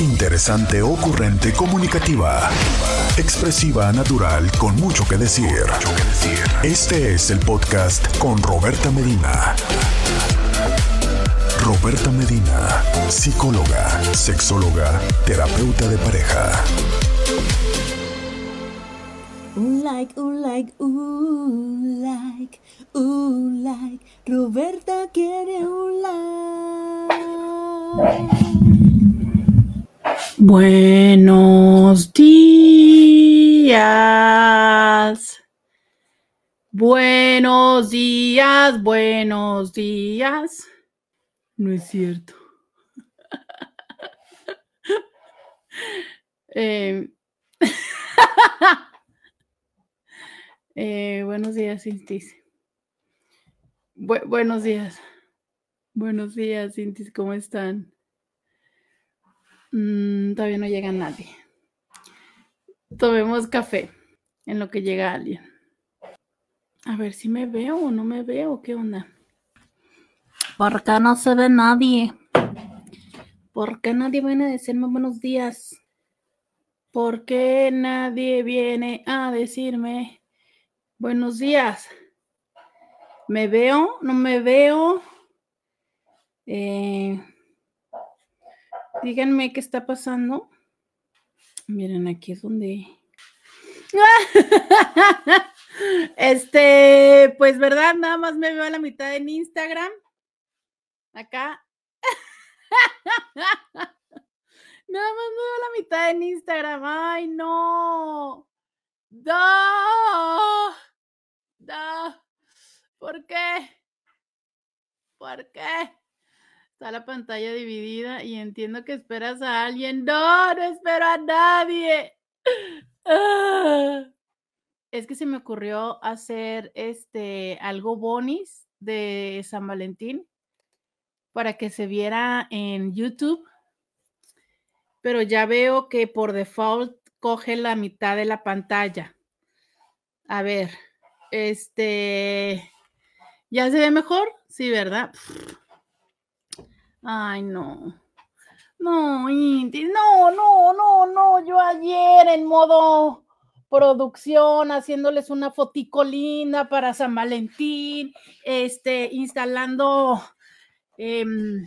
Interesante, ocurrente, comunicativa. Expresiva, natural, con mucho que decir. Este es el podcast con Roberta Medina. Roberta Medina, psicóloga, sexóloga, terapeuta de pareja. Un like, un like, un like, un like. Roberta quiere un like. Buenos días. Buenos días, buenos días. No es cierto. eh, eh, buenos días, Cintis. Bu buenos días. Buenos días, Cintis, ¿cómo están? Mm, todavía no llega nadie. Tomemos café en lo que llega alguien. A ver si me veo o no me veo, ¿qué onda? ¿Por qué no se ve nadie? ¿Por qué nadie viene a decirme buenos días? ¿Por qué nadie viene a decirme buenos días? ¿Me veo? ¿No me veo? Eh, Díganme qué está pasando. Miren, aquí es donde. Este, pues, ¿verdad? Nada más me veo a la mitad en Instagram. Acá. Nada más me veo a la mitad en Instagram. Ay, no. No. No. ¿Por qué? ¿Por qué? Está la pantalla dividida y entiendo que esperas a alguien. No, no espero a nadie. Ah. Es que se me ocurrió hacer este algo bonis de San Valentín para que se viera en YouTube. Pero ya veo que por default coge la mitad de la pantalla. A ver, este, ¿ya se ve mejor? Sí, ¿verdad? Ay, no. No, no, no, no, no. Yo ayer en modo producción, haciéndoles una fotico linda para San Valentín, este, instalando em,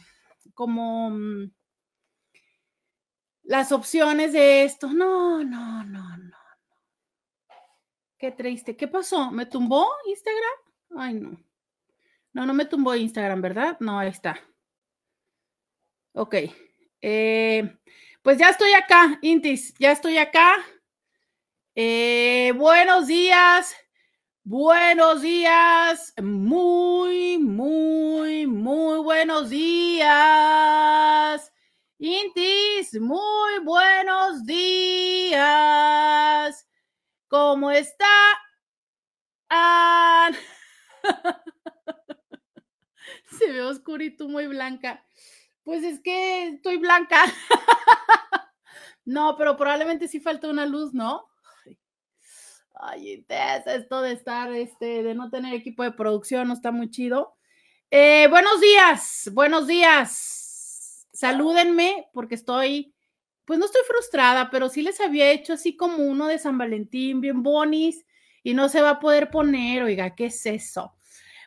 como mm, las opciones de esto. No, no, no, no. Qué triste. ¿Qué pasó? ¿Me tumbó Instagram? Ay, no. No, no me tumbó Instagram, ¿verdad? No, ahí está. Ok. Eh, pues ya estoy acá, Intis, ya estoy acá. Eh, buenos días, buenos días, muy, muy, muy buenos días. Intis, muy buenos días. ¿Cómo está? Se ve oscurito, muy blanca. Pues es que estoy blanca. no, pero probablemente sí falta una luz, ¿no? Ay, esto de estar, este, de no tener equipo de producción no está muy chido. Eh, buenos días, buenos días. Salúdenme porque estoy, pues no estoy frustrada, pero sí les había hecho así como uno de San Valentín, bien bonis, y no se va a poder poner, oiga, ¿qué es eso?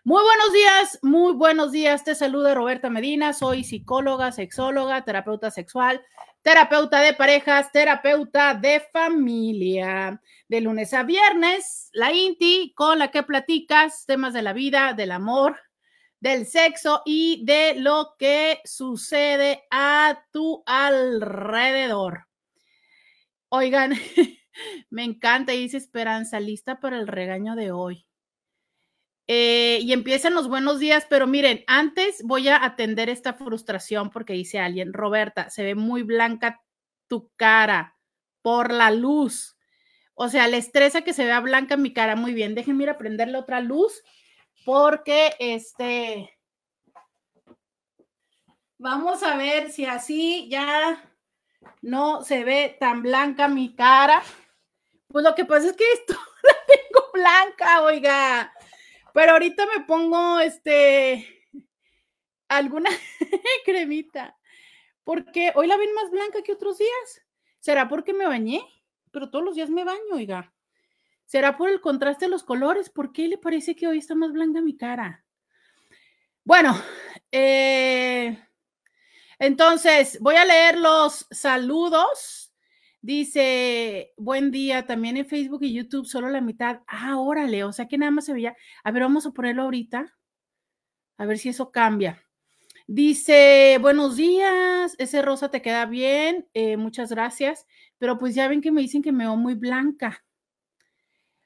Muy buenos días, muy buenos días. Te saluda Roberta Medina. Soy psicóloga, sexóloga, terapeuta sexual, terapeuta de parejas, terapeuta de familia. De lunes a viernes, la INTI con la que platicas temas de la vida, del amor, del sexo y de lo que sucede a tu alrededor. Oigan, me encanta, dice Esperanza, lista para el regaño de hoy. Eh, y empiezan los buenos días, pero miren, antes voy a atender esta frustración porque dice alguien, Roberta, se ve muy blanca tu cara por la luz. O sea, le estresa que se vea blanca mi cara. Muy bien, déjenme ir a prenderle otra luz porque este, vamos a ver si así ya no se ve tan blanca mi cara. Pues lo que pasa es que esto la tengo blanca, oiga. Pero ahorita me pongo este alguna cremita. porque hoy la ven más blanca que otros días. ¿Será porque me bañé? Pero todos los días me baño, oiga. ¿Será por el contraste de los colores? ¿Por qué le parece que hoy está más blanca mi cara? Bueno, eh, entonces voy a leer los saludos. Dice, buen día, también en Facebook y YouTube, solo la mitad. Ah, órale, o sea que nada más se veía. A ver, vamos a ponerlo ahorita. A ver si eso cambia. Dice, buenos días, ese rosa te queda bien, eh, muchas gracias, pero pues ya ven que me dicen que me veo muy blanca.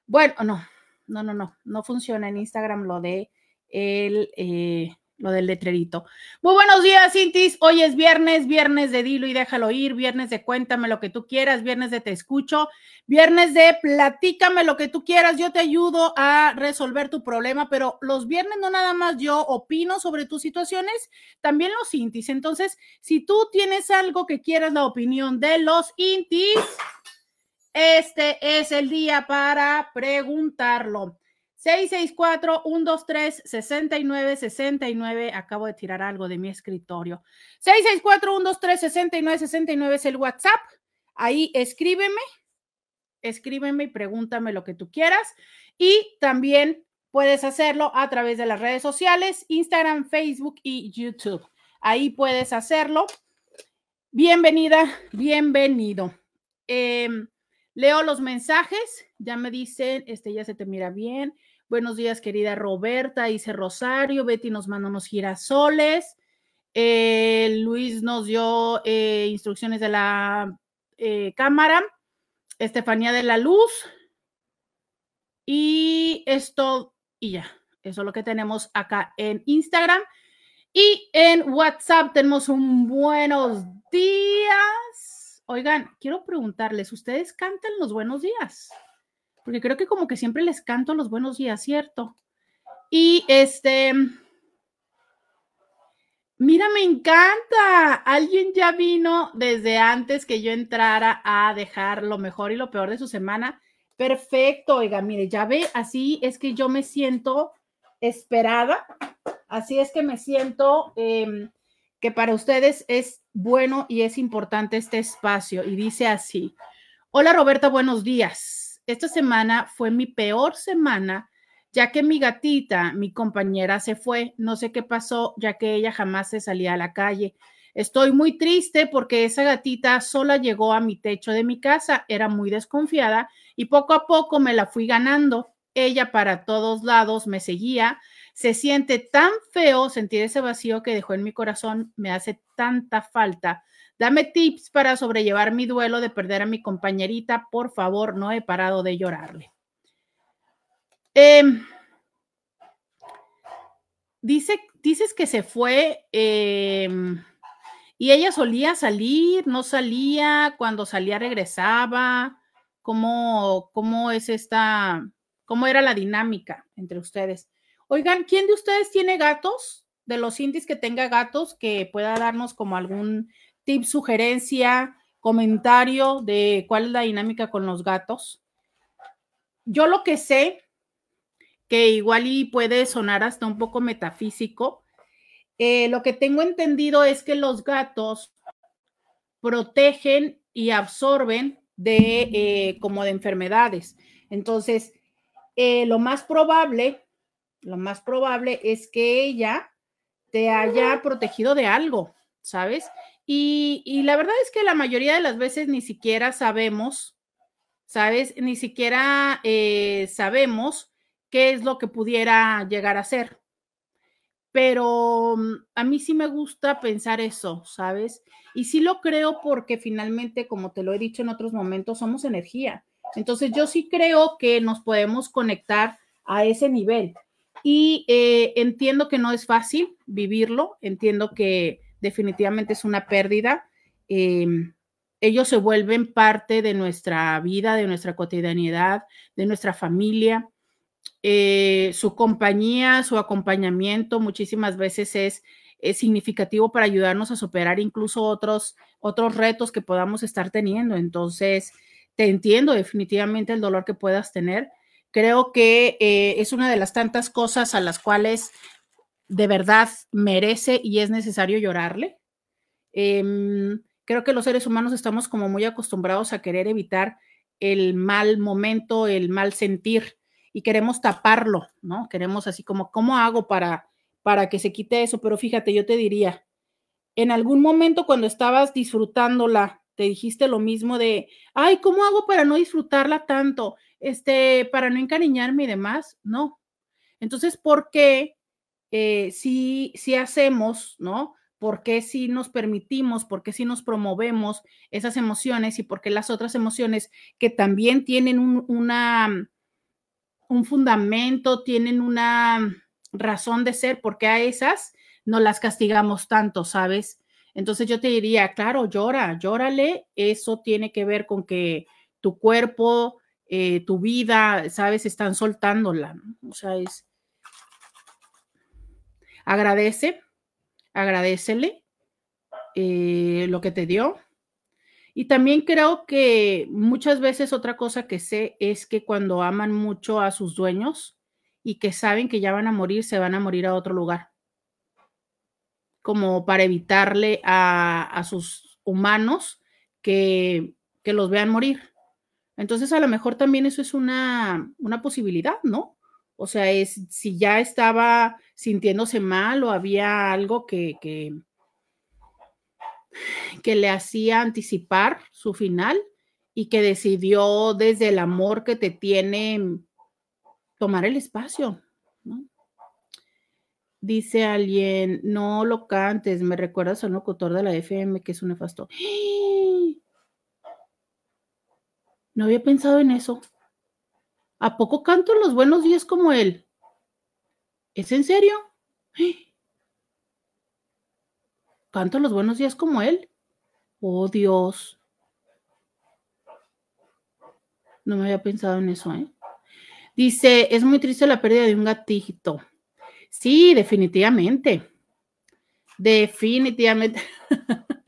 Bueno, no, no, no, no, no funciona en Instagram lo de el, eh, lo del letrerito. Muy buenos días, Cintis. Hoy es viernes, viernes de dilo y déjalo ir, viernes de cuéntame lo que tú quieras, viernes de te escucho, viernes de platícame lo que tú quieras. Yo te ayudo a resolver tu problema, pero los viernes no nada más yo opino sobre tus situaciones, también los Cintis. Entonces, si tú tienes algo que quieras la opinión de los Intis, este es el día para preguntarlo. 664-123-6969. Acabo de tirar algo de mi escritorio. 664-123-6969 es el WhatsApp. Ahí escríbeme, escríbeme y pregúntame lo que tú quieras. Y también puedes hacerlo a través de las redes sociales, Instagram, Facebook y YouTube. Ahí puedes hacerlo. Bienvenida, bienvenido. Em, leo los mensajes. Ya me dicen, este ya se te mira bien. Buenos días, querida Roberta, dice Rosario. Betty nos manda unos girasoles. Eh, Luis nos dio eh, instrucciones de la eh, cámara. Estefanía de la Luz. Y esto, y ya, eso es lo que tenemos acá en Instagram. Y en WhatsApp tenemos un buenos días. Oigan, quiero preguntarles, ¿ustedes cantan los buenos días? Porque creo que como que siempre les canto los buenos días, ¿cierto? Y este, mira, me encanta. Alguien ya vino desde antes que yo entrara a dejar lo mejor y lo peor de su semana. Perfecto, oiga, mire, ya ve, así es que yo me siento esperada, así es que me siento em, que para ustedes es bueno y es importante este espacio. Y dice así, hola Roberta, buenos días esta semana fue mi peor semana, ya que mi gatita, mi compañera, se fue. No sé qué pasó, ya que ella jamás se salía a la calle. Estoy muy triste porque esa gatita sola llegó a mi techo de mi casa, era muy desconfiada y poco a poco me la fui ganando. Ella para todos lados me seguía. Se siente tan feo sentir ese vacío que dejó en mi corazón, me hace tanta falta. Dame tips para sobrellevar mi duelo de perder a mi compañerita. Por favor, no he parado de llorarle. Em, dice, dices que se fue em, y ella solía salir, no salía, cuando salía regresaba. ¿Cómo, cómo es esta, cómo era la dinámica entre ustedes? Oigan, ¿quién de ustedes tiene gatos? De los indies que tenga gatos que pueda darnos como algún sugerencia, comentario de cuál es la dinámica con los gatos. Yo lo que sé, que igual y puede sonar hasta un poco metafísico, eh, lo que tengo entendido es que los gatos protegen y absorben de eh, como de enfermedades. Entonces, eh, lo más probable, lo más probable es que ella te haya protegido de algo, ¿sabes? Y, la verdad es que la mayoría de las veces ni siquiera sabemos, ¿sabes? Ni siquiera eh, sabemos qué es lo que pudiera llegar a ser. Pero mm, a mí sí me gusta pensar eso, ¿sabes? Y sí lo creo porque finalmente, como te lo he dicho en otros momentos, somos energía. Entonces yo sí creo que nos podemos conectar a ese nivel. Y eh, entiendo que no es fácil vivirlo, entiendo que definitivamente es una pérdida. Em, ellos se vuelven parte de nuestra vida, de nuestra cotidianidad, de nuestra familia. Eh, su compañía, su acompañamiento muchísimas veces es, significativo para ayudarnos a superar incluso otros, otros retos que podamos estar teniendo. Entonces, te entiendo definitivamente el dolor que puedas tener. Creo que eh, es una de las tantas cosas a las cuales de verdad merece y es necesario llorarle. Em, creo que los seres humanos estamos como muy acostumbrados a querer evitar el mal momento, el mal sentir y queremos taparlo, ¿no? Queremos así como, ¿cómo hago para, para que se quite eso? Pero fíjate, yo te diría, en algún momento cuando estabas disfrutándola, te dijiste lo mismo de, ay, ¿cómo hago para no disfrutarla tanto? Este, para no encariñarme y demás, no. Entonces, ¿por qué eh, si, si hacemos, ¿no? ¿Por qué si nos permitimos, por qué si nos promovemos esas emociones y por qué las otras emociones que también tienen un, una, un fundamento, tienen una razón de ser, porque a esas no las castigamos tanto, ¿sabes? Entonces yo te diría, claro, llora, llórale, eso tiene que ver con que tu cuerpo, eh, tu vida, ¿sabes? Están soltándola, ¿no? O sea, es... Agradece, agradecele eh, lo que te dio. Y también creo que muchas veces otra cosa que sé es que cuando aman mucho a sus dueños y que saben que ya van a morir, se van a morir a otro lugar. Como para evitarle a, sus humanos que, que, los vean morir. Entonces, a lo mejor también eso es una, una posibilidad, ¿no? O sea, es si ya estaba sintiéndose mal o había algo que, que, le hacía anticipar su final y que decidió desde el amor que te tiene tomar el espacio. Dice alguien, no lo cantes, me recuerdas al locutor de la FM que es un nefasto. No había pensado en eso. ¿A poco canto los buenos días como él? ¿Es en serio? ¿Canto los buenos días como él? Oh Dios. No me había pensado en eso, ¿eh? Dice, es muy triste la pérdida de un gatito. Sí, definitivamente. Definitivamente.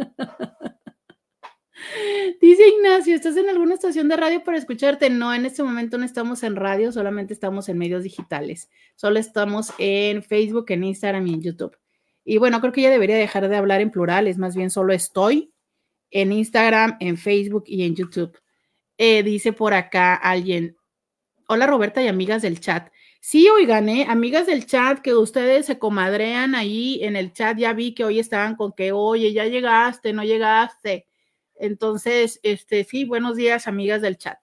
Dice Ignacio, ¿estás en alguna estación de radio para escucharte? No, en este momento no estamos en radio, solamente estamos en medios digitales. Solo estamos en Facebook, en Instagram y en YouTube. Y bueno, creo que ya debería dejar de hablar en plurales, más bien solo estoy en Instagram, en Facebook y en YouTube. Eh, dice por acá alguien, hola Roberta y amigas del chat. Sí, oigan, ¿eh? amigas del chat, que ustedes se comadrean ahí en el chat, ya vi que hoy estaban con que, oye, ya llegaste, no llegaste entonces, este, sí, buenos días, amigas del chat.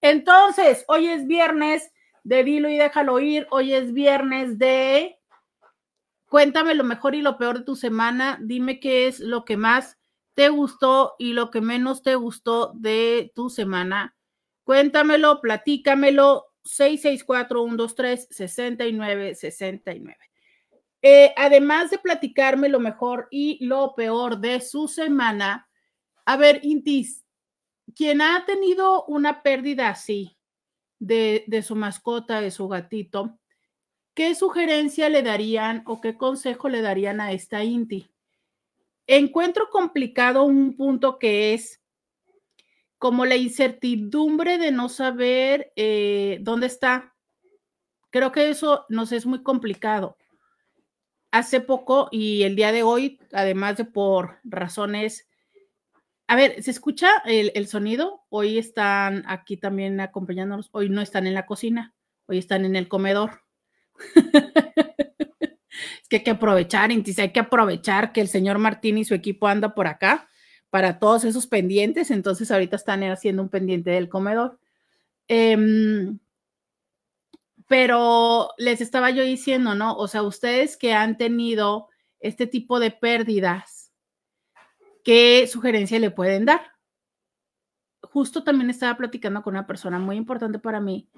Entonces, hoy es viernes de Dilo y déjalo ir. Hoy es viernes de Cuéntame lo mejor y lo peor de tu semana. Dime qué es lo que más te gustó y lo que menos te gustó de tu semana. Cuéntamelo, platícamelo. 664-123-6969. Eh, además de platicarme lo mejor y lo peor de su semana, a ver, Intis, quien ha tenido una pérdida así de, su mascota, de su gatito, ¿qué sugerencia le darían o qué consejo le darían a esta Inti? Encuentro complicado un punto que es como la incertidumbre de no saber eh, dónde está. Creo que eso nos es muy complicado. Hace poco y el día de hoy, además de por razones a ver, ¿se escucha el, sonido? Hoy están aquí también acompañándonos. Hoy no están en la cocina, hoy están en el comedor. es que hay que aprovechar, Intis, hay que aprovechar que el señor Martín y su equipo anda por acá para todos esos pendientes. Entonces, ahorita están haciendo un pendiente del comedor. Em, pero les estaba yo diciendo, ¿no? O sea, ustedes que han tenido este tipo de pérdidas ¿qué sugerencia le pueden dar? Justo también estaba platicando con una persona muy importante para mí,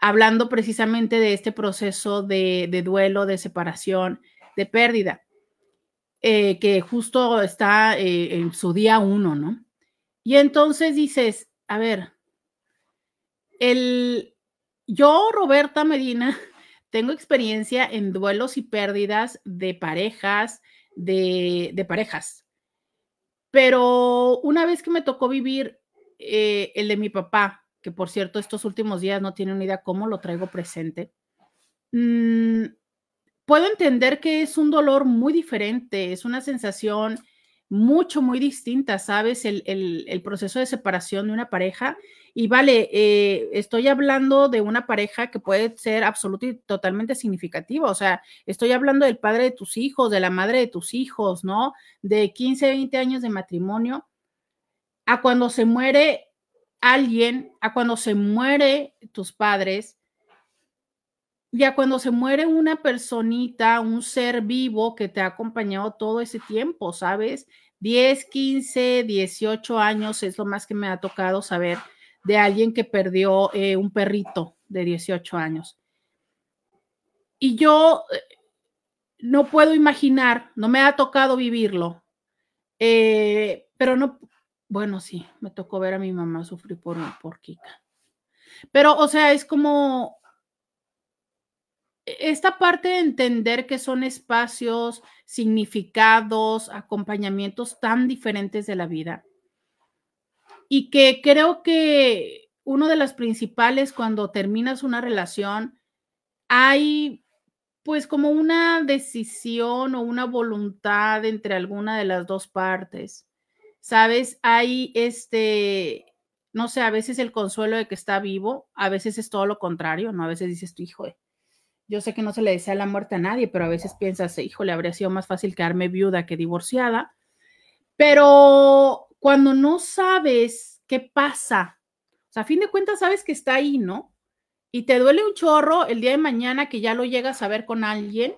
hablando precisamente de este proceso de, duelo, de separación, de pérdida, eh, que justo está eh, en su día uno, ¿no? Y entonces dices, a ver, el, yo, Roberta Medina, tengo experiencia en duelos y pérdidas de parejas, de, de parejas, pero una vez que me tocó vivir eh, el de mi papá, que por cierto estos últimos días no tiene una idea cómo lo traigo presente, mm, puedo entender que es un dolor muy diferente, es una sensación mucho, muy distinta, ¿sabes? El, proceso de separación de una pareja. Y vale, eh, estoy hablando de una pareja que puede ser absoluta y totalmente significativa. O sea, estoy hablando del padre de tus hijos, de la madre de tus hijos, ¿no? De 15, 20 años de matrimonio. A cuando se muere alguien, a cuando se muere tus padres, ya cuando se muere una personita, un ser vivo que te ha acompañado todo ese tiempo, ¿sabes? 10, 15, 18 años es lo más que me ha tocado saber de alguien que perdió eh, un perrito de 18 años. Y yo eh, no puedo imaginar, no me ha tocado vivirlo, eh, pero no, bueno, sí, me tocó ver a mi mamá sufrir por, por Kika. Pero, o sea, es como e-, esta parte de entender que son espacios, significados, acompañamientos tan diferentes de la vida. Y que creo que uno de las principales cuando terminas una relación, hay pues como una decisión o una voluntad entre alguna de las dos partes. Sabes, hay este, no sé, a veces el consuelo de que está vivo, a veces es todo lo contrario, ¿no? A veces dices hijo, yo sé que no se le desea la muerte a nadie, pero a veces piensas, híjole, habría sido más fácil quedarme viuda que divorciada. Pero cuando no sabes qué pasa, o sea, a fin de cuentas sabes que está ahí, ¿no? Y te duele un chorro el día de mañana que ya lo llegas a ver con alguien,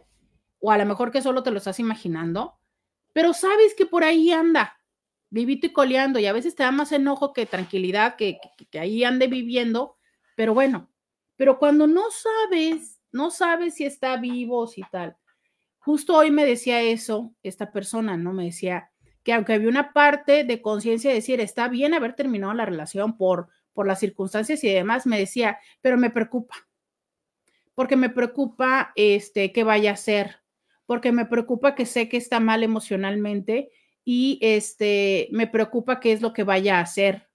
o a lo mejor que solo te lo estás imaginando, pero sabes que por ahí anda, vivito y coleando, y a veces te da más enojo que tranquilidad que, que, ahí ande viviendo, pero bueno, pero cuando no sabes no sabe si está vivo o si tal. Justo hoy me decía eso esta persona, ¿no? Me decía que aunque había una parte de conciencia de decir, está bien haber terminado la relación por, por las circunstancias y demás, me decía, pero me preocupa, porque me preocupa este, que vaya a ser, porque me preocupa que sé que está mal emocionalmente y este, me preocupa qué es lo que vaya a hacer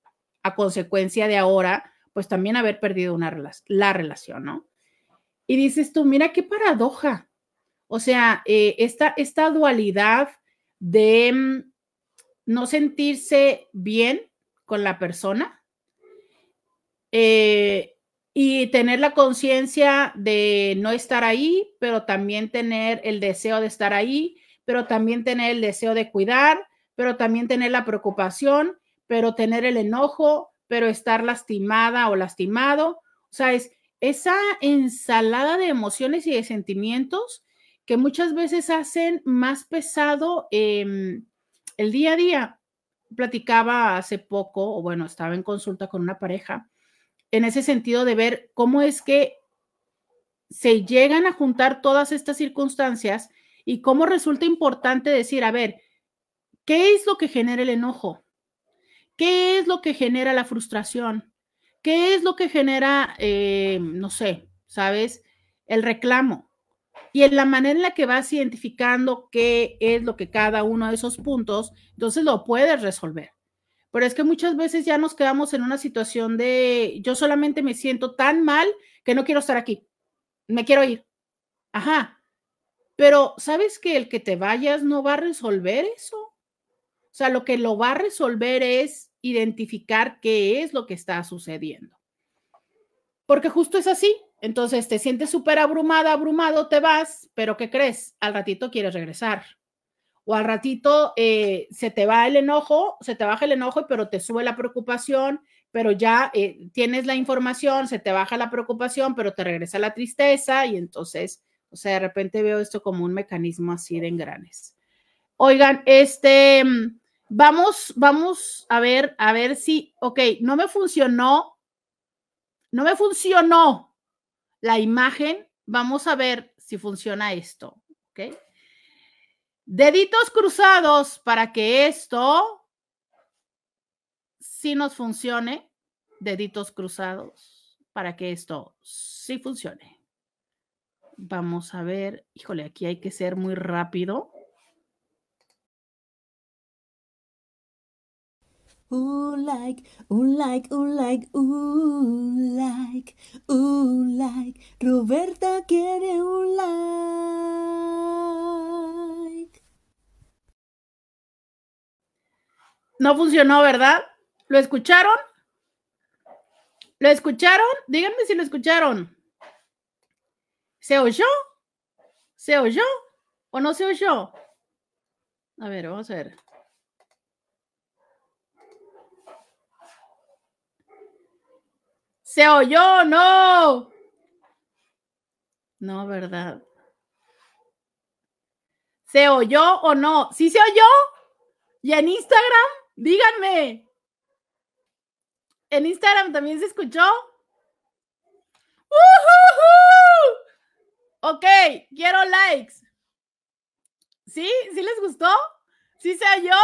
a consecuencia de ahora, pues también haber perdido una la relación, ¿no? Y dices tú, mira qué paradoja. O sea, eh, esta, esta dualidad de mm, no sentirse bien con la persona eh, y tener la conciencia de no estar ahí, pero también tener el deseo de estar ahí, pero también tener el deseo de cuidar, pero también tener la preocupación, pero tener el enojo, pero estar lastimada o lastimado. O sea, es, esa ensalada de emociones y de sentimientos que muchas veces hacen más pesado em, el día a día. Platicaba hace poco, o bueno, estaba en consulta con una pareja, en ese sentido de ver cómo es que se llegan a juntar todas estas circunstancias y cómo resulta importante decir, a ver, ¿qué es lo que genera el enojo? ¿Qué es lo que genera la frustración? ¿Qué es lo que genera, eh, no sé, sabes, el reclamo? Y en la manera en la que vas identificando qué es lo que cada uno de esos puntos, entonces lo puedes resolver. Pero es que muchas veces ya nos quedamos en una situación de yo solamente me siento tan mal que no quiero estar aquí, me quiero ir. Ajá. Pero sabes que el que te vayas no va a resolver eso. O sea, lo que lo va a resolver es identificar qué es lo que está sucediendo. Porque justo es así. Entonces te sientes súper abrumada, abrumado, te vas, pero ¿qué crees? Al ratito quieres regresar. O al ratito eh, se te va el enojo, se te baja el enojo, pero te sube la preocupación, pero ya eh, tienes la información, se te baja la preocupación, pero te regresa la tristeza y entonces, o sea, de repente veo esto como un mecanismo así de engranes. Oigan, este, Vamos, vamos a ver, a ver si, ok, no me funcionó, no me funcionó la imagen. Vamos a ver si funciona esto, ok. Deditos cruzados para que esto sí nos funcione. Deditos cruzados para que esto sí funcione. Vamos a ver, híjole, aquí hay que ser muy rápido. Un like, un like, un like, un like, un like. Roberta quiere un like. No funcionó, ¿verdad? ¿Lo escucharon? ¿Lo escucharon? Díganme si lo escucharon. ¿Se oyó? ¿Se oyó o no se oyó? A ver, vamos a ver. ¿Se oyó? No. No, ¿verdad? ¿Se oyó o no? ¿Sí se oyó? ¿Y en Instagram? Díganme. ¿En Instagram también se escuchó? Ok, quiero likes. ¿Sí? ¿Sí les gustó? ¿Sí se oyó?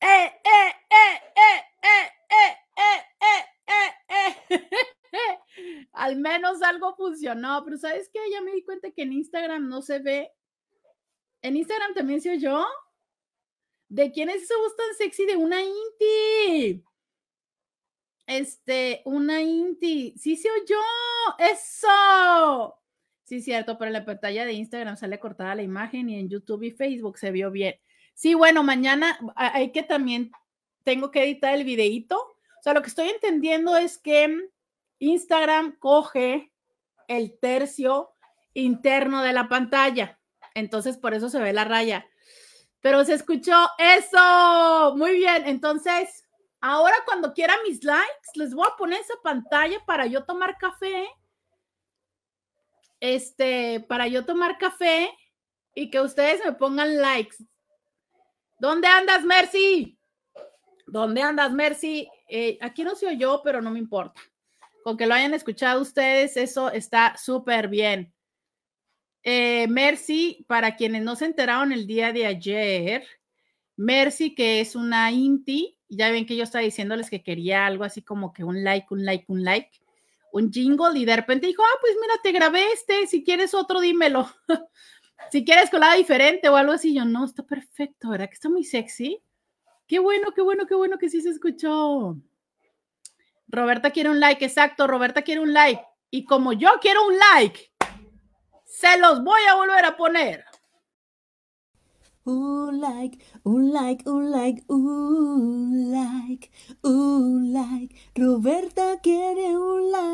¡Eh, eh, eh, eh, eh, eh, eh, Al menos algo funcionó, pero ¿sabes qué? Ya me di cuenta que en Instagram no se ve. ¿En Instagram también se oyó? ¿De quién es esa voz tan sexy de una Inti? Este, una Inti. Sí se oyó. Eso. Sí, cierto, pero en la pantalla de Instagram sale cortada la imagen y en YouTube y Facebook se vio bien. Sí, bueno, mañana hay que también, tengo que editar el videíto. O sea, lo que estoy entendiendo es que Instagram coge el tercio interno de la pantalla. Entonces, por eso se ve la raya. Pero se escuchó eso. Muy bien. Entonces, ahora cuando quiera mis likes, les voy a poner esa pantalla para yo tomar café este, para yo tomar café y que ustedes me pongan likes. ¿Dónde andas, Mercy? ¿Dónde andas, Mercy? Eh, aquí no se oyó, pero no me importa. Con que lo hayan escuchado ustedes, eso está súper bien. Eh, Mercy, para quienes no se enteraron el día de ayer, Mercy, que es una Inti, ya ven que yo estaba diciéndoles que quería algo así como que un like, un like, un like un jingle y de repente dijo, ah, pues mira, te grabé este, si quieres otro, dímelo. si quieres colada diferente o algo así, yo no, está perfecto, ¿verdad? Que está muy sexy. Qué bueno, qué bueno, qué bueno que sí se escuchó. Roberta quiere un like, exacto, Roberta quiere un like. Y como yo quiero un like, se los voy a volver a poner. Un like, un like, un like, un like, un like. Roberta quiere un like.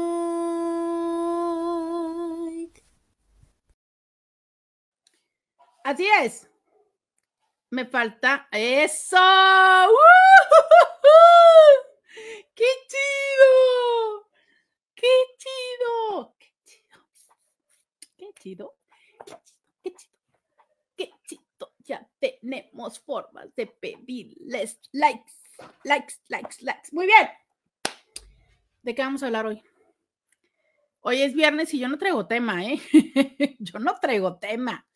Así es. Me falta eso. ¡Qué chido! ¡Qué chido! ¡Qué chido! ¡Qué chido! ¡Qué chido! ¡Qué chido! ya tenemos formas de pedirles likes, likes, likes, likes. Muy bien. ¿De qué vamos a hablar hoy? Hoy es viernes y yo no traigo tema, ¿eh? yo no traigo tema.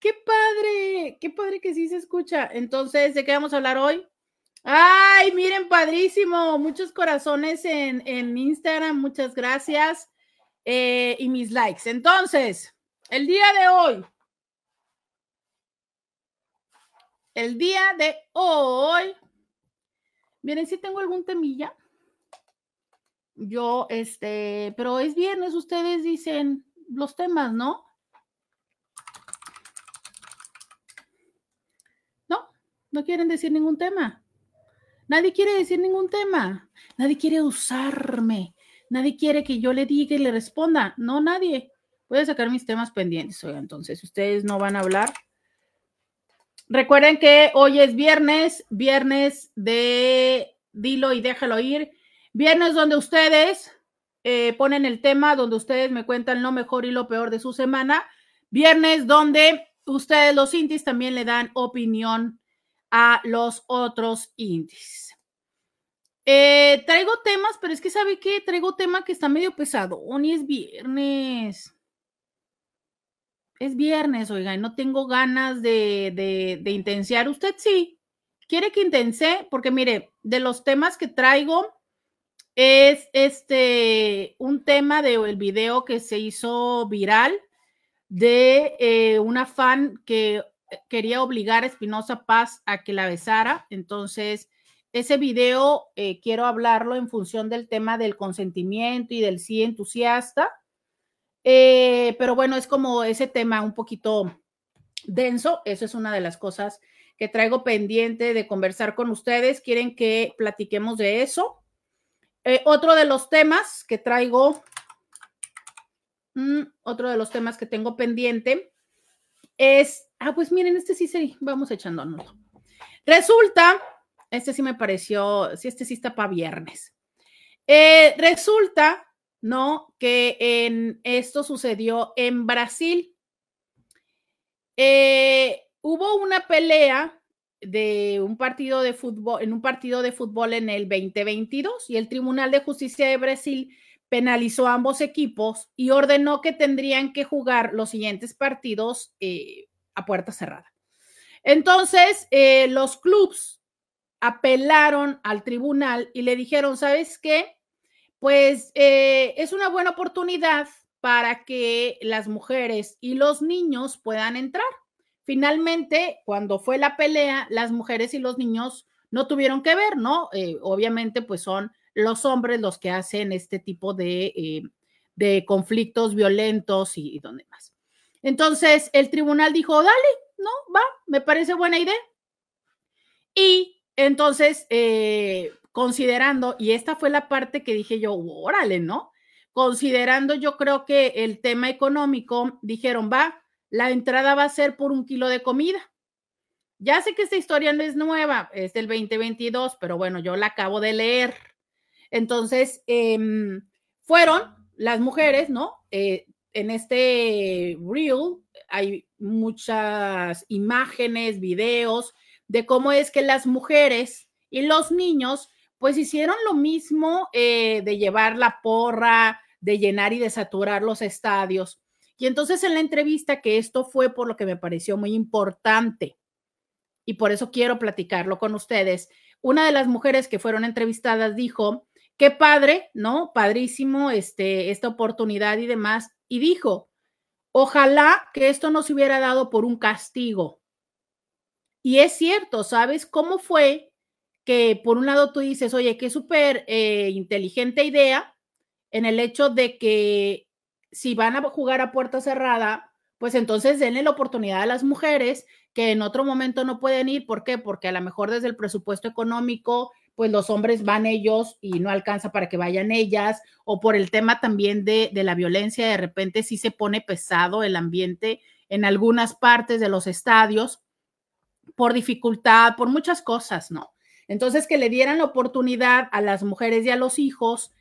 Qué padre, qué padre que sí se escucha. Entonces, ¿de qué vamos a hablar hoy? Ay, miren, padrísimo. Muchos corazones en, en Instagram, muchas gracias. Eh, y mis likes. Entonces, el día de hoy, el día de hoy. Miren, si tengo algún temilla. Yo, este, pero es viernes, ustedes dicen los temas, ¿no? No, quieren decir ningún tema. Nadie quiere decir ningún tema. Nadie quiere usarme. Nadie quiere que yo le diga y le responda. No, nadie. Voy a sacar mis temas pendientes. Oiga, entonces, ustedes no van a hablar. Recuerden que hoy es viernes, viernes de dilo y déjalo ir. Viernes donde ustedes eh, ponen el tema, donde ustedes me cuentan lo mejor y lo peor de su semana. Viernes donde ustedes, los indies, también le dan opinión a los otros indies. Eh, traigo temas, pero es que sabe que traigo tema que está medio pesado. Hoy es viernes es viernes, oiga, y no tengo ganas de, de, de. Usted sí, quiere que intense, porque mire, de los temas que traigo es este un tema del video que se hizo viral de eh, una fan que quería obligar a Espinosa Paz a que la besara. Entonces, ese video eh, quiero hablarlo en función del tema del consentimiento y del sí entusiasta. Eh, pero bueno, es como ese tema un poquito denso. Eso es una de las cosas que traigo pendiente de conversar con ustedes. ¿Quieren que platiquemos de eso? Eh, otro de los temas que traigo, mm, otro de los temas que tengo pendiente es, ah, pues miren, este sí, sí, vamos echándonos. Resulta, este sí me pareció, sí, este sí está para viernes. Eh, resulta, ¿no? Que en esto sucedió en Brasil. Eh, hubo una pelea de un partido de fútbol, en un partido de fútbol en el 2022 y el Tribunal de Justicia de Brasil penalizó a ambos equipos y ordenó que tendrían que jugar los siguientes partidos eh, a puerta cerrada. Entonces, eh, los clubs apelaron al tribunal y le dijeron, ¿sabes qué? Pues eh, es una buena oportunidad para que las mujeres y los niños puedan entrar. Finalmente, cuando fue la pelea, las mujeres y los niños no tuvieron que ver, ¿no? Eh, obviamente, pues son los hombres los que hacen este tipo de, de conflictos violentos y, y donde más. Entonces, el tribunal dijo, dale, no, va, me parece buena idea. Y entonces, eh, considerando, y esta fue la parte que dije yo, órale, ¿no? Considerando yo creo que el tema económico, dijeron, va, la entrada va a ser por un kilo de comida. Ya sé que esta historia no es nueva, es del 2022, pero bueno, yo la acabo de leer. Entonces, em, fueron las mujeres, ¿no? Eh, en este reel hay muchas imágenes, videos de cómo es que las mujeres y los niños pues hicieron lo mismo eh, de llevar la porra, de llenar y de saturar los estadios. Y entonces en la entrevista, que esto fue por lo que me pareció muy importante y por eso quiero platicarlo con ustedes, una de las mujeres que fueron entrevistadas dijo, qué padre, ¿no? Padrísimo este, esta oportunidad y demás. Y dijo, ojalá que esto no se hubiera dado por un castigo. Y es cierto, ¿sabes cómo fue que por un lado tú dices, oye, qué súper eh, inteligente idea en el hecho de que si van a jugar a puerta cerrada, pues entonces denle la oportunidad a las mujeres que en otro momento no pueden ir. ¿Por qué? Porque a lo mejor desde el presupuesto económico, pues los hombres van ellos y no alcanza para que vayan ellas, o por el tema también de, de la violencia, de repente sí se pone pesado el ambiente en algunas partes de los estadios por dificultad, por muchas cosas, ¿no? Entonces, que le dieran la oportunidad a las mujeres y a los hijos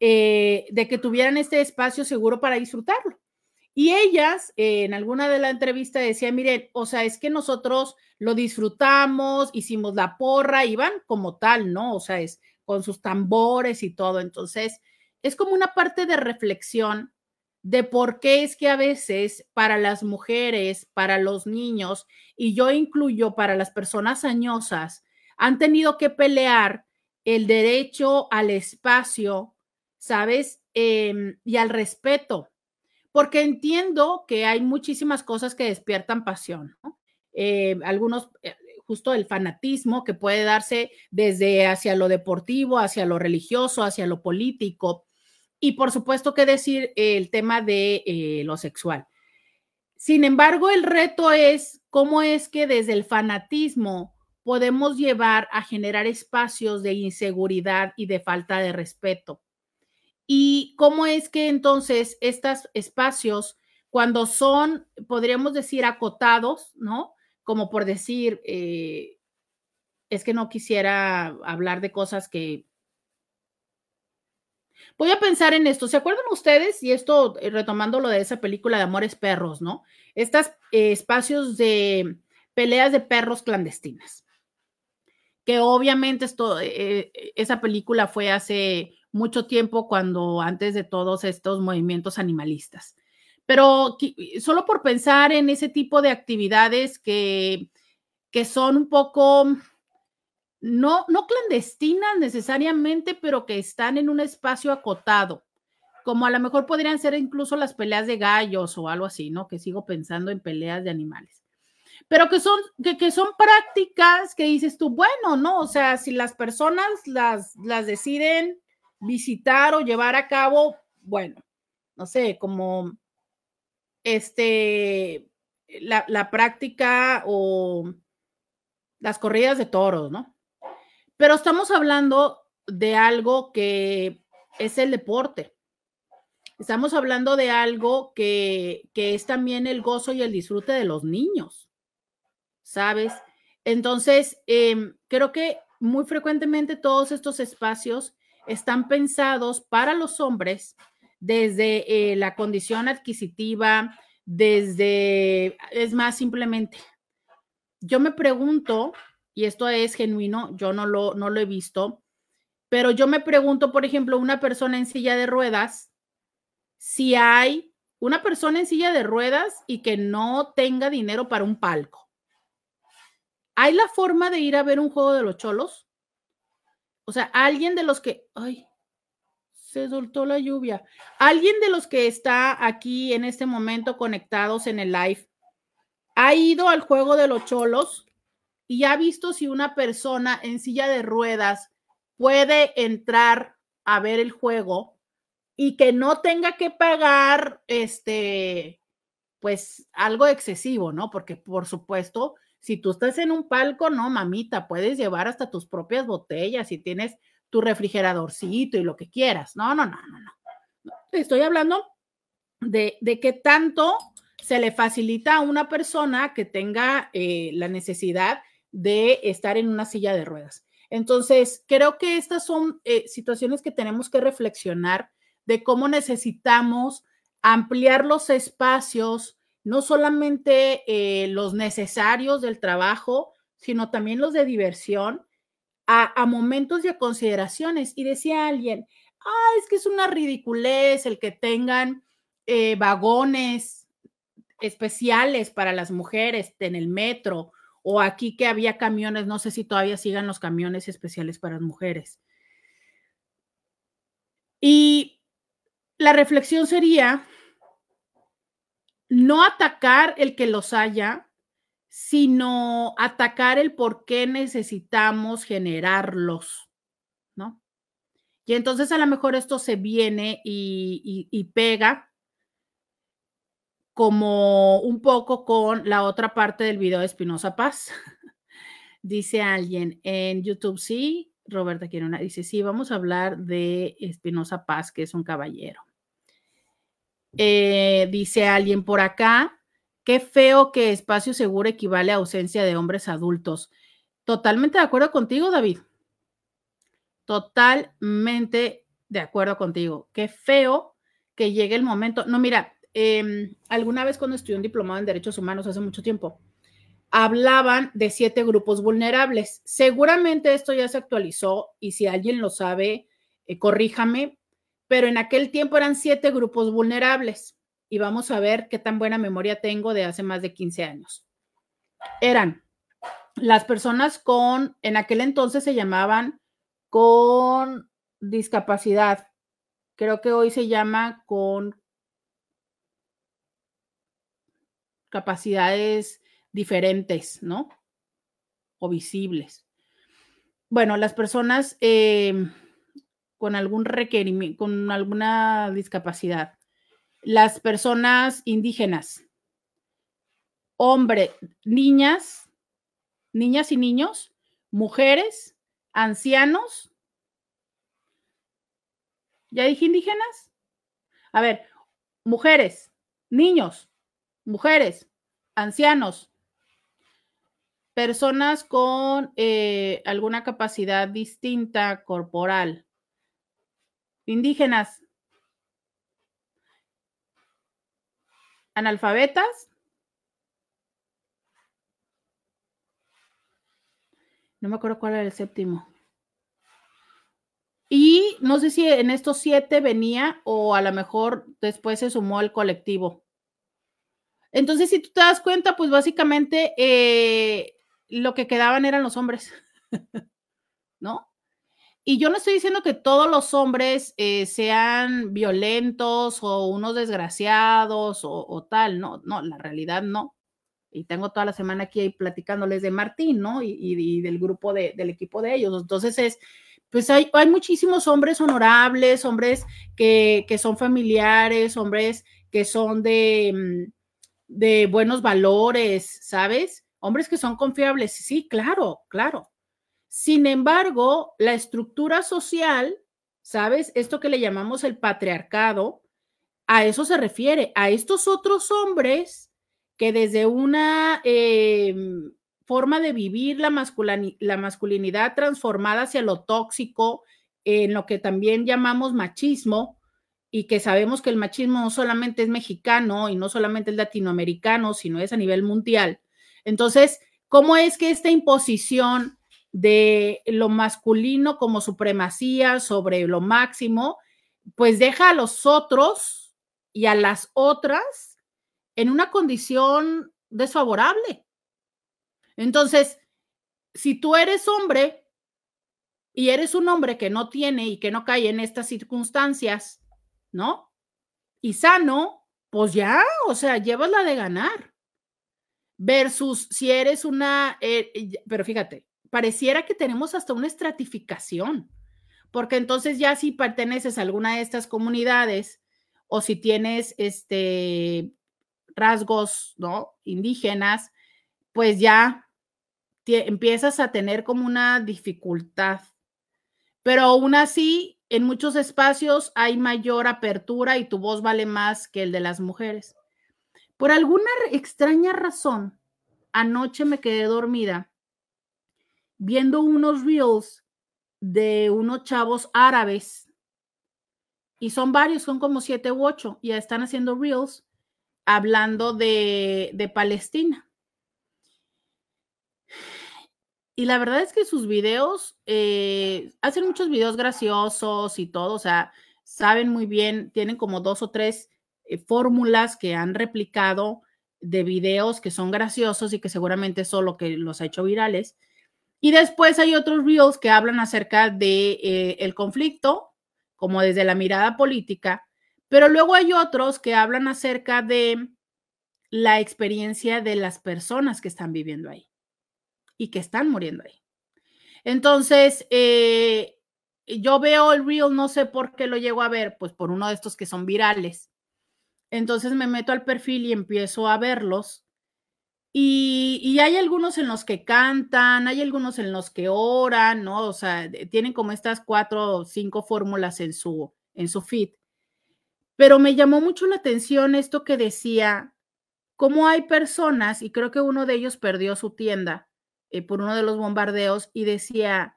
eh, de que tuvieran este espacio seguro para disfrutarlo. Y ellas, eh, en alguna de la entrevista decían, miren, o sea, es que nosotros lo disfrutamos, hicimos la porra, iban como tal, ¿no? O sea, es con sus tambores y todo. Entonces, es como una parte de reflexión de por qué es que a veces para las mujeres, para los niños, y yo incluyo para las personas añosas, han tenido que pelear el derecho al espacio, ¿sabes? Em, y al respeto porque entiendo que hay muchísimas cosas que despiertan pasión, ¿no? Eh, algunos, eh, justo el fanatismo que puede darse desde hacia lo deportivo, hacia lo religioso, hacia lo político, y por supuesto que decir el tema de eh, lo sexual. Sin embargo, el reto es cómo es que desde el fanatismo podemos llevar a generar espacios de inseguridad y de falta de respeto. Y cómo es que entonces estos espacios, cuando son, podríamos decir, acotados, ¿no? Como por decir, eh, es que no quisiera hablar de cosas que... Voy a pensar en esto. ¿Se acuerdan ustedes? Y esto eh, retomando lo de esa película de Amores Perros, ¿no? Estos eh, espacios de peleas de perros clandestinas. Que obviamente esto, esa película fue hace mucho tiempo cuando antes de todos estos movimientos animalistas. Pero solo por pensar en ese tipo de actividades que, que son un poco, no, no clandestinas necesariamente, pero que están en un espacio acotado, como a lo mejor podrían ser incluso las peleas de gallos o algo así, ¿no? Que sigo pensando en peleas de animales. Pero que son, que, que son prácticas que dices tú, bueno, ¿no? O sea, si las personas las, las deciden visitar o llevar a cabo, bueno, no sé, como este, la, práctica o las corridas de toros, ¿no? Pero estamos hablando de algo que es el deporte. Estamos hablando de algo que, que es también el gozo y el disfrute de los niños, ¿sabes? Entonces, em, creo que muy frecuentemente todos estos espacios están pensados para los hombres desde eh, la condición adquisitiva, desde, es más, simplemente, yo me pregunto, y esto es genuino, yo no lo, no lo he visto, pero yo me pregunto, por ejemplo, una persona en silla de ruedas, si hay una persona en silla de ruedas y que no tenga dinero para un palco. ¿Hay la forma de ir a ver un juego de los cholos? O sea, alguien de los que, ay, se soltó la lluvia. Alguien de los que está aquí en este momento conectados en el live ha ido al juego de los cholos y ha visto si una persona en silla de ruedas puede entrar a ver el juego y que no tenga que pagar este pues algo excesivo, ¿no? Porque por supuesto, si tú estás en un palco, no, mamita, puedes llevar hasta tus propias botellas y tienes tu refrigeradorcito y lo que quieras. No, no, no, no. Estoy hablando de, de qué tanto se le facilita a una persona que tenga eh, la necesidad de estar en una silla de ruedas. Entonces, creo que estas son eh, situaciones que tenemos que reflexionar de cómo necesitamos ampliar los espacios, no solamente eh, los necesarios del trabajo, sino también los de diversión, a, momentos y a consideraciones. Y decía alguien, ah, es que es una ridiculez el que tengan eh, vagones especiales para las mujeres en el metro o aquí que había camiones, no sé si todavía sigan los camiones especiales para las mujeres. Y la reflexión sería, no atacar el que los haya, sino atacar el por qué necesitamos generarlos, ¿no? Y entonces a lo mejor esto se viene y, pega como un poco con la otra parte del video de Espinosa Paz. dice alguien en YouTube, sí, Roberta una, dice, sí, vamos a hablar de Espinosa Paz, que es un caballero. Eh, dice alguien por acá, qué feo que espacio seguro equivale a ausencia de hombres adultos. Totalmente de acuerdo contigo, David. Totalmente de acuerdo contigo. Qué feo que llegue el momento. No, mira, em, alguna vez cuando estudié un diplomado en derechos humanos hace mucho tiempo, hablaban de siete grupos vulnerables. Seguramente esto ya se actualizó y si alguien lo sabe, eh, corríjame, pero en aquel tiempo eran siete grupos vulnerables y vamos a ver qué tan buena memoria tengo de hace más de 15 años. Eran las personas con, en aquel entonces se llamaban con discapacidad. Creo que hoy se llama con capacidades diferentes, ¿no? O visibles. Bueno, las personas eh, con algún requerimiento, con alguna discapacidad. Las personas indígenas, hombre, niñas, niñas y niños, mujeres, ancianos. ¿Ya dije indígenas? A ver, mujeres, niños, mujeres, ancianos, personas con eh, alguna capacidad distinta corporal, indígenas, analfabetas, no me acuerdo cuál era el séptimo. Y no sé si en estos siete venía o a lo mejor después se sumó el colectivo. Entonces, si tú te das cuenta, pues básicamente eh, lo que quedaban eran los hombres, ¿no? Y yo no estoy diciendo que todos los hombres eh, sean violentos o unos desgraciados o, tal, no, no, la realidad no. Y tengo toda la semana aquí platicándoles de Martín, ¿no? Y, del grupo del equipo de ellos. Entonces es, pues hay, hay muchísimos hombres honorables, hombres que, que, son familiares, hombres que son de, mm, de buenos valores, ¿sabes? hombres que son confiables, sí, claro, claro. Sin embargo, la estructura social, ¿sabes? Esto que le llamamos el patriarcado, a eso se refiere, a estos otros hombres que desde una em, forma de vivir la, la masculinidad transformada hacia lo tóxico, en lo que también llamamos machismo, y que sabemos que el machismo no solamente es mexicano y no solamente es latinoamericano, sino es a nivel mundial. Entonces, ¿cómo es que esta imposición de lo masculino como supremacía sobre lo máximo, pues deja a los otros y a las otras en una condición desfavorable? Entonces, si tú eres hombre y eres un hombre que no tiene y que no cae en estas circunstancias, ¿no? Y sano, pues ya, o sea, llevas la de ganar. Versus si eres una, eh, pero fíjate, pareciera que tenemos hasta una estratificación, porque entonces ya si perteneces a alguna de estas comunidades o si tienes este rasgos, ¿no? Indígenas, pues ya empiezas a tener como una dificultad. Pero aún así, en muchos espacios hay mayor apertura y tu voz vale más que el de las mujeres. Por alguna extraña razón, anoche me quedé dormida viendo unos reels de unos chavos árabes y son varios, son como siete u ocho, y están haciendo reels hablando de, de Palestina. Y la verdad es que sus videos, eh, hacen muchos videos graciosos y todo, o sea, saben muy bien, tienen como dos o tres eh, fórmulas que han replicado de videos que son graciosos y que seguramente son lo que los ha hecho virales. Y después hay otros reels que hablan acerca de eh, el conflicto, como desde la mirada política, pero luego hay otros que hablan acerca de la experiencia de las personas que están viviendo ahí y que están muriendo ahí. Entonces, eh, yo veo el reel, no sé por qué lo llego a ver, pues por uno de estos que son virales. Entonces me meto al perfil y empiezo a verlos. Y, hay algunos en los que cantan, hay algunos en los que oran, ¿no? O sea, tienen como estas cuatro o cinco fórmulas en su, en su feed. Pero me llamó mucho la atención esto que decía, cómo hay personas, y creo que uno de ellos perdió su tienda, eh, por uno de los bombardeos y decía,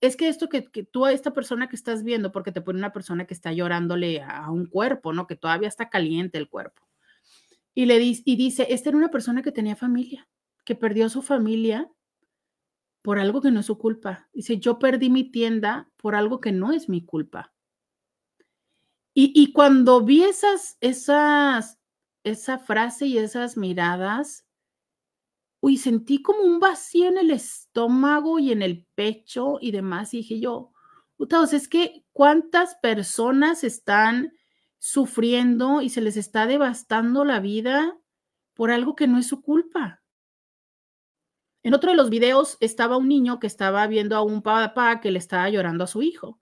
es que esto que, tú a esta persona que estás viendo, porque te pone una persona que está llorándole a un cuerpo, ¿no? Que todavía está caliente el cuerpo. Y le y dice, esta era una persona que tenía familia, que perdió su familia por algo que no es su culpa. Dice, yo perdí mi tienda por algo que no es mi culpa. Y, y cuando vi esas, esas, esa frase y esas miradas, uy, sentí como un vacío en el estómago y en el pecho y demás. Y dije yo, puta, es que cuántas personas están sufriendo y se les está devastando la vida por algo que no es su culpa. En otro de los videos estaba un niño que estaba viendo a un papá que le estaba llorando a su hijo.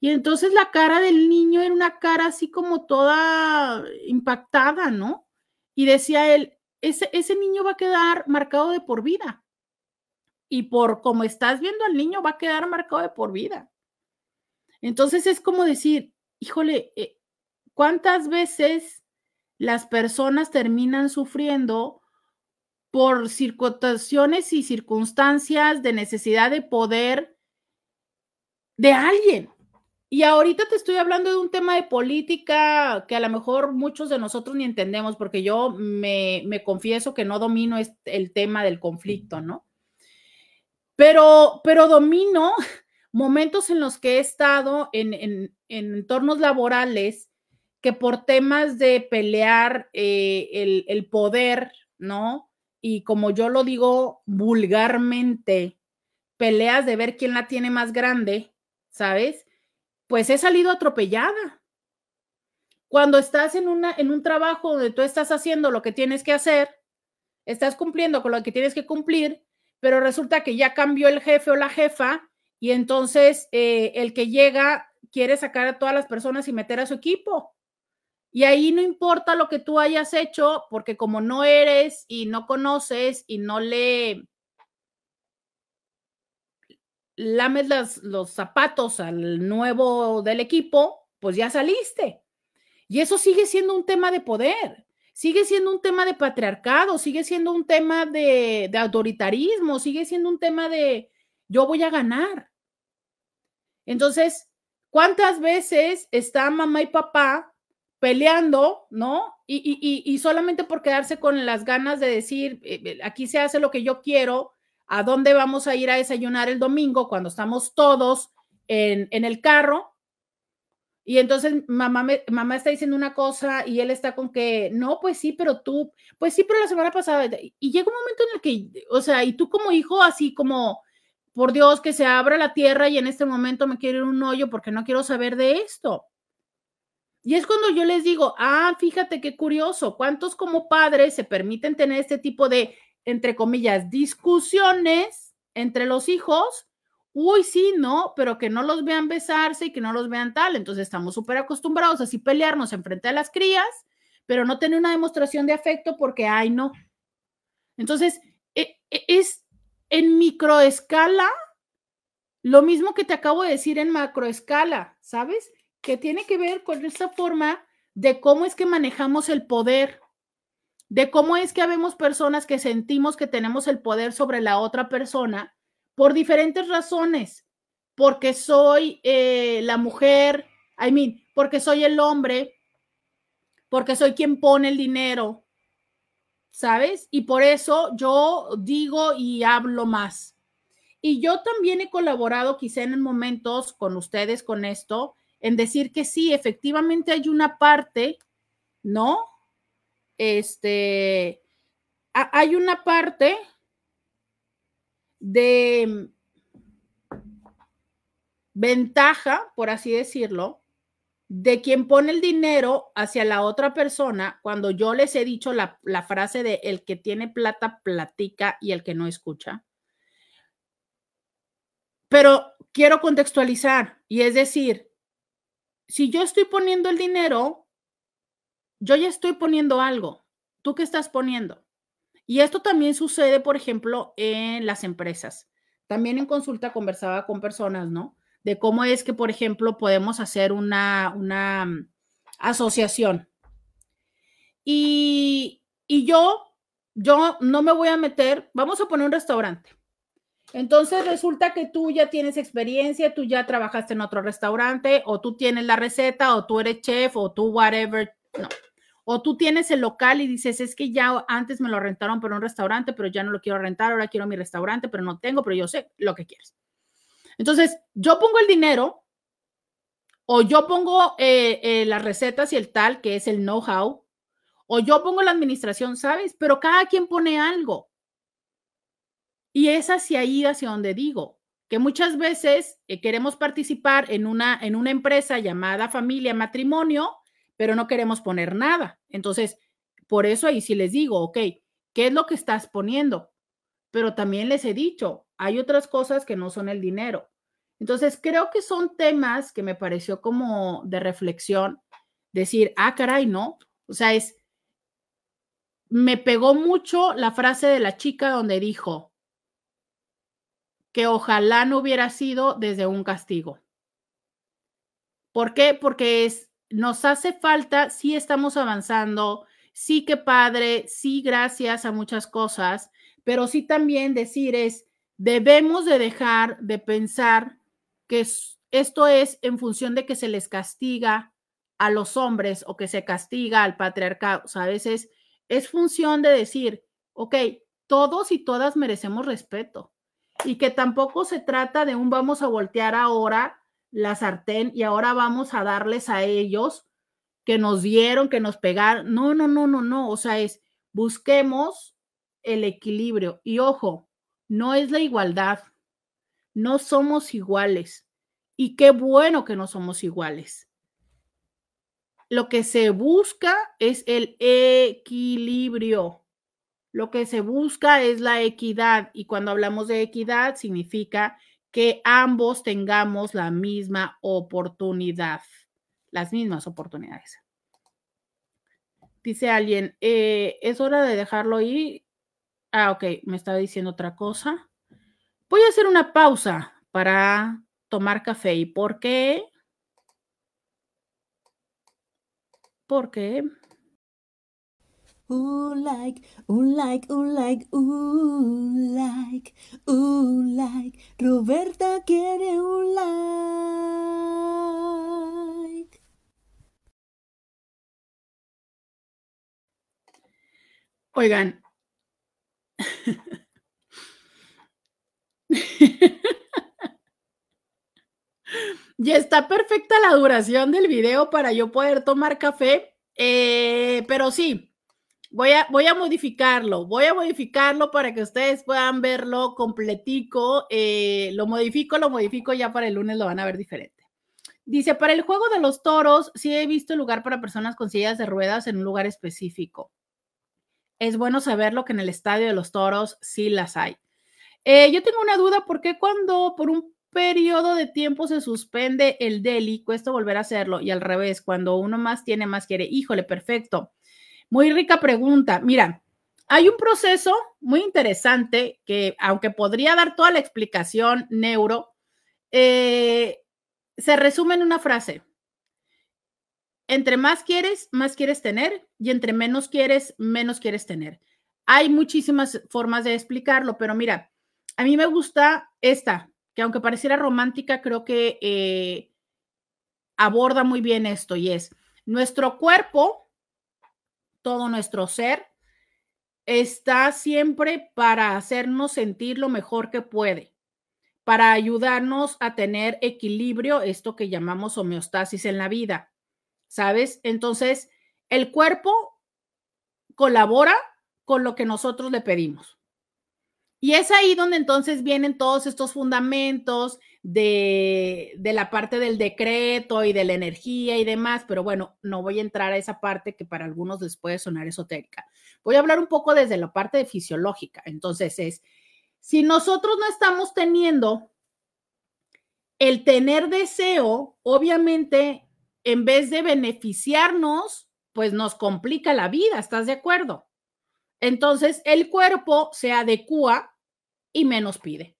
Y entonces la cara del niño era una cara así como toda impactada, ¿no? Y decía él, ese, niño va a quedar marcado de por vida. Y por como estás viendo al niño, va a quedar marcado de por vida. Entonces es como decir, híjole, eh, ¿cuántas veces las personas terminan sufriendo por circunstancias y circunstancias de necesidad de poder de alguien? Y ahorita te estoy hablando de un tema de política que a lo mejor muchos de nosotros ni entendemos, porque yo me, confieso que no domino el tema del conflicto, ¿no? Pero, pero domino momentos en los que he estado en, en, entornos laborales que por temas de pelear eh, el, el poder, ¿no? Y como yo lo digo vulgarmente, peleas de ver quién la tiene más grande, ¿sabes? pues he salido atropellada. Cuando estás en, una, en un trabajo donde tú estás haciendo lo que tienes que hacer, estás cumpliendo con lo que tienes que cumplir, pero resulta que ya cambió el jefe o la jefa y entonces eh, el que llega quiere sacar a todas las personas y meter a su equipo. Y ahí no importa lo que tú hayas hecho, porque como no eres y no conoces y no le lames los zapatos al nuevo del equipo, pues ya saliste. Y eso sigue siendo un tema de poder, sigue siendo un tema de patriarcado, sigue siendo un tema de, de autoritarismo, sigue siendo un tema de yo voy a ganar. Entonces, ¿cuántas veces está mamá y papá peleando, ¿no? Y, solamente por quedarse con las ganas de decir, eh, eh, aquí se hace lo que yo quiero, ¿a dónde vamos a ir a desayunar el domingo cuando estamos todos en, en el carro? Y entonces mamá, mamá está diciendo una cosa y él está con que, no, pues sí, pero tú, pues sí, pero la semana pasada, y llega un momento en el que, o sea, y tú como hijo, así como, por Dios, que se abra la tierra y en este momento me quiero ir un hoyo porque no quiero saber de esto. Y es cuando yo les digo, ah, fíjate qué curioso, ¿cuántos como padres se permiten tener este tipo de, entre comillas, discusiones entre los hijos? Uy, sí, no, pero que no los vean besarse y que no los vean tal. Entonces estamos súper acostumbrados a así pelearnos enfrente de las crías, pero no tener una demostración de afecto porque, ay, no. Entonces, e, e, es en microescala lo mismo que te acabo de decir en macroescala, ¿sabes? Que tiene que ver con esta forma de cómo es que manejamos el poder, de cómo es que habemos personas que sentimos que tenemos el poder sobre la otra persona por diferentes razones, porque soy eh, la mujer, I mean, porque soy el hombre, porque soy quien pone el dinero, ¿sabes? Y por eso yo digo y hablo más. Y yo también he colaborado quizá en momentos con ustedes con esto, en decir que sí, efectivamente hay una parte, ¿no? Este, hay una parte de ventaja, por así decirlo, de quien pone el dinero hacia la otra persona cuando yo les he dicho la, la, frase de el que tiene plata platica y el que no escucha. Pero quiero contextualizar y es decir, si yo estoy poniendo el dinero, yo ya estoy poniendo algo. ¿Tú qué estás poniendo? Y esto también sucede, por ejemplo, en las empresas. También en consulta conversaba con personas, ¿no? De cómo es que, por ejemplo, podemos hacer una, una mm, asociación. Y, y yo, yo no me voy a meter, vamos a poner un restaurante. Entonces resulta que tú ya tienes experiencia, tú ya trabajaste en otro restaurante, o tú tienes la receta, o tú eres chef, o tú whatever, no. O tú tienes el local y dices, es que ya antes me lo rentaron para un restaurante, pero ya no lo quiero rentar, ahora quiero mi restaurante, pero no tengo, pero yo sé lo que quieres. Entonces, yo pongo el dinero, o yo pongo eh, eh, las recetas y el tal, que es el know-how, o yo pongo la administración, ¿sabes? Pero cada quien pone algo. Y es hacia ahí, hacia donde digo, que muchas veces eh, queremos participar en una, en una empresa llamada familia matrimonio, pero no queremos poner nada. Entonces, por eso ahí sí les digo, ok, ¿qué es lo que estás poniendo? Pero también les he dicho, hay otras cosas que no son el dinero. Entonces, creo que son temas que me pareció como de reflexión, decir, ah, caray, no. O sea, es, me pegó mucho la frase de la chica donde dijo, que ojalá no hubiera sido desde un castigo. ¿Por qué? Porque es, nos hace falta, sí estamos avanzando, sí que padre, sí gracias a muchas cosas, pero sí también decir es, debemos de dejar de pensar que esto es en función de que se les castiga a los hombres o que se castiga al patriarcado. O sea, a veces es función de decir, ok, todos y todas merecemos respeto y que tampoco se trata de un vamos a voltear ahora la sartén y ahora vamos a darles a ellos que nos dieron, que nos pegaron. No, no, no, no, no. O sea, es busquemos el equilibrio. Y ojo, no es la igualdad. No somos iguales. Y qué bueno que no somos iguales. Lo que se busca es el equilibrio. Lo que se busca es la equidad y cuando hablamos de equidad significa que ambos tengamos la misma oportunidad, las mismas oportunidades. dice alguien, eh, es hora de dejarlo ir. Ah, ok, me estaba diciendo otra cosa. Voy a hacer una pausa para tomar café. ¿Y por qué? ¿Por qué? Un like, un like, un like, un like, un like. Roberta quiere un like. Oigan. ya está perfecta la duración del video para yo poder tomar café, eh, pero sí, voy a, voy a modificarlo, voy a modificarlo para que ustedes puedan verlo completico. Eh, lo modifico, lo modifico, ya para el lunes lo van a ver diferente. Dice, para el juego de los toros, sí he visto lugar para personas con sillas de ruedas en un lugar específico. Es bueno saberlo que en el estadio de los toros sí las hay. Eh, yo tengo una duda, ¿por qué cuando por un periodo de tiempo se suspende el deli, cuesta volver a hacerlo? Y al revés, cuando uno más tiene, más quiere. Híjole, perfecto. Muy rica pregunta. Mira, hay un proceso muy interesante que, aunque podría dar toda la explicación neuro, eh, se resume en una frase. Entre más quieres, más quieres tener y entre menos quieres, menos quieres tener. Hay muchísimas formas de explicarlo, pero mira, a mí me gusta esta, que aunque pareciera romántica, creo que eh, aborda muy bien esto y es nuestro cuerpo, todo nuestro ser, está siempre para hacernos sentir lo mejor que puede, para ayudarnos a tener equilibrio, esto que llamamos homeostasis en la vida, ¿sabes? Entonces, el cuerpo colabora con lo que nosotros le pedimos. Y es ahí donde entonces vienen todos estos fundamentos de, la parte del decreto y de la energía y demás, pero bueno, no voy a entrar a esa parte que para algunos les puede sonar esotérica. Voy a hablar un poco desde la parte fisiológica. Entonces es, si nosotros no estamos teniendo el tener deseo, obviamente, en vez de beneficiarnos, pues nos complica la vida, ¿estás de acuerdo? Entonces el cuerpo se adecua y menos pide.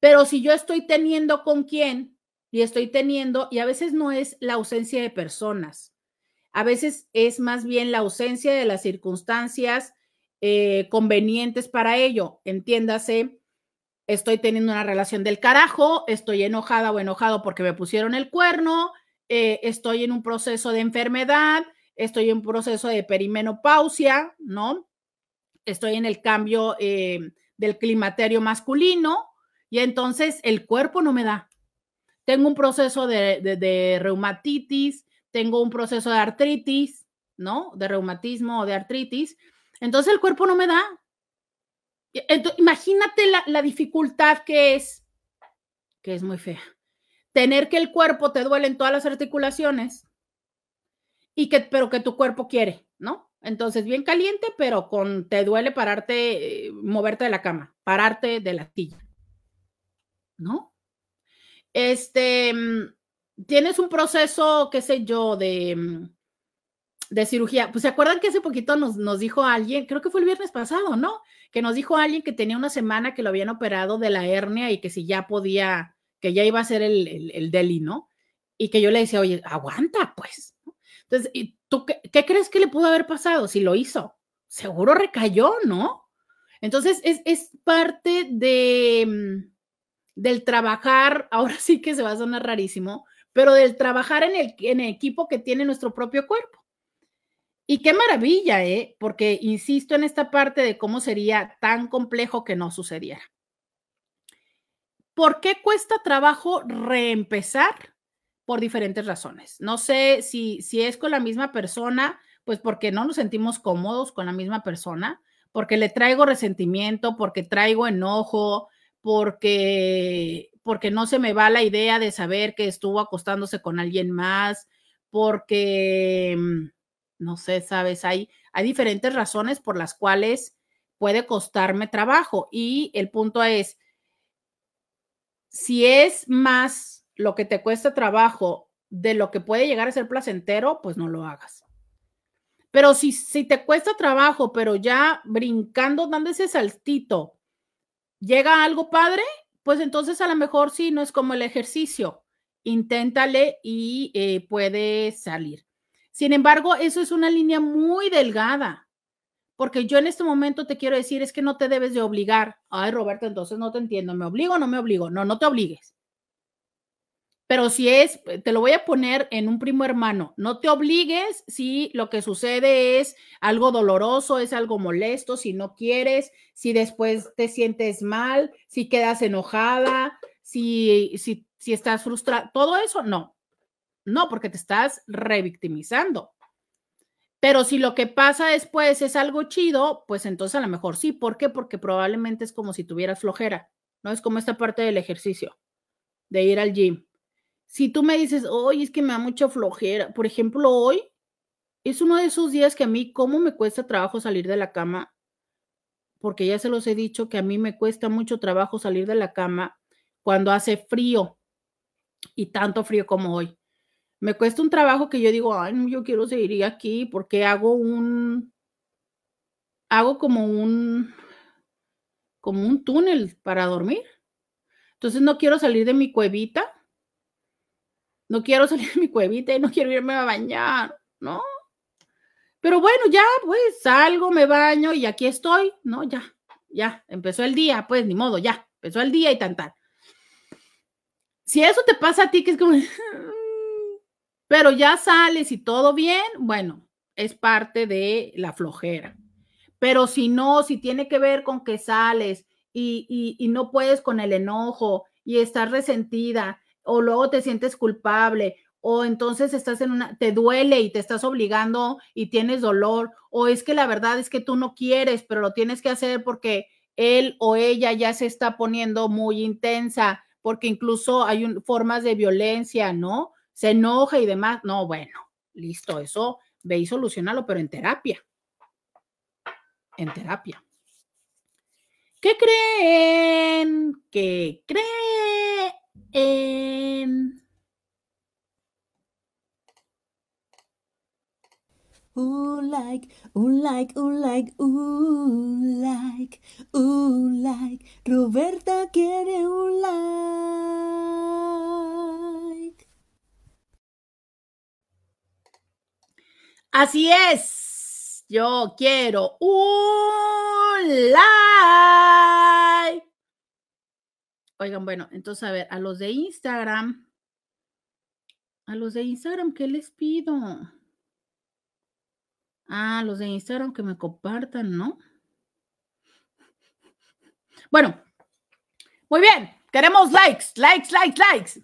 Pero si yo estoy teniendo con quién y estoy teniendo, y a veces no es la ausencia de personas, a veces es más bien la ausencia de las circunstancias eh, convenientes para ello. Entiéndase, estoy teniendo una relación del carajo, estoy enojada o enojado porque me pusieron el cuerno, eh, estoy en un proceso de enfermedad, estoy en un proceso de perimenopausia, ¿no? Estoy en el cambio eh, del climaterio masculino y entonces el cuerpo no me da. Tengo un proceso de, reumatitis, tengo un proceso de artritis, ¿no? De reumatismo o de artritis. Entonces el cuerpo no me da. imagínate la, la dificultad que es, que es muy fea. Tener que el cuerpo te duele en todas las articulaciones y que, pero que tu cuerpo quiere, ¿no? Entonces, bien caliente, pero con te duele pararte, eh, moverte de la cama, pararte de la silla, ¿no? Este, mm, tienes un proceso, qué sé yo, de, mm, de cirugía. Pues se acuerdan que hace poquito nos, nos dijo alguien, creo que fue el viernes pasado, ¿no? Que nos dijo alguien que tenía una semana que lo habían operado de la hernia y que si ya podía, que ya iba a ser el, el, el deli, ¿no? Y que yo le decía, oye, aguanta, pues, entonces, ¿y tú qué, crees que le pudo haber pasado si lo hizo? Seguro recayó, ¿no? Entonces, es, parte de, mm, del trabajar, ahora sí que se va a sonar rarísimo, pero del trabajar en el, en el equipo que tiene nuestro propio cuerpo. Y qué maravilla, ¿eh? Porque insisto en esta parte de cómo sería tan complejo que no sucediera. ¿Por qué cuesta trabajo reempezar? por diferentes razones. No sé si, si es con la misma persona, pues porque no nos sentimos cómodos con la misma persona, porque le traigo resentimiento, porque traigo enojo, porque, porque no se me va la idea de saber que estuvo acostándose con alguien más, porque, mm, no sé, sabes, hay, hay diferentes razones por las cuales puede costarme trabajo. Y el punto es, si es más lo que te cuesta trabajo de lo que puede llegar a ser placentero, pues no lo hagas. Pero si, si te cuesta trabajo, pero ya brincando, dando ese saltito, llega algo padre, pues entonces a lo mejor sí, no es como el ejercicio. Inténtale y eh, puede salir. Sin embargo, eso es una línea muy delgada, porque yo en este momento te quiero decir es que no te debes de obligar. Ay, Roberto, entonces no te entiendo. ¿Me obligo o no me obligo? No, no te obligues. Pero si es, eh, te lo voy a poner en un primo hermano, no te obligues si lo que sucede es algo doloroso, es algo molesto, si no quieres, si después te sientes mal, si quedas enojada, si, si, si estás frustrada, todo eso, no. No, porque te estás revictimizando. Pero si lo que pasa después es algo chido, pues entonces a lo mejor sí. ¿Por qué? Porque probablemente es como si tuvieras flojera, ¿no? Es como esta parte del ejercicio, de ir al gym si tú me dices, hoy es que me da mucha flojera, por ejemplo, hoy es uno de esos días que a mí, ¿cómo me cuesta trabajo salir de la cama? Porque ya se los he dicho que a mí me cuesta mucho trabajo salir de la cama cuando hace frío y tanto frío como hoy. Me cuesta un trabajo que yo digo, ay, no, yo quiero seguir aquí porque hago un, hago como un, como un túnel para dormir. Entonces no quiero salir de mi cuevita no quiero salir de mi cuevita y no quiero irme a bañar, ¿no? Pero bueno, ya, pues salgo, me baño y aquí estoy, ¿no? Ya, ya, empezó el día, pues ni modo, ya, empezó el día y tan tal. Si eso te pasa a ti, que es como, pero ya sales y todo bien, bueno, es parte de la flojera. Pero si no, si tiene que ver con que sales y, y, y no puedes con el enojo y estás resentida o luego te sientes culpable o entonces estás en una, te duele y te estás obligando y tienes dolor, o es que la verdad es que tú no quieres, pero lo tienes que hacer porque él o ella ya se está poniendo muy intensa, porque incluso hay formas de violencia, ¿no? Se enoja y demás. No, bueno, listo, eso ve y solucionalo, pero en terapia. En terapia. ¿Qué creen? ¿Qué creen? Um, Ooh, like, ooh, like, ooh, like, ooh, like, ooh, like. Roberta quiere un like. Así es. Yo quiero un like. Oigan, bueno, entonces a ver, a los de Instagram, a los de Instagram, ¿qué les pido? Ah, los de Instagram que me compartan, ¿no? Bueno, muy bien, queremos likes, likes, likes, likes.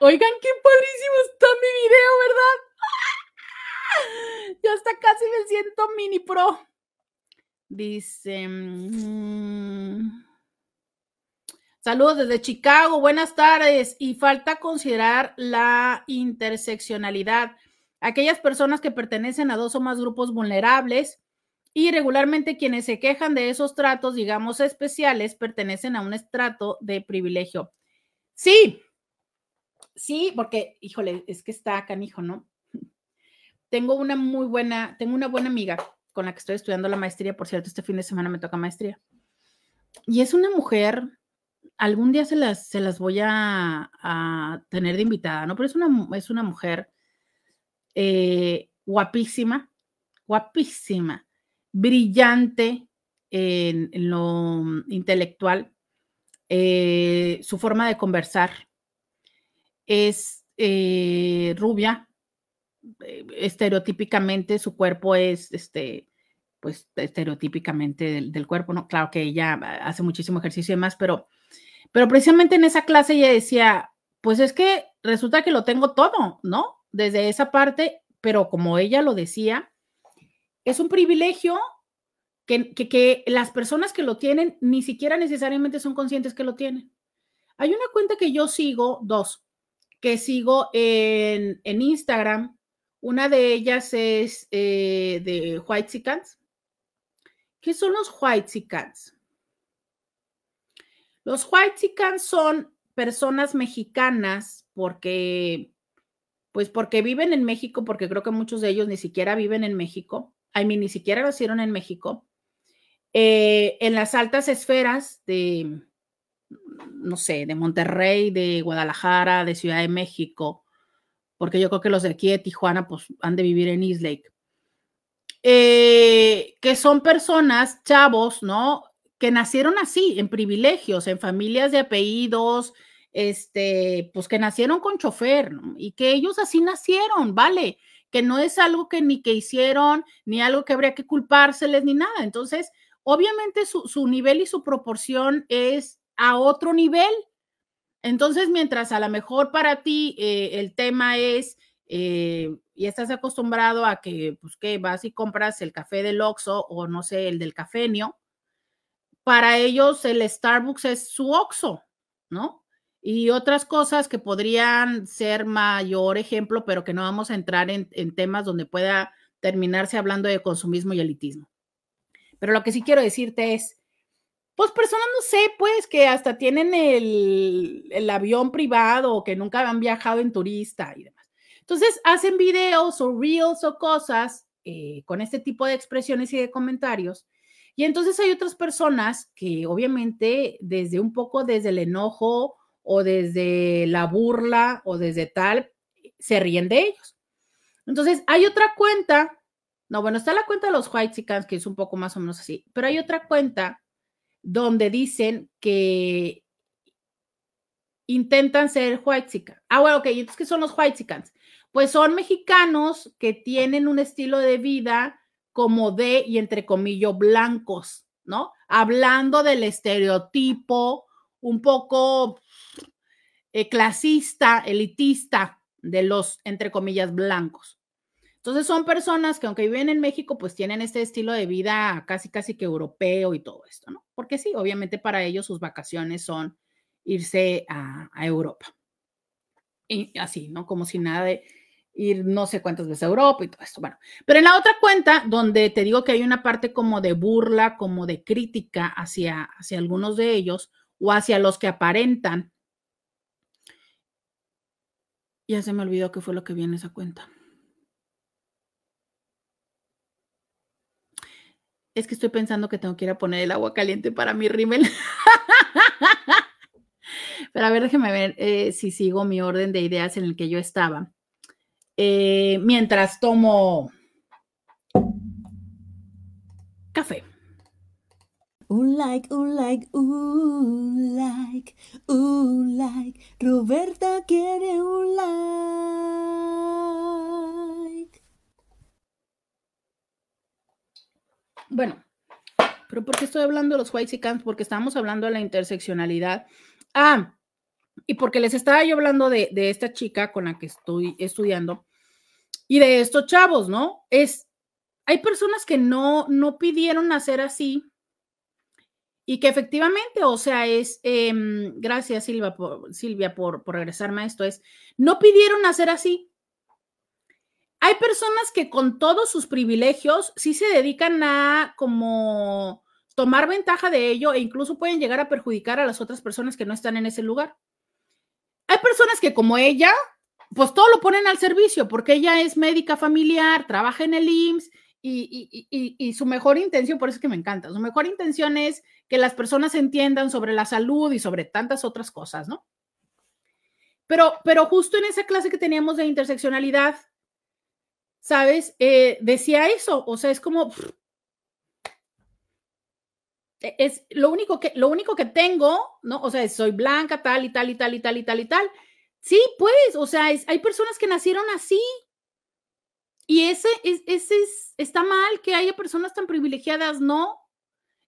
Oigan, qué padrísimo está mi video, ¿verdad? Yo hasta casi me siento mini pro. Dice... Mm, Saludos desde Chicago, buenas tardes. Y falta considerar la interseccionalidad. Aquellas personas que pertenecen a dos o más grupos vulnerables y regularmente quienes se quejan de esos tratos, digamos, especiales, pertenecen a un estrato de privilegio. Sí, sí, porque, híjole, es que está canijo, ¿no? Tengo una muy buena, tengo una buena amiga con la que estoy estudiando la maestría, por cierto, este fin de semana me toca maestría. Y es una mujer algún día se las, se las voy a, tener de invitada, ¿no? Pero es una, es una mujer eh, guapísima, guapísima, brillante en, lo intelectual, eh, su forma de conversar es eh, rubia, estereotípicamente su cuerpo es, este, pues estereotípicamente del, del, cuerpo, ¿no? Claro que ella hace muchísimo ejercicio y demás, pero pero precisamente en esa clase ella decía, pues es que resulta que lo tengo todo, ¿no? Desde esa parte, pero como ella lo decía, es un privilegio que, que, las personas que lo tienen ni siquiera necesariamente son conscientes que lo tienen. Hay una cuenta que yo sigo, dos, que sigo en, en Instagram. Una de ellas es eh, de White Cats. ¿Qué son los White Cats? Los White son personas mexicanas porque, pues porque viven en México, porque creo que muchos de ellos ni siquiera viven en México, I mean, ni siquiera nacieron en México, eh, en las altas esferas de, no sé, de Monterrey, de Guadalajara, de Ciudad de México, porque yo creo que los de aquí de Tijuana, pues han de vivir en East Lake, eh, que son personas, chavos, ¿no? Que nacieron así, en privilegios, en familias de apellidos, este, pues que nacieron con chofer, ¿no? Y que ellos así nacieron, ¿vale? Que no es algo que ni que hicieron, ni algo que habría que culpárseles, ni nada. Entonces, obviamente su, su nivel y su proporción es a otro nivel. Entonces, mientras a lo mejor para ti eh, el tema es, eh, y estás acostumbrado a que, pues, que vas y compras el café del Oxxo o no sé, el del cafenio, para ellos el Starbucks es su Oxxo, ¿no? Y otras cosas que podrían ser mayor ejemplo, pero que no vamos a entrar en, en temas donde pueda terminarse hablando de consumismo y elitismo. Pero lo que sí quiero decirte es, pues personas, no sé, pues que hasta tienen el, el avión privado o que nunca han viajado en turista y demás. Entonces hacen videos o reels o cosas eh, con este tipo de expresiones y de comentarios. Y entonces hay otras personas que obviamente desde un poco desde el enojo o desde la burla o desde tal, se ríen de ellos. Entonces hay otra cuenta, no, bueno, está la cuenta de los White que es un poco más o menos así, pero hay otra cuenta donde dicen que intentan ser white Ah, bueno, ok, entonces, ¿qué son los white Pues son mexicanos que tienen un estilo de vida como de, y entre comillas, blancos, ¿no? Hablando del estereotipo un poco eh, clasista, elitista de los, entre comillas, blancos. Entonces son personas que aunque viven en México, pues tienen este estilo de vida casi, casi que europeo y todo esto, ¿no? Porque sí, obviamente para ellos sus vacaciones son irse a, Europa. Y así, ¿no? Como si nada de ir no sé cuántas veces a Europa y todo esto. Bueno, pero en la otra cuenta, donde te digo que hay una parte como de burla, como de crítica hacia, hacia algunos de ellos o hacia los que aparentan. Ya se me olvidó qué fue lo que vi en esa cuenta. Es que estoy pensando que tengo que ir a poner el agua caliente para mi rímel. Pero a ver, déjeme ver eh, si sigo mi orden de ideas en el que yo estaba. Eh, mientras tomo café. Un like, un like, un like, un like. Roberta quiere un like. Bueno, pero ¿por qué estoy hablando de los white camps? Porque estamos hablando de la interseccionalidad. Ah, y porque les estaba yo hablando de, de esta chica con la que estoy estudiando y de estos chavos, ¿no? Es, hay personas que no, no pidieron nacer así y que efectivamente, o sea, es, em, gracias Silvia, por, Silvia por, por regresarme a esto, es, no pidieron nacer así, hay personas que con todos sus privilegios sí se dedican a como tomar ventaja de ello e incluso pueden llegar a perjudicar a las otras personas que no están en ese lugar. Hay personas que como ella, pues todo lo ponen al servicio porque ella es médica familiar, trabaja en el IMSS y, su mejor intención, por eso es que me encanta, su mejor intención es que las personas entiendan sobre la salud y sobre tantas otras cosas, ¿no? Pero, pero justo en esa clase que teníamos de interseccionalidad, ¿sabes? Eh, decía eso, o sea, es como, e, es lo único que, lo único que tengo, ¿no? O sea, soy blanca, tal y tal y tal y tal y tal y tal. Sí, pues, o sea, hay personas que nacieron así. Y ese, es, ese es, está mal que haya personas tan privilegiadas, ¿no?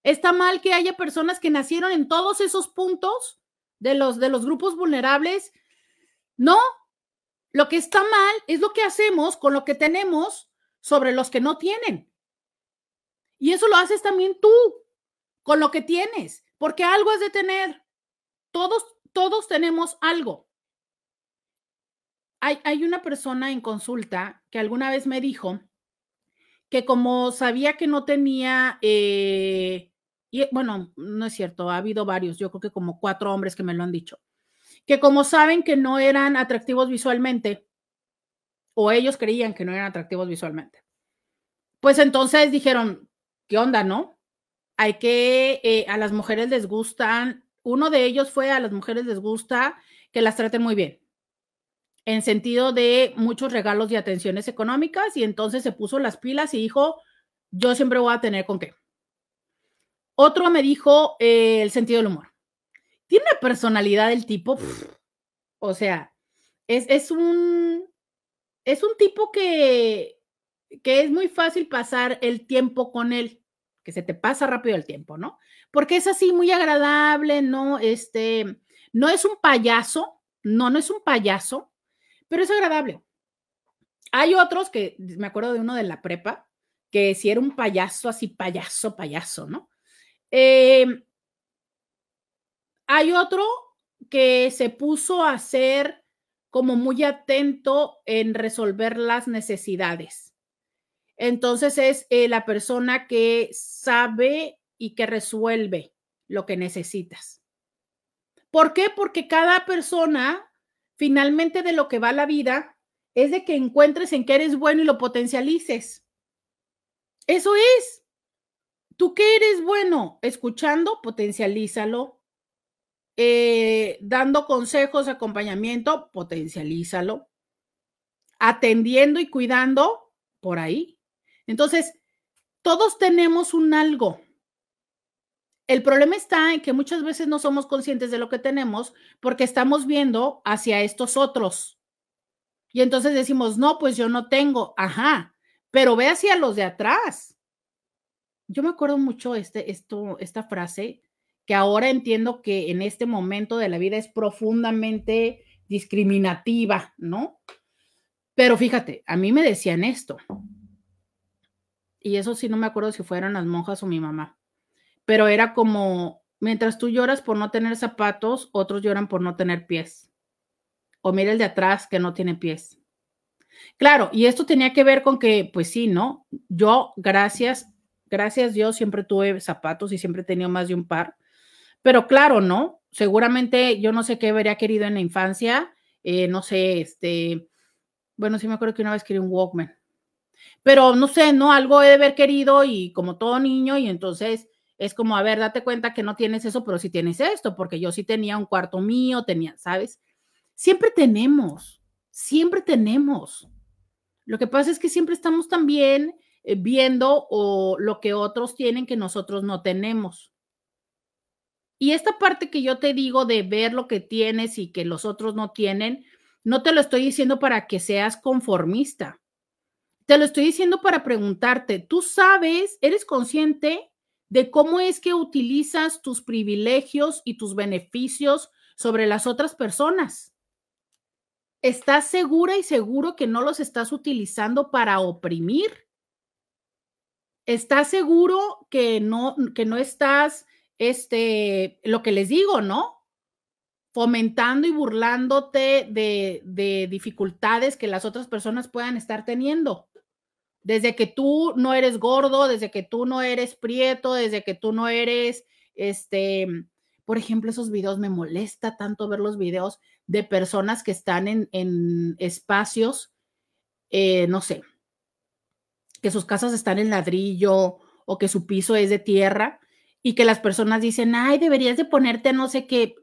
Está mal que haya personas que nacieron en todos esos puntos de los, de los grupos vulnerables. No, lo que está mal es lo que hacemos con lo que tenemos sobre los que no tienen. Y eso lo haces también tú con lo que tienes, porque algo es de tener. Todos, todos tenemos algo. Hay, hay una persona en consulta que alguna vez me dijo que como sabía que no tenía, eh, y bueno, no es cierto, ha habido varios, yo creo que como cuatro hombres que me lo han dicho que como saben que no eran atractivos visualmente, o ellos creían que no eran atractivos visualmente, pues entonces dijeron, ¿qué onda, no? Hay que, eh, a las mujeres les gustan, uno de ellos fue a las mujeres les gusta que las traten muy bien, en sentido de muchos regalos y atenciones económicas, y entonces se puso las pilas y dijo, yo siempre voy a tener con qué. Otro me dijo eh, el sentido del humor. Tiene una personalidad del tipo, o sea, es, es, un, es un tipo que, que es muy fácil pasar el tiempo con él, que se te pasa rápido el tiempo, ¿no? Porque es así muy agradable, ¿no? Este, no es un payaso, no, no es un payaso, pero es agradable. Hay otros que, me acuerdo de uno de la prepa, que si era un payaso, así payaso, payaso, ¿no? Eh, hay otro que se puso a ser como muy atento en resolver las necesidades. Entonces es eh, la persona que sabe y que resuelve lo que necesitas. ¿Por qué? Porque cada persona, finalmente de lo que va la vida, es de que encuentres en qué eres bueno y lo potencialices. Eso es. ¿Tú qué eres bueno? Escuchando, potencialízalo. Eh, dando consejos, acompañamiento, potencialízalo. Atendiendo y cuidando, por ahí. Entonces, todos tenemos un algo. El problema está en que muchas veces no somos conscientes de lo que tenemos porque estamos viendo hacia estos otros. Y entonces decimos, no, pues yo no tengo, ajá, pero ve hacia los de atrás. Yo me acuerdo mucho este, esto, esta frase que ahora entiendo que en este momento de la vida es profundamente discriminativa, ¿no? Pero fíjate, a mí me decían esto. Y eso sí, no me acuerdo si fueran las monjas o mi mamá. Pero era como, mientras tú lloras por no tener zapatos, otros lloran por no tener pies. O mira el de atrás que no tiene pies. Claro, y esto tenía que ver con que, pues sí, ¿no? Yo, gracias, gracias Dios, siempre tuve zapatos y siempre he tenido más de un par. Pero claro, ¿no? Seguramente yo no sé qué habría querido en la infancia, eh, no sé, este, bueno, sí me acuerdo que una vez quería un Walkman, pero no sé, ¿no? Algo he de haber querido y como todo niño y entonces es como, a ver, date cuenta que no tienes eso, pero sí tienes esto, porque yo sí tenía un cuarto mío, tenía, ¿sabes? Siempre tenemos, siempre tenemos. Lo que pasa es que siempre estamos también eh, viendo o lo que otros tienen que nosotros no tenemos. Y esta parte que yo te digo de ver lo que tienes y que los otros no tienen, no te lo estoy diciendo para que seas conformista. Te lo estoy diciendo para preguntarte, ¿tú sabes, eres consciente de cómo es que utilizas tus privilegios y tus beneficios sobre las otras personas? ¿Estás segura y seguro que no los estás utilizando para oprimir? ¿Estás seguro que no, que no estás, este, lo que les digo, ¿no? Fomentando y burlándote de, de dificultades que las otras personas puedan estar teniendo. Desde que tú no eres gordo, desde que tú no eres prieto, desde que tú no eres, este, por ejemplo, esos videos me molesta tanto ver los videos de personas que están en, espacios, eh, no sé, que sus casas están en ladrillo o que su piso es de tierra y que las personas dicen, ay, deberías de ponerte no sé qué.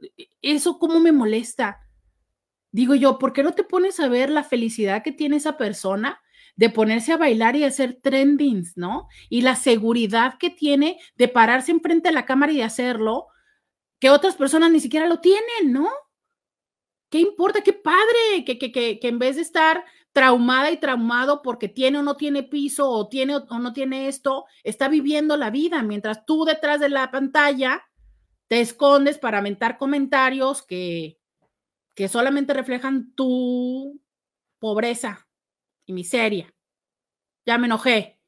Eso cómo me molesta. Digo yo, ¿por qué no te pones a ver la felicidad que tiene esa persona de ponerse a bailar y hacer trendings, ¿no? Y la seguridad que tiene de pararse enfrente de la cámara y de hacerlo, que otras personas ni siquiera lo tienen, ¿no? ¿Qué importa? ¡Qué padre! Que, que, que, que en vez de estar traumada y traumado porque tiene o no tiene piso o tiene o no tiene esto, está viviendo la vida, mientras tú detrás de la pantalla te escondes para mentar comentarios que, que solamente reflejan tu pobreza y miseria. Ya me enojé.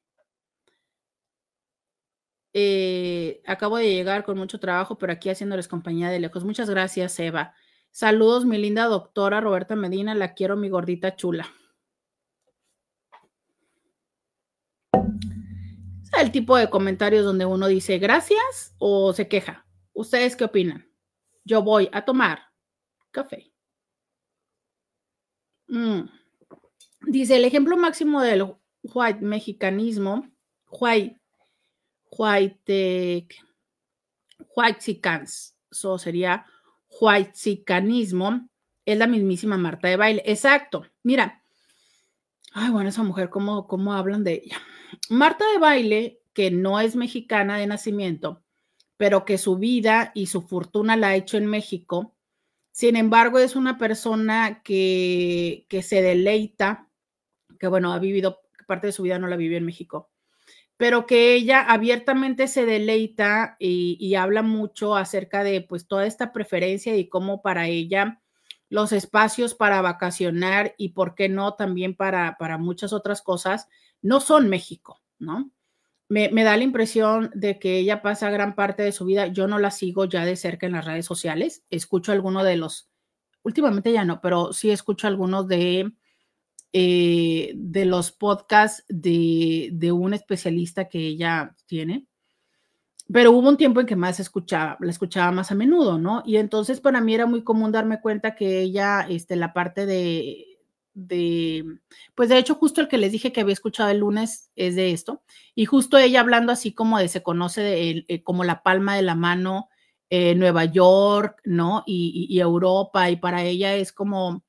Eh, acabo de llegar con mucho trabajo, pero aquí haciéndoles compañía de lejos. Muchas gracias, Eva. Saludos, mi linda doctora Roberta Medina, la quiero, mi gordita chula. Es el tipo de comentarios donde uno dice gracias o se queja. ¿Ustedes qué opinan? Yo voy a tomar café. Mm. Dice, el ejemplo máximo del white mexicanismo white, white, white eso sería white es la mismísima Marta de baile. Exacto. Mira, ay, bueno, esa mujer, ¿cómo, cómo hablan de ella? Marta de baile, que no es mexicana de nacimiento, pero que su vida y su fortuna la ha hecho en México. Sin embargo, es una persona que, que se deleita, que bueno, ha vivido, parte de su vida no la vivió en México, pero que ella abiertamente se deleita y, habla mucho acerca de pues toda esta preferencia y cómo para ella los espacios para vacacionar y por qué no también para, para muchas otras cosas no son México, ¿no? Me, da la impresión de que ella pasa gran parte de su vida, yo no la sigo ya de cerca en las redes sociales, escucho algunos de los, últimamente ya no, pero sí escucho algunos de eh, de los podcasts de, de, un especialista que ella tiene, pero hubo un tiempo en que más escuchaba, la escuchaba más a menudo, ¿no? Y entonces para mí era muy común darme cuenta que ella, este, la parte de, de, pues de hecho justo el que les dije que había escuchado el lunes es de esto, y justo ella hablando así como de se conoce de, eh, como la palma de la mano, eh, Nueva York, ¿no? Y, y, Europa, y para ella es como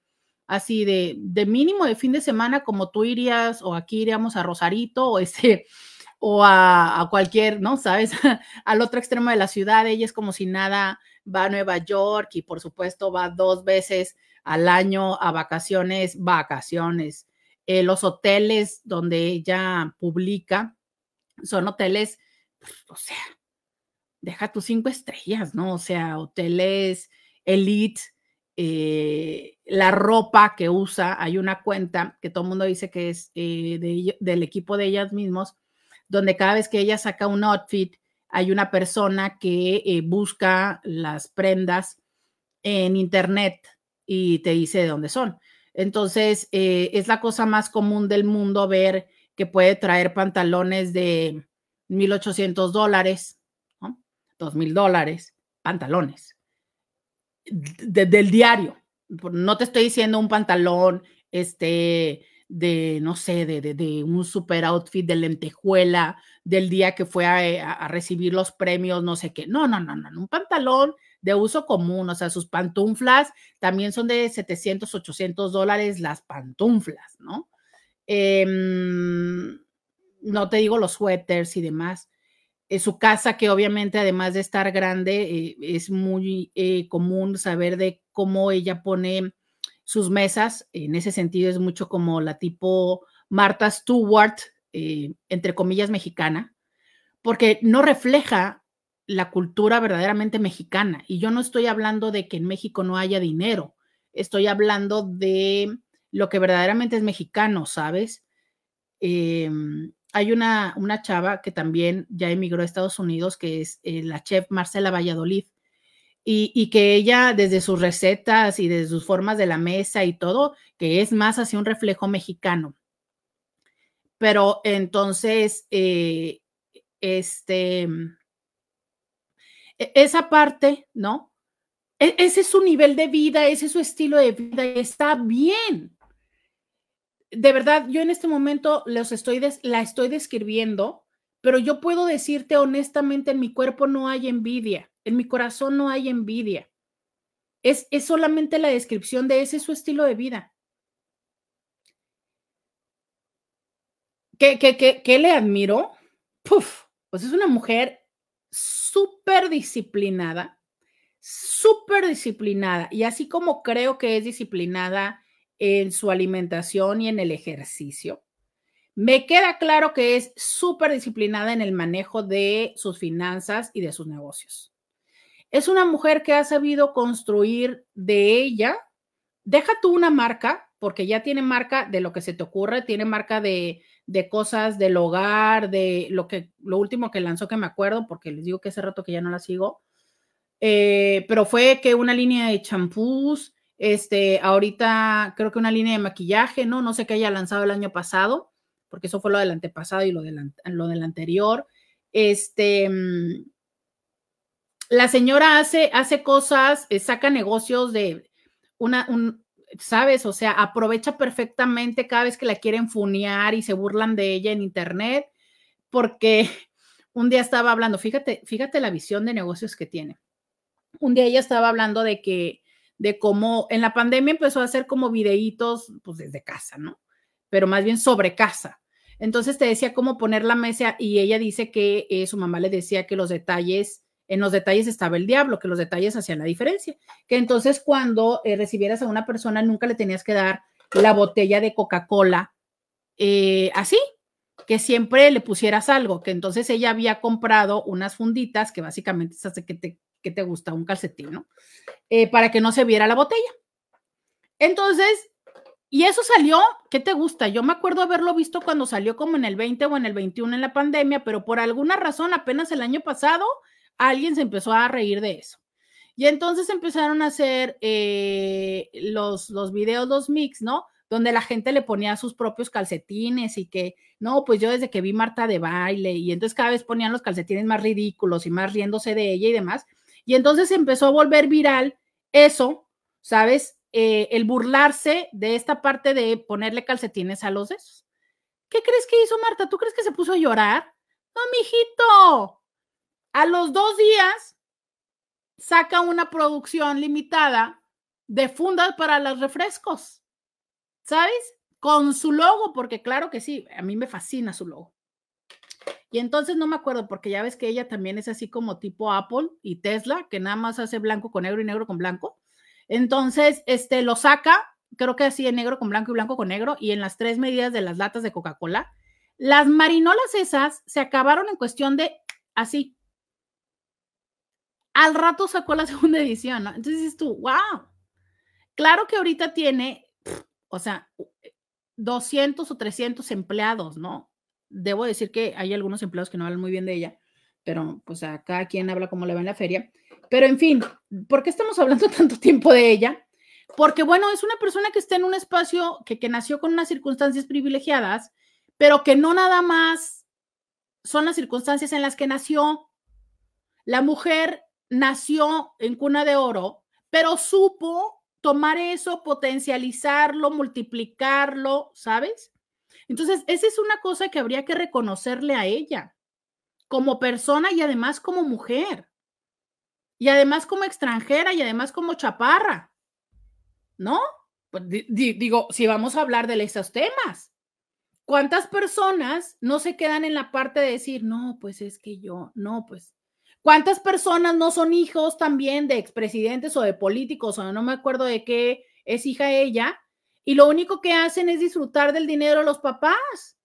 así de, de mínimo de fin de semana, como tú irías, o aquí iríamos a Rosarito, o ese, o a, cualquier, ¿no? ¿Sabes? Al otro extremo de la ciudad, ella es como si nada, va a Nueva York y por supuesto va dos veces al año a vacaciones, vacaciones. Eh, los hoteles donde ella publica son hoteles, o sea, deja tus cinco estrellas, ¿no? O sea, hoteles elite, eh, la ropa que usa, hay una cuenta que todo el mundo dice que es eh, del equipo de ellas mismos, donde cada vez que ella saca un outfit, hay una persona que eh, busca las prendas en internet y te dice de dónde son. Entonces, es la cosa más común del mundo ver que puede traer pantalones de 1.800 dólares, ¿no? 2.000 dólares, pantalones del diario. No te estoy diciendo un pantalón, este, de, no sé, de, un super outfit de lentejuela del día que fue a, recibir los premios, no sé qué. No, no, no, no, un pantalón de uso común, o sea, sus pantuflas también son de 700, 800 dólares las pantuflas, ¿no? Em, no te digo los suéteres y demás su casa, que obviamente además de estar grande, eh, es muy eh, común saber de cómo ella pone sus mesas. En ese sentido es mucho como la tipo Martha Stewart, eh, entre comillas, mexicana, porque no refleja la cultura verdaderamente mexicana. Y yo no estoy hablando de que en México no haya dinero, estoy hablando de lo que verdaderamente es mexicano, ¿sabes? Hay una, una chava que también ya emigró a Estados Unidos, que es eh, la chef Marcela Valladolid, y, que ella desde sus recetas y desde sus formas de la mesa y todo, que es más hacia un reflejo mexicano. Pero entonces, eh, este, e, esa parte, ¿no? E, ese es su nivel de vida, ese es su estilo de vida, está bien de verdad, yo en este momento los estoy la estoy describiendo, pero yo puedo decirte honestamente, en mi cuerpo no hay envidia, en mi corazón no hay envidia. Es, es solamente la descripción de ese su estilo de vida. ¿Qué, qué, qué, qué le admiro? Puf, pues es una mujer súper disciplinada, súper disciplinada. Y así como creo que es disciplinada en su alimentación y en el ejercicio. Me queda claro que es súper disciplinada en el manejo de sus finanzas y de sus negocios. Es una mujer que ha sabido construir de ella, deja tú una marca, porque ya tiene marca de lo que se te ocurre, tiene marca de, cosas del hogar, de lo que lo último que lanzó que me acuerdo, porque les digo que hace rato que ya no la sigo, eh, pero fue que una línea de champús, este, ahorita creo que una línea de maquillaje, ¿no? No sé qué haya lanzado el año pasado, porque eso fue lo del antepasado y lo del, lo del anterior. Este, mm, la señora hace, hace cosas, eh, saca negocios de una, un, ¿sabes? O sea, aprovecha perfectamente cada vez que la quieren funear y se burlan de ella en internet, porque un día estaba hablando, fíjate, fíjate la visión de negocios que tiene. Un día ella estaba hablando de que, de cómo en la pandemia empezó a hacer como videitos, pues desde casa, ¿no? Pero más bien sobre casa. Entonces te decía cómo poner la mesa y ella dice que eh, su mamá le decía que los detalles, en los detalles estaba el diablo, que los detalles hacían la diferencia. Que entonces cuando eh, recibieras a una persona nunca le tenías que dar la botella de Coca-Cola eh, así, que siempre le pusieras algo, que entonces ella había comprado unas funditas que básicamente es hace que te, que te gusta un calcetín, ¿no? Eh, para que no se viera la botella. Entonces, y eso salió, ¿qué te gusta? Yo me acuerdo haberlo visto cuando salió como en el 20 o en el 21 en la pandemia, pero por alguna razón apenas el año pasado alguien se empezó a reír de eso. Y entonces empezaron a hacer eh, los, los videos, los mix, ¿no? donde la gente le ponía sus propios calcetines y que, no, pues yo desde que vi Marta de baile y entonces cada vez ponían los calcetines más ridículos y más riéndose de ella y demás. Y entonces empezó a volver viral eso, ¿sabes? Eh, el burlarse de esta parte de ponerle calcetines a los dedos. ¿Qué crees que hizo Marta? ¿Tú crees que se puso a llorar? No, mijito. A los dos días saca una producción limitada de fundas para los refrescos. ¿sabes? Con su logo, porque claro que sí, a mí me fascina su logo. Y entonces no me acuerdo, porque ya ves que ella también es así como tipo Apple y Tesla, que nada más hace blanco con negro y negro con blanco. Entonces, este lo saca, creo que así en negro con blanco y blanco con negro, y en las tres medidas de las latas de Coca-Cola. Las marinolas esas se acabaron en cuestión de así. Al rato sacó la segunda edición, ¿no? Entonces dices tú, wow. Claro que ahorita tiene o sea, 200 eh, o 300 empleados, ¿no? Debo decir que hay algunos empleados que no hablan muy bien de ella, pero pues a quien habla como le va en la feria. Pero en fin, ¿por qué estamos hablando tanto tiempo de ella? Porque bueno, es una persona que está en un espacio que, que nació con unas circunstancias privilegiadas, pero que no nada más son las circunstancias en las que nació. La mujer nació en cuna de oro, pero supo tomar eso, potencializarlo, multiplicarlo, ¿sabes? Entonces, esa es una cosa que habría que reconocerle a ella como persona y además como mujer. Y además como extranjera y además como chaparra. ¿No? Pues, digo, si vamos a hablar de esos temas. ¿Cuántas personas no se quedan en la parte de decir, no, pues es que yo, no, pues ¿Cuántas personas no son hijos también de expresidentes o de políticos o no me acuerdo de qué es hija ella? Y lo único que hacen es disfrutar del dinero de los papás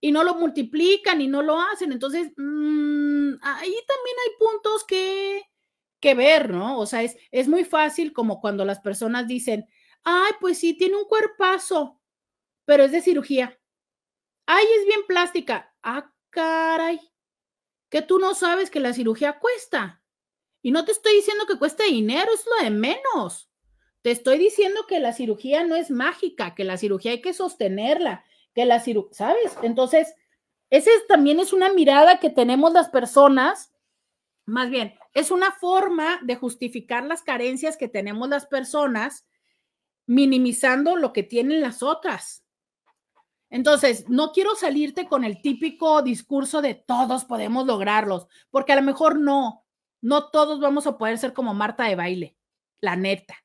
y no lo multiplican y no lo hacen. Entonces, mm, ahí también hay puntos que, que ver, ¿no? O sea, es, es muy fácil como cuando las personas dicen, ay, pues sí, tiene un cuerpazo, pero es de cirugía. Ay, es bien plástica. Ah, caray que tú no sabes que la cirugía cuesta. Y no te estoy diciendo que cueste dinero, es lo de menos. Te estoy diciendo que la cirugía no es mágica, que la cirugía hay que sostenerla, que la cirugía, ¿sabes? Entonces, esa también es una mirada que tenemos las personas, más bien, es una forma de justificar las carencias que tenemos las personas, minimizando lo que tienen las otras. Entonces, no quiero salirte con el típico discurso de todos podemos lograrlos, porque a lo mejor no, no todos vamos a poder ser como Marta de baile, la neta.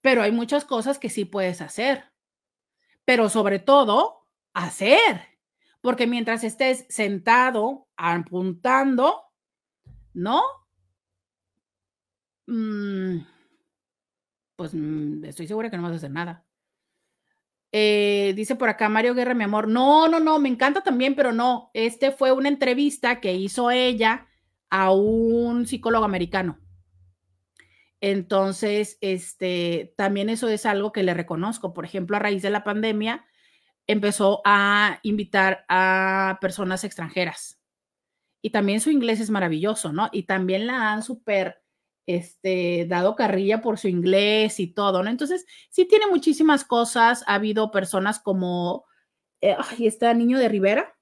Pero hay muchas cosas que sí puedes hacer. Pero sobre todo, hacer. Porque mientras estés sentado, apuntando, ¿no? Mm, pues mm, estoy segura que no vas a hacer nada. Eh, dice por acá Mario Guerra, mi amor. No, no, no, me encanta también, pero no. Este fue una entrevista que hizo ella a un psicólogo americano. Entonces, este, también eso es algo que le reconozco. Por ejemplo, a raíz de la pandemia, empezó a invitar a personas extranjeras. Y también su inglés es maravilloso, ¿no? Y también la han súper este, dado carrilla por su inglés y todo, ¿no? Entonces, sí tiene muchísimas cosas. Ha habido personas como, eh, ay, está Niño de Rivera,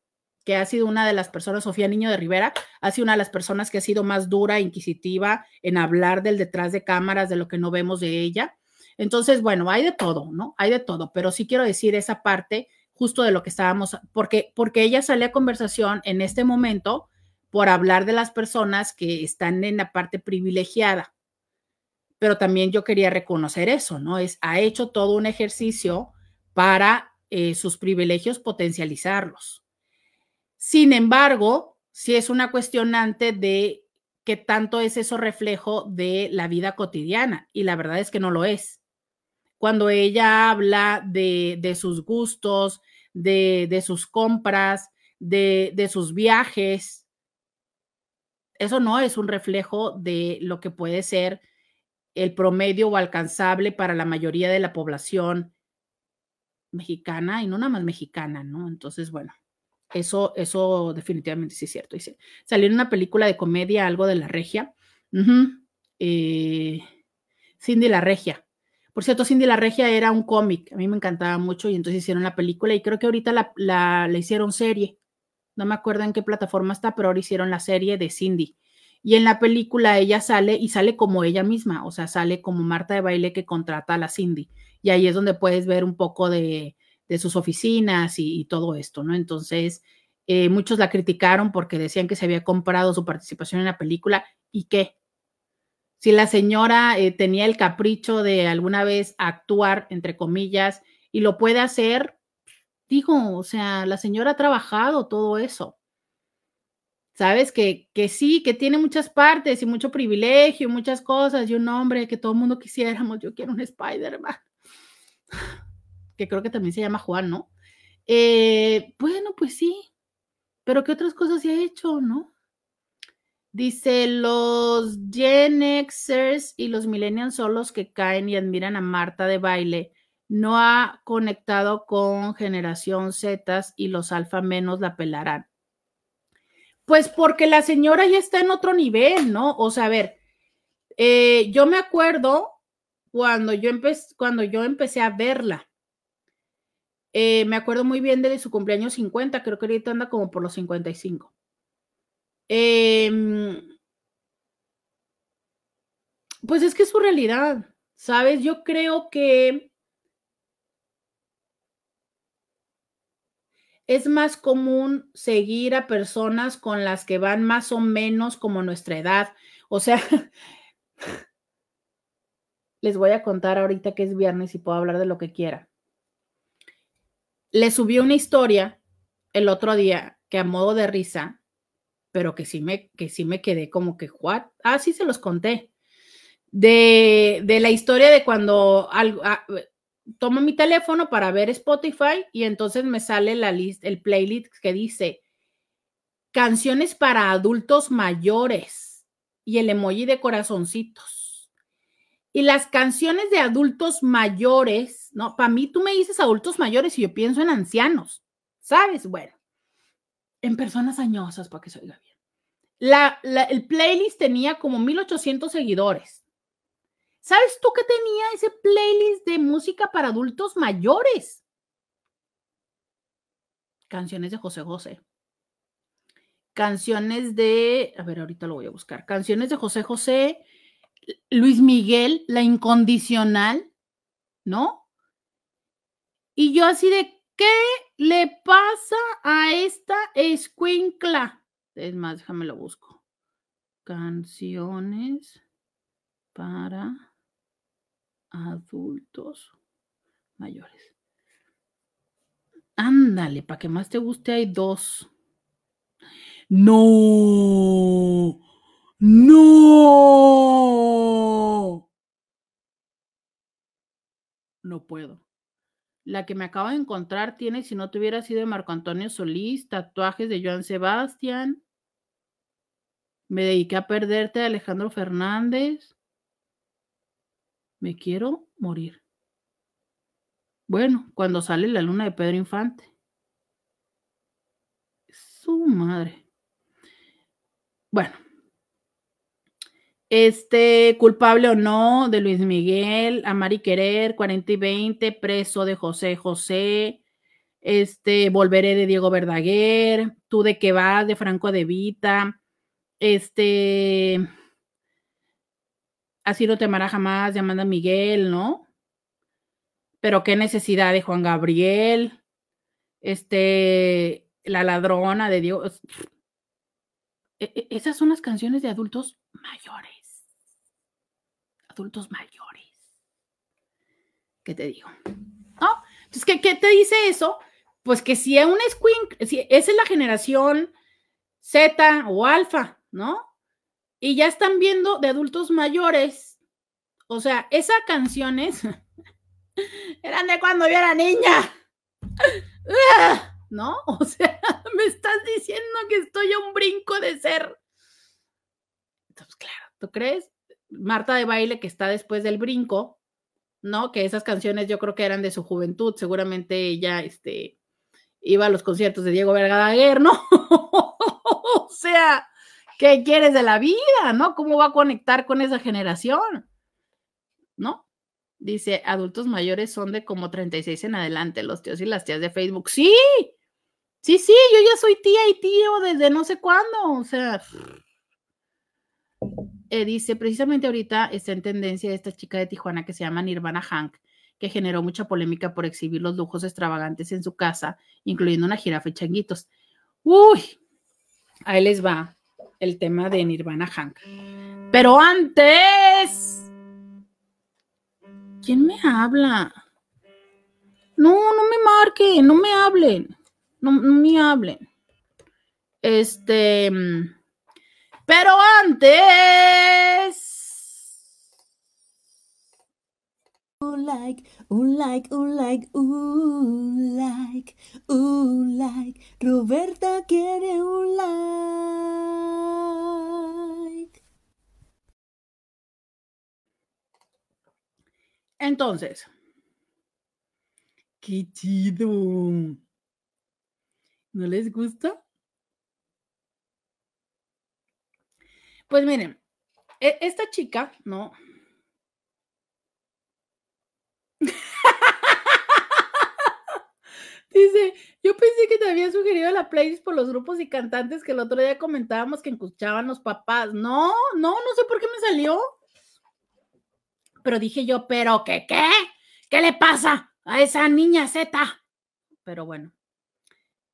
que ha sido una de las personas, Sofía Niño de Rivera, ha sido una de las personas que ha sido más dura, inquisitiva en hablar del detrás de cámaras, de lo que no vemos de ella. Entonces, bueno, hay de todo, ¿no? Hay de todo, pero sí quiero decir esa parte justo de lo que estábamos, porque, porque ella sale a conversación en este momento por hablar de las personas que están en la parte privilegiada. Pero también yo quería reconocer eso, ¿no? Es, ha hecho todo un ejercicio para eh, sus privilegios potencializarlos. Sin embargo, si es una cuestionante de qué tanto es eso reflejo de la vida cotidiana, y la verdad es que no lo es. Cuando ella habla de, de sus gustos, de, de sus compras, de, de sus viajes, eso no es un reflejo de lo que puede ser el promedio o alcanzable para la mayoría de la población mexicana y no nada más mexicana, ¿no? Entonces, bueno, eso, eso definitivamente sí es cierto. Dice, salió en una película de comedia, algo de la regia. Eh, Cindy la regia. Por cierto, Cindy la regia era un cómic, a mí me encantaba mucho y entonces hicieron la película y creo que ahorita la, la, la hicieron serie. No me acuerdo en qué plataforma está, pero ahora hicieron la serie de Cindy. Y en la película ella sale y sale como ella misma, o sea, sale como Marta de baile que contrata a la Cindy. Y ahí es donde puedes ver un poco de, de sus oficinas y, y, todo esto, ¿no? Entonces, eh, muchos la criticaron porque decían que se había comprado su participación en la película y qué. Si la señora eh, tenía el capricho de alguna vez actuar, entre comillas, y lo puede hacer, digo, o sea, la señora ha trabajado todo eso. Sabes que, que sí, que tiene muchas partes y mucho privilegio, muchas cosas, y un hombre que todo el mundo quisiéramos, yo quiero un Spider-Man que creo que también se llama Juan, ¿no? Eh, bueno, pues sí, pero ¿qué otras cosas se ha hecho, no? Dice, los Gen Xers y los Millennials son los que caen y admiran a Marta de baile. No ha conectado con generación Z y los alfa menos la pelarán. Pues porque la señora ya está en otro nivel, ¿no? O sea, a ver, eh, yo me acuerdo cuando yo, cuando yo empecé a verla. Eh, me acuerdo muy bien de su cumpleaños 50, creo que ahorita anda como por los 55. Eh, pues es que es su realidad, ¿sabes? Yo creo que es más común seguir a personas con las que van más o menos como nuestra edad. O sea, les voy a contar ahorita que es viernes y puedo hablar de lo que quiera le subí una historia el otro día que a modo de risa, pero que sí me, que sí me quedé como que, ¿what? Ah, sí se los conté. De, de la historia de cuando algo, tomo mi teléfono para ver Spotify y entonces me sale la lista, el playlist que dice canciones para adultos mayores y el emoji de corazoncitos. Y las canciones de adultos mayores, ¿no? Para mí tú me dices adultos mayores y yo pienso en ancianos, ¿sabes? Bueno, en personas añosas para que se oiga bien. La, la, el playlist tenía como 1800 seguidores. ¿Sabes tú qué tenía ese playlist de música para adultos mayores? Canciones de José José. Canciones de, a ver, ahorita lo voy a buscar. Canciones de José José, Luis Miguel, la incondicional, ¿no? Y yo así de, ¿qué le pasa a esta escuincla? Es más, déjame lo busco. Canciones para adultos mayores. Ándale, para que más te guste hay dos. No. No. No puedo. La que me acabo de encontrar tiene, si no tuviera sido de Marco Antonio Solís, tatuajes de Joan Sebastián. Me dediqué a perderte de Alejandro Fernández. Me quiero morir. Bueno, cuando sale la luna de Pedro Infante. Su madre. Bueno, este, culpable o no, de Luis Miguel, Amar y Querer, 40 y 20, preso de José José, este, Volveré de Diego Verdaguer, Tú de qué vas, de Franco de Vita, este, Así no te amará jamás, de Amanda Miguel, ¿no? Pero qué necesidad de Juan Gabriel, este, La ladrona de. E, e, esas son las canciones de adultos mayores. Adultos mayores. ¿Qué te digo? ¿No? Entonces, ¿qué, ¿qué, te dice eso? Pues que si es un squink, si esa es la generación Z o alfa, ¿no? Y ya están viendo de adultos mayores. O sea, esas canciones eran de cuando yo era niña. ¿No? O sea, me estás diciendo que estoy a un brinco de ser. Entonces, claro, ¿tú crees? Marta de baile que está después del brinco, ¿no? Que esas canciones yo creo que eran de su juventud, seguramente ella este, iba a los conciertos de Diego Vergadaguer, ¿no? o sea, ¿qué quieres de la vida, no? ¿Cómo va a conectar con esa generación? ¿No? Dice, adultos mayores son de como 36 en adelante, los tíos y las tías de Facebook. Sí, sí, sí, yo ya soy tía y tío desde no sé cuándo, o sea. Eh, dice, precisamente ahorita está en tendencia esta chica de Tijuana que se llama Nirvana Hank, que generó mucha polémica por exhibir los lujos extravagantes en su casa, incluyendo una jirafa y changuitos. Uy, ahí les va el tema de Nirvana Hank. Pero antes ¿Quién me habla? No, no me marquen, no me hablen. No, me hablen. Este. Pero antes. Un like, un like, un like, un like, un like. Roberta quiere un like. Entonces, qué chido. ¿No les gusta? Pues miren, e-, esta chica, ¿no? Dice, yo pensé que te había sugerido la playlist por los grupos y cantantes que el otro día comentábamos que escuchaban los papás. No, no, no sé por qué me salió pero dije yo, ¿pero qué qué? ¿Qué le pasa a esa niña Z? Pero bueno.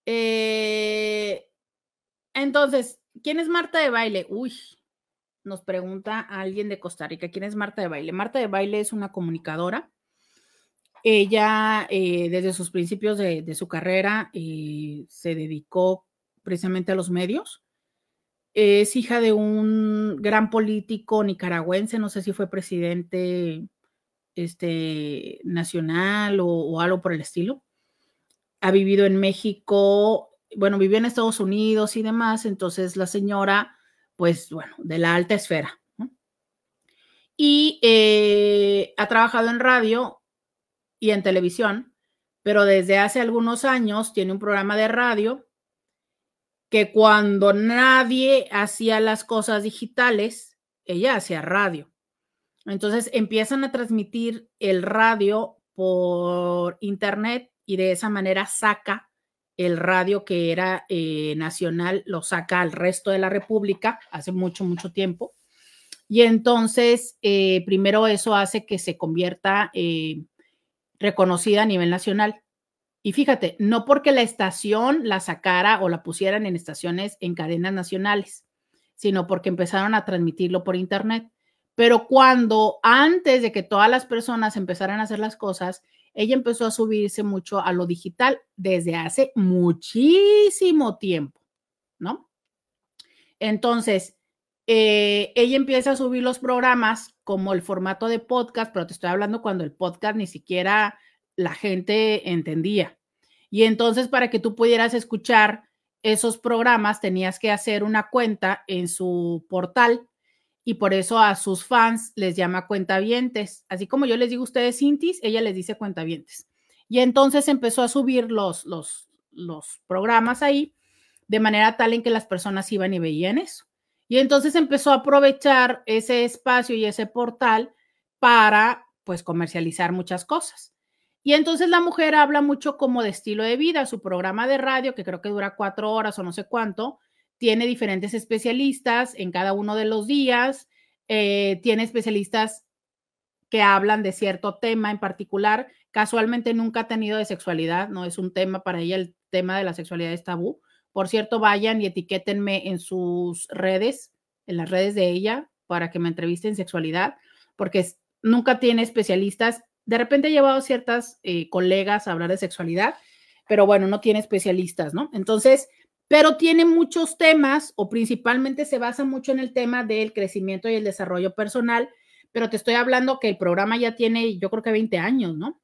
Eh, entonces, ¿quién es Marta de Baile? Uy, nos pregunta alguien de Costa Rica, ¿quién es Marta de Baile? Marta de Baile es una comunicadora. Ella, eh, desde sus principios de, su carrera, eh, se dedicó precisamente a los medios es hija de un gran político nicaragüense, no sé si fue presidente este, nacional o, algo por el estilo. Ha vivido en México, bueno, vivió en Estados Unidos y demás, entonces la señora, pues bueno, de la alta esfera. Y eh, ha trabajado en radio y en televisión, pero desde hace algunos años tiene un programa de radio que cuando nadie hacía las cosas digitales, ella hacía radio. Entonces empiezan a transmitir el radio por internet y de esa manera saca el radio que era eh, nacional, lo saca al resto de la República hace mucho, mucho tiempo. Y entonces, eh, primero eso hace que se convierta eh, reconocida a nivel nacional. Y fíjate, no porque la estación la sacara o la pusieran en estaciones en cadenas nacionales, sino porque empezaron a transmitirlo por internet. Pero cuando antes de que todas las personas empezaran a hacer las cosas, ella empezó a subirse mucho a lo digital desde hace muchísimo tiempo, ¿no? Entonces, eh, ella empieza a subir los programas como el formato de podcast, pero te estoy hablando cuando el podcast ni siquiera la gente entendía. Y entonces para que tú pudieras escuchar esos programas tenías que hacer una cuenta en su portal y por eso a sus fans les llama cuentavientes. Así como yo les digo a ustedes Cintis, ella les dice cuentavientes. Y entonces empezó a subir los, los, los programas ahí de manera tal en que las personas iban y veían eso. Y entonces empezó a aprovechar ese espacio y ese portal para pues comercializar muchas cosas. Y entonces la mujer habla mucho como de estilo de vida. Su programa de radio, que creo que dura cuatro horas o no sé cuánto, tiene diferentes especialistas en cada uno de los días. Eh, tiene especialistas que hablan de cierto tema en particular. Casualmente nunca ha tenido de sexualidad, no es un tema para ella, el tema de la sexualidad es tabú. Por cierto, vayan y etiquétenme en sus redes, en las redes de ella, para que me entrevisten sexualidad, porque nunca tiene especialistas. De repente he llevado ciertas eh, colegas a hablar de sexualidad, pero bueno, no tiene especialistas, ¿no? Entonces, pero tiene muchos temas o principalmente se basa mucho en el tema del crecimiento y el desarrollo personal, pero te estoy hablando que el programa ya tiene, yo creo que 20 años, ¿no?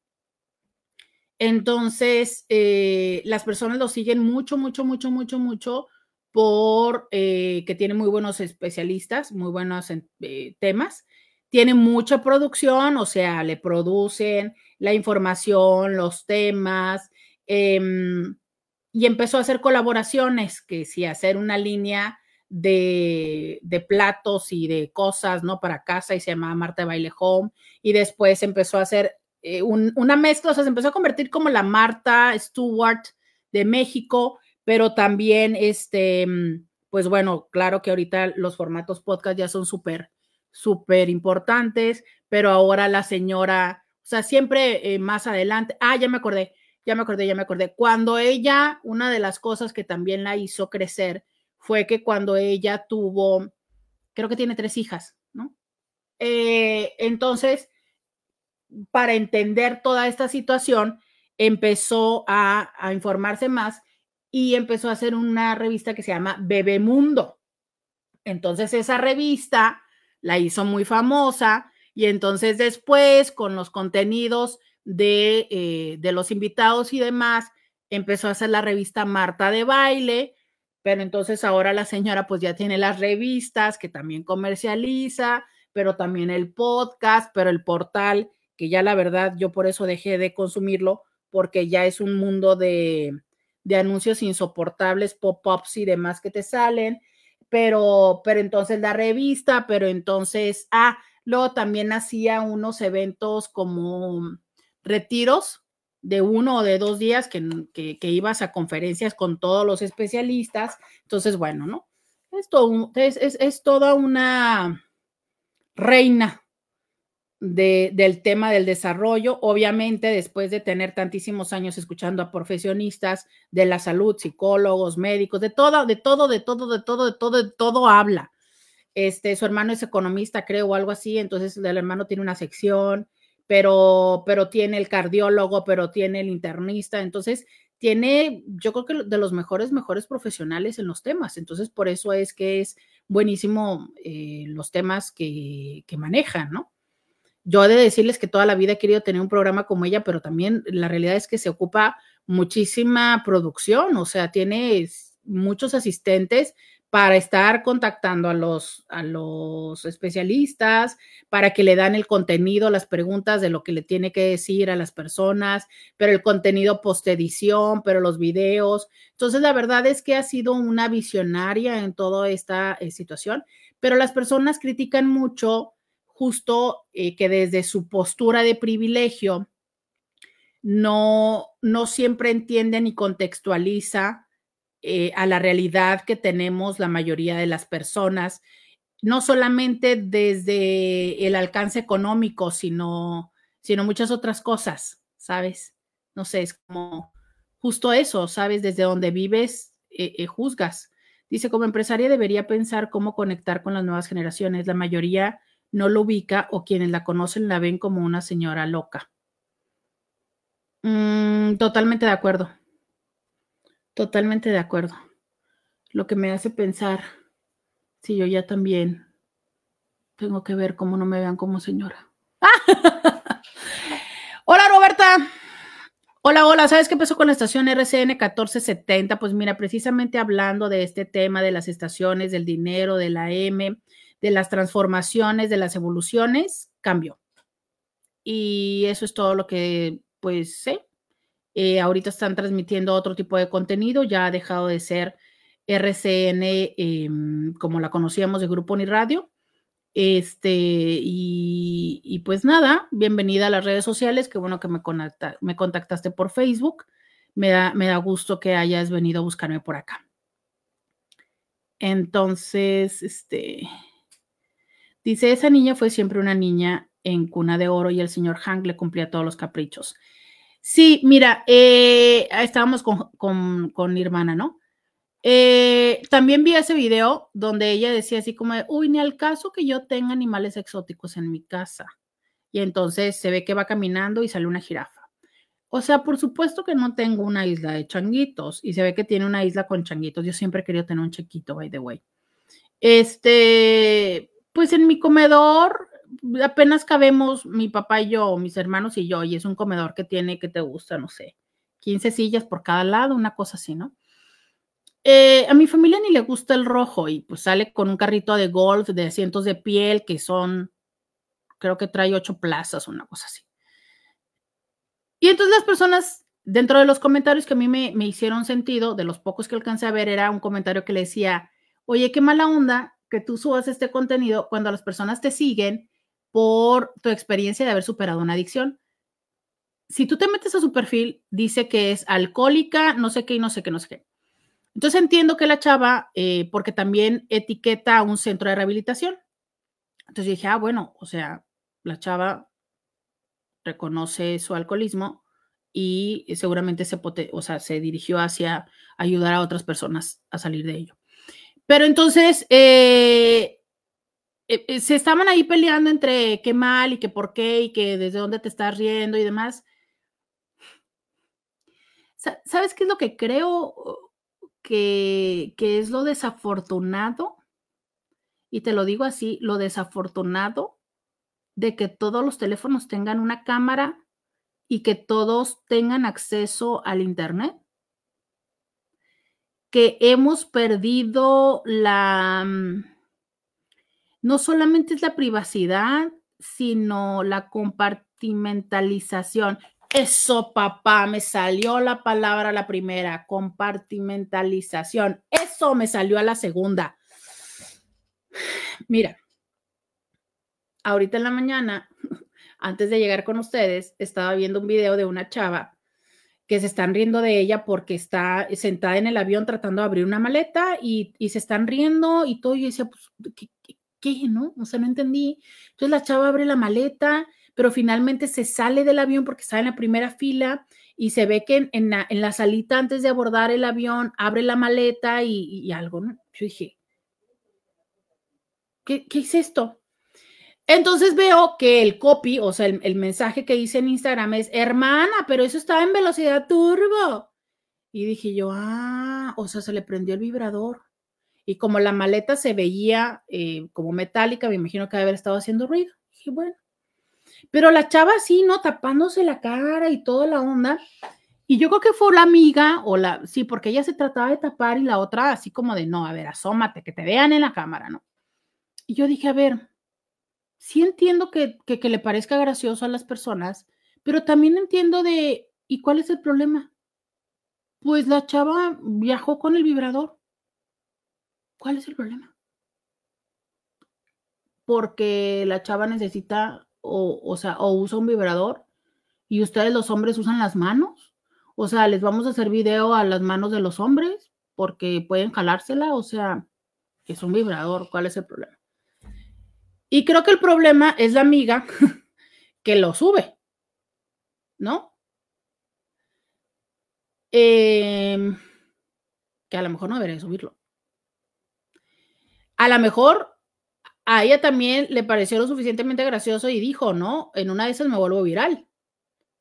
Entonces, eh, las personas lo siguen mucho, mucho, mucho, mucho, mucho por eh, que tiene muy buenos especialistas, muy buenos eh, temas. Tiene mucha producción, o sea, le producen la información, los temas, em, y empezó a hacer colaboraciones, que sí, hacer una línea de, platos y de cosas, ¿no? Para casa y se llamaba Marta de Baile Home. Y después empezó a hacer eh, una mezcla, o sea, se empezó a convertir como la Marta Stewart de México, pero también, este, pues bueno, claro que ahorita los formatos podcast ya son súper, súper importantes, pero ahora la señora, o sea, siempre eh, más adelante, ah, ya me acordé, ya me acordé, ya me acordé. Cuando ella, una de las cosas que también la hizo crecer fue que cuando ella tuvo, creo que tiene tres hijas, ¿no? Eh, entonces, para entender toda esta situación, empezó a, a, informarse más y empezó a hacer una revista que se llama Bebemundo. Entonces, esa revista la hizo muy famosa y entonces después, con los contenidos eh, de, los invitados y demás, empezó a hacer la revista Marta de Baile, pero entonces ahora la señora pues ya tiene las revistas que también comercializa, pero también el podcast, pero el portal, que ya la verdad yo por eso dejé de consumirlo, porque ya es un mundo de, de anuncios insoportables, pop-ups y demás que te salen, pero, pero entonces la revista, pero entonces, ah, luego también hacía unos eventos como retiros de uno o de dos días que, ibas a conferencias con todos los especialistas. Entonces, bueno, ¿no? Esto es, es, toda una reina del tema del desarrollo. Obviamente, después de tener tantísimos años escuchando a profesionistas de la salud, psicólogos, médicos, de todo, de todo, de todo, de todo, de todo, de todo habla. Este, su hermano es economista, creo, o algo así, entonces el hermano tiene una sección, pero, pero tiene el cardiólogo, pero tiene el internista, entonces tiene, yo creo que de los mejores, mejores profesionales en los temas, entonces por eso es que es buenísimo eh, los temas que, que manejan, ¿no? Yo he de decirles que toda la vida he querido tener un programa como ella, pero también la realidad es que se ocupa muchísima producción, o sea, tiene muchos asistentes, para estar contactando a los, a los especialistas, para que le dan el contenido, las preguntas de lo que le tiene que decir a las personas, pero el contenido post edición, pero los videos. Entonces, la verdad es que ha sido una visionaria en toda esta eh, situación, pero las personas critican mucho justo eh, que desde su postura de privilegio no, no siempre entienden y contextualiza eh, a la realidad que tenemos la mayoría de las personas, no solamente desde el alcance económico, sino, sino muchas otras cosas, ¿sabes? No sé, es como justo eso, ¿sabes? Desde donde vives, eh, eh, juzgas. Dice, como empresaria debería pensar cómo conectar con las nuevas generaciones. La mayoría no lo ubica o quienes la conocen la ven como una señora loca. Mm, totalmente de acuerdo. Totalmente de acuerdo. Lo que me hace pensar si yo ya también tengo que ver cómo no me vean como señora. hola Roberta. Hola, hola. ¿Sabes qué pasó con la estación RCN 1470? Pues mira, precisamente hablando de este tema de las estaciones, del dinero, de la M, de las transformaciones, de las evoluciones, cambió. Y eso es todo lo que, pues, sé. Ahorita están transmitiendo otro tipo de contenido, ya ha dejado de ser RCN em, como la conocíamos de Grupo Ni Radio. Este, y, pues nada, bienvenida a las redes sociales, qué bueno que me, me contactaste por Facebook. Me da, me da gusto que hayas venido a buscarme por acá. Entonces, este, dice, esa niña fue siempre una niña en cuna de oro y el señor Hank le cumplía todos los caprichos. Sí, mira, eh, estábamos con, con, mi hermana, ¿no? Eh, también vi ese video donde ella decía así como, uy, ni al caso que yo tenga animales exóticos en mi casa. Y entonces se ve que va caminando y sale una jirafa. O sea, por supuesto que no tengo una isla de changuitos y se ve que tiene una isla con changuitos. Yo siempre he querido tener un chiquito, by the way. Este, pues en mi comedor apenas cabemos mi papá y yo, mis hermanos y yo, y es un comedor que tiene, que te gusta, no sé, 15 sillas por cada lado, una cosa así, ¿no? Eh, a mi familia ni le gusta el rojo y pues sale con un carrito de golf de asientos de piel que son, creo que trae ocho plazas, una cosa así. Y entonces las personas, dentro de los comentarios que a mí me, me hicieron sentido, de los pocos que alcancé a ver, era un comentario que le decía, oye, qué mala onda que tú subas este contenido cuando las personas te siguen por tu experiencia de haber superado una adicción. Si tú te metes a su perfil, dice que es alcohólica, no sé qué y no sé qué, no sé qué. Entonces entiendo que la chava, eh, porque también etiqueta a un centro de rehabilitación. Entonces dije, ah, bueno, o sea, la chava reconoce su alcoholismo y seguramente se, o sea, se dirigió hacia ayudar a otras personas a salir de ello. Pero entonces, eh, eh, eh, se estaban ahí peleando entre qué mal y qué por qué y que desde dónde te estás riendo y demás. ¿Sabes qué es lo que creo que, que es lo desafortunado? Y te lo digo así, lo desafortunado de que todos los teléfonos tengan una cámara y que todos tengan acceso al Internet. Que hemos perdido la mm, no solamente es la privacidad, sino la compartimentalización. Eso, papá, me salió la palabra la primera, compartimentalización. Eso me salió a la segunda. Mira, ahorita en la mañana, antes de llegar con ustedes, estaba viendo un video de una chava que se están riendo de ella porque está sentada en el avión tratando de abrir una maleta y, se están riendo y todo. Y decía, pues, ¿qué, ¿qué? ¿No? O sea, no entendí. Entonces la chava abre la maleta, pero finalmente se sale del avión porque está en la primera fila y se ve que en, la, salita antes de abordar el avión abre la maleta y, algo, ¿no? Yo dije, ¿qué, ¿qué, es esto? Entonces veo que el copy, o sea, el, el mensaje que hice en Instagram es, hermana, pero eso estaba en velocidad turbo. Y dije yo, ah, o sea, se le prendió el vibrador y como la maleta se veía eh, como metálica, me imagino que debe haber estado haciendo ruido. dije, bueno. Pero la chava así, ¿no? Tapándose la cara y toda la onda. Y yo creo que fue la amiga, o la, sí, porque ella se trataba de tapar y la otra así como de, no, a ver, asómate, que te vean en la cámara, ¿no? Y yo dije, a ver, sí entiendo que, que, que le parezca gracioso a las personas, pero también entiendo de, ¿y cuál es el problema? Pues la chava viajó con el vibrador. ¿Cuál es el problema? Porque la chava necesita o, o sea, o usa un vibrador y ustedes los hombres usan las manos. O sea, les vamos a hacer video a las manos de los hombres porque pueden jalársela. O sea, es un vibrador. ¿Cuál es el problema? Y creo que el problema es la amiga que lo sube, ¿no? Em, que a lo mejor no debería subirlo a lo mejor a ella también le pareció lo suficientemente gracioso y dijo, no, en una de esas me vuelvo viral.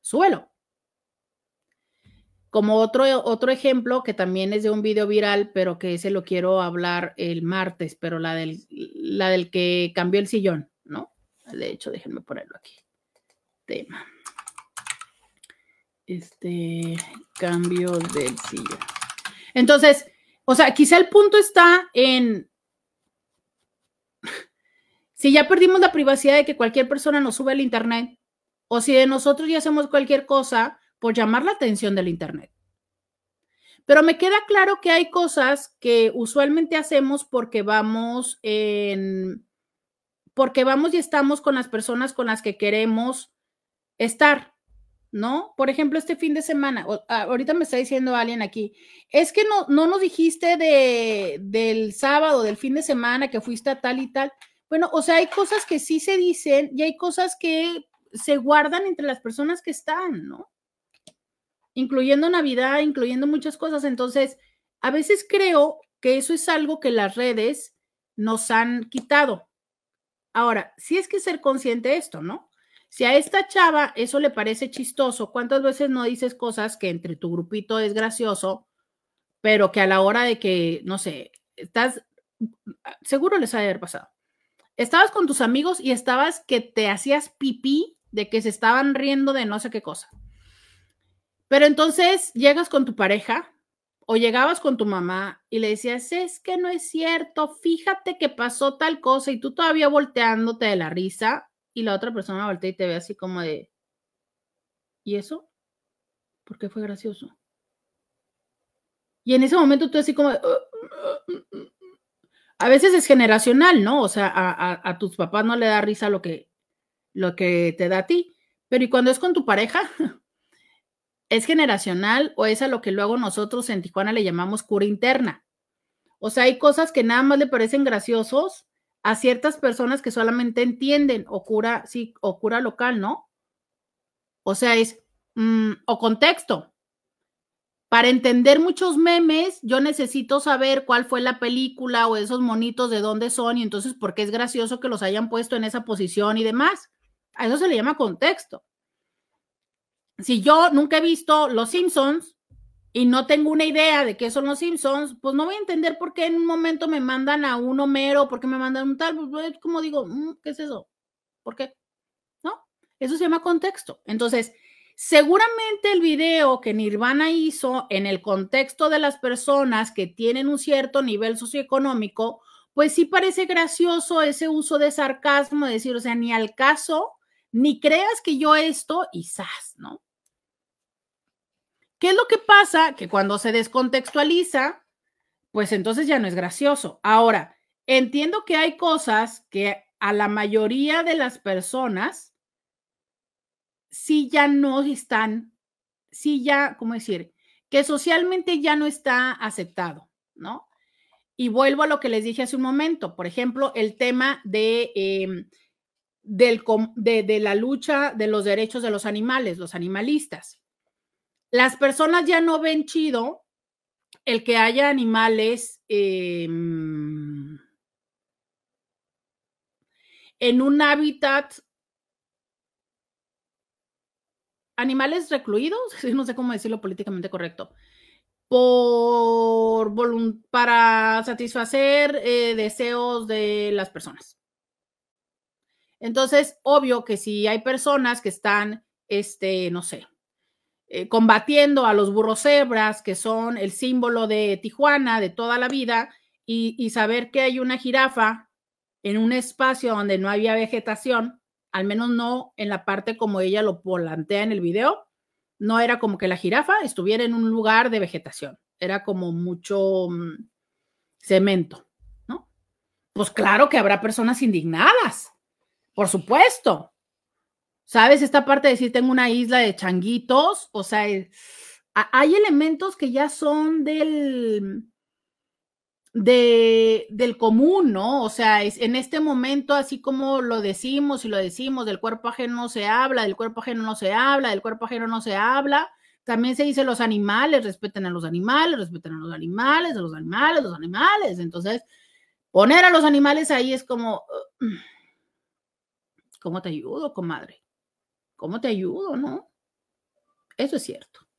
Suelo. Como otro, otro ejemplo que también es de un video viral, pero que ese lo quiero hablar el martes, pero la del, la del que cambió el sillón, ¿no? De hecho, déjenme ponerlo aquí. Tema. Este cambio del sillón. Entonces, o sea, quizá el punto está en si ya perdimos la privacidad de que cualquier persona nos sube al Internet, o si de nosotros ya hacemos cualquier cosa por llamar la atención del Internet. Pero me queda claro que hay cosas que usualmente hacemos porque vamos en, porque vamos y estamos con las personas con las que queremos estar, ¿no? Por ejemplo, este fin de semana, ahorita me está diciendo alguien aquí, es que no, no nos dijiste de, del sábado, del fin de semana que fuiste a tal y tal. Bueno, o sea, hay cosas que sí se dicen y hay cosas que se guardan entre las personas que están, ¿no? Incluyendo Navidad, incluyendo muchas cosas. Entonces, a veces creo que eso es algo que las redes nos han quitado. Ahora, sí es que ser consciente de esto, ¿no? Si a esta chava eso le parece chistoso, ¿cuántas veces no dices cosas que entre tu grupito es gracioso, pero que a la hora de que, no sé, estás, seguro les ha de haber pasado estabas con tus amigos y estabas que te hacías pipí de que se estaban riendo de no sé qué cosa. Pero entonces llegas con tu pareja o llegabas con tu mamá y le decías, es que no es cierto, fíjate que pasó tal cosa y tú todavía volteándote de la risa y la otra persona voltea y te ve así como de, ¿y eso? ¿Por qué fue gracioso? Y en ese momento tú así como, a veces es generacional, ¿no? O sea, a, tus papás no le da risa lo que, lo que te da a ti, pero ¿y cuando es con tu pareja? ¿Es generacional o es a lo que luego nosotros en Tijuana le llamamos cura interna? O sea, hay cosas que nada más le parecen graciosos a ciertas personas que solamente entienden o cura, sí, o cura local, ¿no? O sea, es, mm, o contexto para entender muchos memes, yo necesito saber cuál fue la película o esos monitos de dónde son y entonces por qué es gracioso que los hayan puesto en esa posición y demás. A eso se le llama contexto. Si yo nunca he visto Los Simpsons y no tengo una idea de qué son los Simpsons, pues no voy a entender por qué en un momento me mandan a un Homero, por qué me mandan un tal, pues como digo, mm, ¿qué es eso? ¿Por qué? ¿No? Eso se llama contexto. Entonces, Seguramente el video que Nirvana hizo en el contexto de las personas que tienen un cierto nivel socioeconómico, pues sí parece gracioso ese uso de sarcasmo, de decir, o sea, ni al caso, ni creas que yo esto y sas, ¿no? ¿Qué es lo que pasa? Que cuando se descontextualiza, pues entonces ya no es gracioso. Ahora, entiendo que hay cosas que a la mayoría de las personas si ya no están, si ya, ¿cómo decir? Que socialmente ya no está aceptado, ¿no? Y vuelvo a lo que les dije hace un momento, por ejemplo, el tema de, em, del, de, la lucha de los derechos de los animales, los animalistas. Las personas ya no ven chido el que haya animales em, en un hábitat animales recluidos, no sé cómo decirlo políticamente correcto, por para satisfacer eh, deseos de las personas. Entonces, obvio que si hay personas que están, este, no sé, eh, combatiendo a los burros cebras, que son el símbolo de Tijuana de toda la vida, y, y saber que hay una jirafa en un espacio donde no había vegetación, al menos no en la parte como ella lo plantea en el video, no era como que la jirafa estuviera en un lugar de vegetación, era como mucho mm, cemento, ¿no? Pues claro que habrá personas indignadas, por supuesto. ¿Sabes? Esta parte de decir tengo una isla de changuitos, o sea, hay elementos que ya son del, de, del común, ¿no? O sea, en este momento, así como lo decimos y lo decimos, del cuerpo ajeno no se habla, del cuerpo ajeno no se habla, del cuerpo ajeno no se habla, también se dice los animales, respeten a los animales, respeten a los animales, a los animales, los animales. Entonces, poner a los animales ahí es como, ¿cómo te ayudo, comadre? ¿Cómo te ayudo, no? Eso es cierto.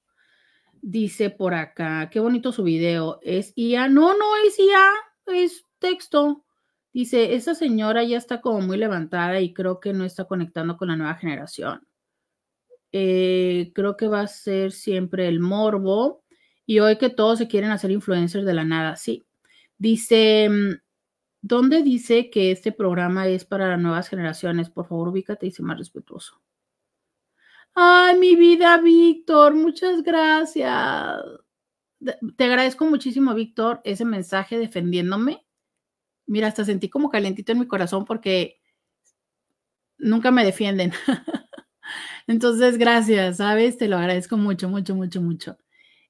Dice por acá, qué bonito su video. ¿Es IA? No, no es IA, es texto. Dice, esa señora ya está como muy levantada y creo que no está conectando con la nueva generación. Eh, creo que va a ser siempre el morbo. Y hoy que todos se quieren hacer influencers de la nada, sí. Dice, mm, ¿dónde dice que este programa es para las nuevas generaciones? Por favor, ubícate y sé más respetuoso. Ay, mi vida, Víctor, muchas gracias. Te agradezco muchísimo, Víctor, ese mensaje defendiéndome. Mira, hasta sentí como calentito en mi corazón porque nunca me defienden. Entonces, gracias, ¿sabes? Te lo agradezco mucho, mucho, mucho, mucho.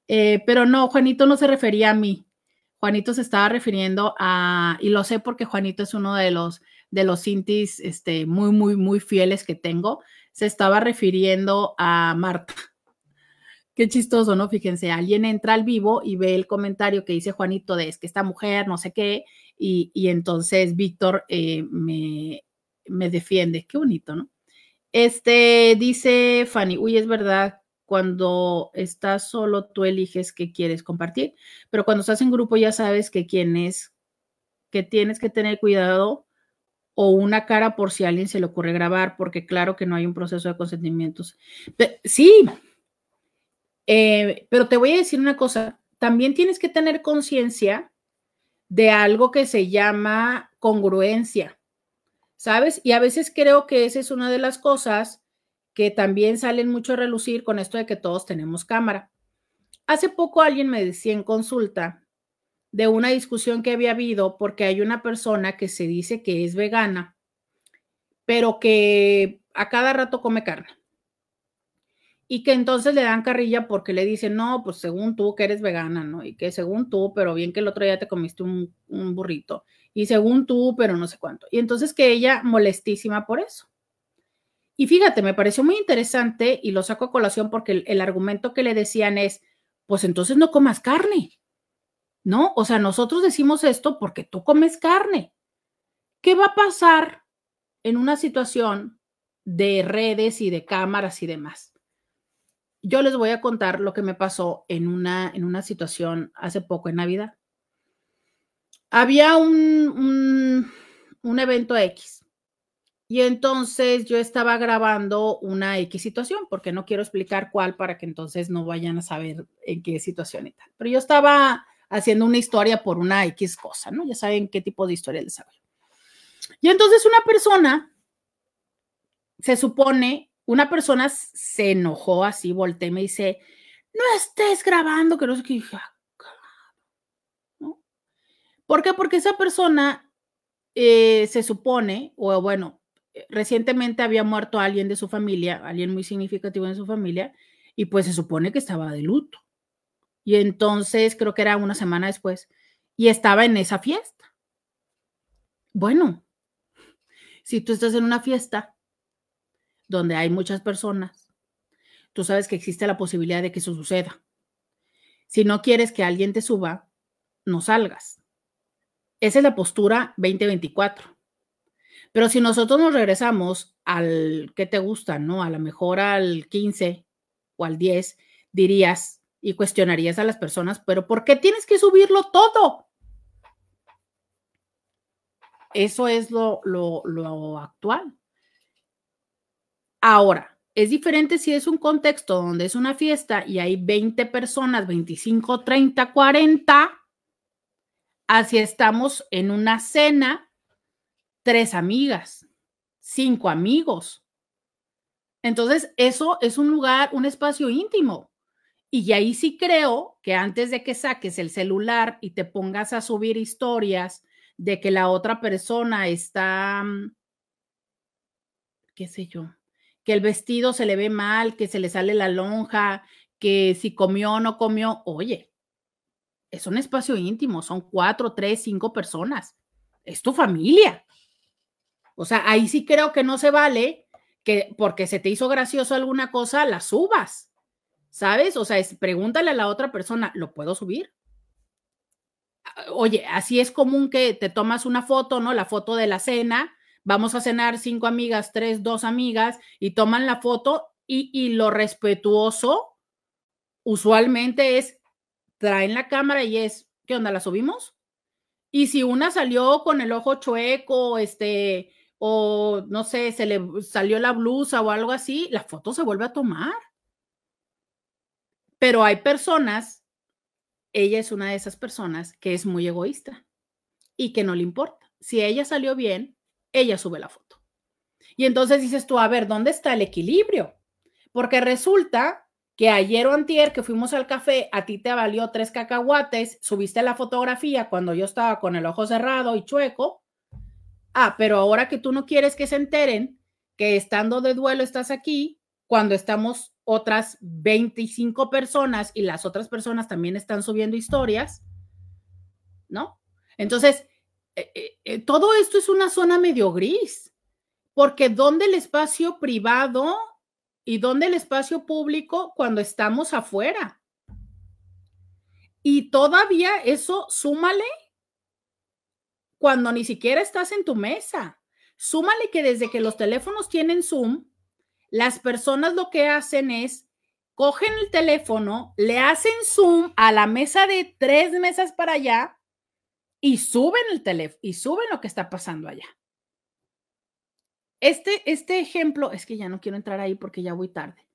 Eh, pero no, Juanito no se refería a mí. Juanito se estaba refiriendo a, y lo sé porque Juanito es uno de los de los Cintis este, muy, muy, muy fieles que tengo, se estaba refiriendo a Marta. Qué chistoso, ¿no? Fíjense, alguien entra al vivo y ve el comentario que dice Juanito de es que esta mujer, no sé qué, y, entonces Víctor eh, me, me defiende. Qué bonito, ¿no? Este dice Fanny, uy, es verdad, cuando estás solo tú eliges qué quieres compartir, pero cuando estás en grupo ya sabes que quién es, que tienes que tener cuidado o una cara por si a alguien se le ocurre grabar, porque claro que no hay un proceso de consentimientos. sí, eh, pero te voy a decir una cosa, también tienes que tener conciencia de algo que se llama congruencia, ¿sabes? Y a veces creo que esa es una de las cosas que también salen mucho a relucir con esto de que todos tenemos cámara. Hace poco alguien me decía en consulta de una discusión que había habido porque hay una persona que se dice que es vegana, pero que a cada rato come carne. Y que entonces le dan carrilla porque le dicen, no, pues según tú que eres vegana, ¿no? Y que según tú, pero bien que el otro día te comiste un, burrito. Y según tú, pero no sé cuánto. Y entonces que ella molestísima por eso. Y fíjate, me pareció muy interesante y lo saco a colación porque el, argumento que le decían es, pues entonces no comas carne, ¿no? O sea, nosotros decimos esto porque tú comes carne. ¿Qué va a pasar en una situación de redes y de cámaras y demás? Yo les voy a contar lo que me pasó en una, en una situación hace poco en Navidad. Había un, un, un evento X y entonces yo estaba grabando una X situación, porque no quiero explicar cuál para que entonces no vayan a saber en qué situación y tal. Pero yo estaba haciendo una historia por una X cosa, ¿no? Ya saben qué tipo de historia les hablo. Y entonces una persona, se supone, una persona se enojó así, volteé y me dice, no estés grabando, que no sé qué. Ah, ¿no? ¿Por qué? Porque esa persona eh, se supone, o bueno, recientemente había muerto alguien de su familia, alguien muy significativo en su familia, y pues se supone que estaba de luto. Y entonces creo que era una semana después, y estaba en esa fiesta. Bueno, si tú estás en una fiesta donde hay muchas personas, tú sabes que existe la posibilidad de que eso suceda. Si no quieres que alguien te suba, no salgas. Esa es la postura 2024. Pero si nosotros nos regresamos al que te gusta, ¿no? A lo mejor al 15 o al 10, dirías y cuestionarías a las personas, pero ¿por qué tienes que subirlo todo? Eso es lo, lo, lo actual. Ahora, es diferente si es un contexto donde es una fiesta y hay 20 personas, 25, 30, 40, así estamos en una cena tres amigas, cinco amigos. Entonces, eso es un lugar, un espacio íntimo. Y ahí sí creo que antes de que saques el celular y te pongas a subir historias de que la otra persona está, mm, qué sé yo, que el vestido se le ve mal, que se le sale la lonja, que si comió o no comió, oye, es un espacio íntimo, son cuatro, tres, cinco personas, es tu familia. O sea, ahí sí creo que no se vale que porque se te hizo gracioso alguna cosa, la subas. ¿Sabes? O sea, pregúntale a la otra persona, ¿lo puedo subir? Ah, oye, así es común que te tomas una foto, ¿no? La foto de la cena, vamos a cenar cinco amigas, tres, dos amigas, y toman la foto y, y lo respetuoso usualmente es, traen la cámara y es, ¿qué onda? ¿La subimos? Y si una salió con el ojo chueco, este, o no sé, se le salió la blusa o algo así, la foto se vuelve a tomar. Pero hay personas, ella es una de esas personas que es muy egoísta y que no le importa. Si ella salió bien, ella sube la foto. Y entonces dices tú, a ver, ¿dónde está el equilibrio? Porque resulta que ayer o antier que fuimos al café, a ti te valió tres cacahuates, subiste la fotografía cuando yo estaba con el ojo cerrado y chueco, Ah, pero ahora que tú no quieres que se enteren que estando de duelo estás aquí, cuando estamos otras 25 personas y las otras personas también están subiendo historias, ¿no? Entonces, eh, eh, todo esto es una zona medio gris, porque ¿dónde el espacio privado y dónde el espacio público cuando estamos afuera? Y todavía eso, súmale cuando ni siquiera estás en tu mesa. Súmale que desde que los teléfonos tienen Zoom, las personas lo que hacen es cogen el teléfono, le hacen zoom a la mesa de tres mesas para allá y suben el teléfono y suben lo que está pasando allá. Este, este ejemplo, es que ya no quiero entrar ahí porque ya voy tarde,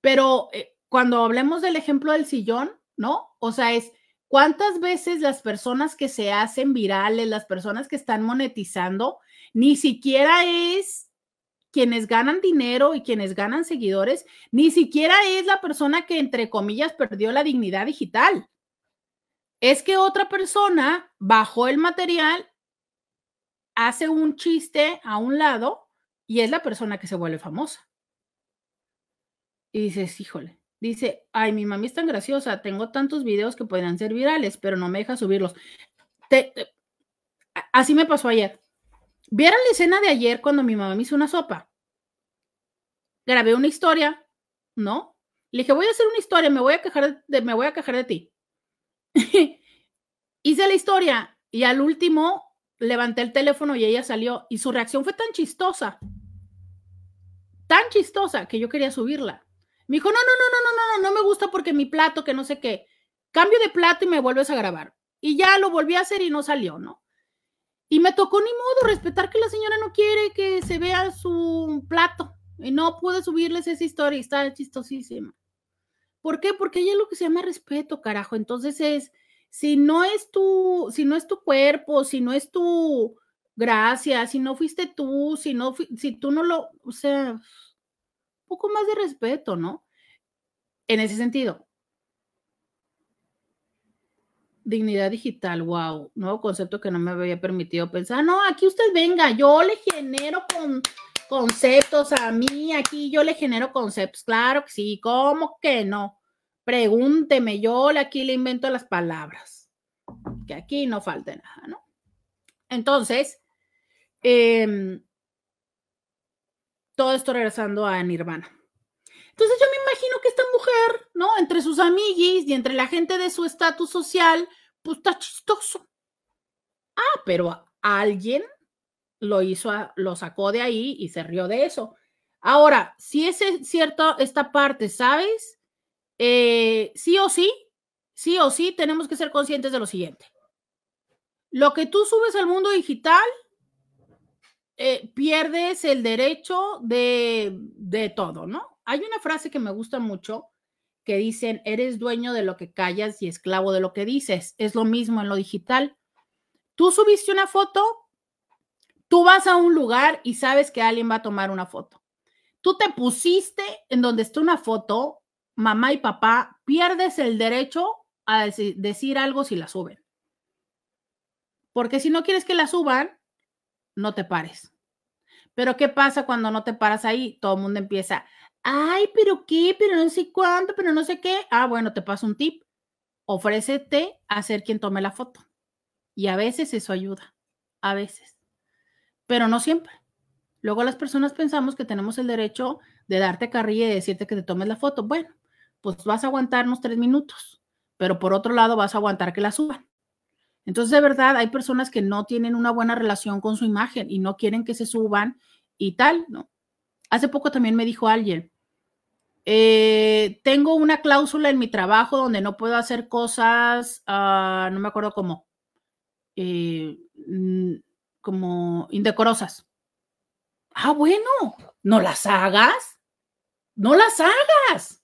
pero eh, cuando hablemos del ejemplo del sillón, ¿no? O sea, es cuántas veces las personas que se hacen virales, las personas que están monetizando, ni siquiera es quienes ganan dinero y quienes ganan seguidores, ni siquiera es la persona que, entre comillas, perdió la dignidad digital es que otra persona bajó el material, hace un chiste a un lado y es la persona que se vuelve famosa. Y dices, híjole, dice, ay, mi mami es tan graciosa, tengo tantos videos que podrían ser virales, pero no me deja subirlos. así me pasó ayer. ¿Vieron la escena de ayer cuando mi mamá me hizo una sopa? Grabé una historia, ¿no? Le dije, voy a hacer una historia, me voy a quejar de, me voy a quejar de ti. Hice la historia y al último levanté el teléfono y ella salió y su reacción fue tan chistosa, tan chistosa que yo quería subirla. Me dijo, no, no, no, no, no, no, no me gusta porque mi plato, que no sé qué. Cambio de plato y me vuelves a grabar. Y ya lo volví a hacer y no salió, ¿no? Y me tocó ni modo respetar que la señora no quiere que se vea su plato. Y no pude subirles esa historia y está chistosísima. ¿Por qué? Porque hay lo que se llama respeto, carajo. Entonces es, si no es tu, si no es tu cuerpo, si no es tu gracia, si no fuiste tú, si no, si tú no lo, o sea, un poco más de respeto, ¿no? En ese sentido. Dignidad digital, wow, nuevo concepto que no me había permitido pensar. No, aquí usted venga, yo le genero con conceptos a mí, aquí yo le genero conceptos, claro que sí, ¿cómo que no? Pregúnteme, yo aquí le invento las palabras, que aquí no falte nada, ¿no? Entonces, em, todo esto regresando a Nirvana. Entonces yo me imagino que esta mujer, ¿no? Entre sus amiguis y entre la gente de su estatus social, pues está chistoso. Ah, pero alguien lo hizo, lo sacó de ahí y se rió de eso. Ahora, si es cierto esta parte, ¿sabes? Eh, sí o sí, sí o sí, tenemos que ser conscientes de lo siguiente. Lo que tú subes al mundo digital, eh, pierdes el derecho de, de todo, ¿no? Hay una frase que me gusta mucho que dicen, eres dueño de lo que callas y esclavo de lo que dices. Es lo mismo en lo digital. Tú subiste una foto, Tú vas a un lugar y sabes que alguien va a tomar una foto. Tú te pusiste en donde está una foto, mamá y papá, pierdes el derecho a decir algo si la suben. Porque si no quieres que la suban, no te pares. Pero ¿qué pasa cuando no te paras ahí? Todo el mundo empieza, ay, pero qué, pero no sé cuánto, pero no sé qué. Ah, bueno, te paso un tip. Ofrécete a ser quien tome la foto. Y a veces eso ayuda. A veces pero no siempre. Luego las personas pensamos que tenemos el derecho de darte carrilla y decirte que te tomes la foto. Bueno, pues vas a aguantarnos tres minutos, pero por otro lado vas a aguantar que la suban. Entonces, de verdad, hay personas que no tienen una buena relación con su imagen y no quieren que se suban y tal, ¿no? Hace poco también me dijo alguien, eh, tengo una cláusula en mi trabajo donde no puedo hacer cosas, ah, no me acuerdo cómo, eh, como indecorosas. Ah, bueno, no las hagas, no las hagas.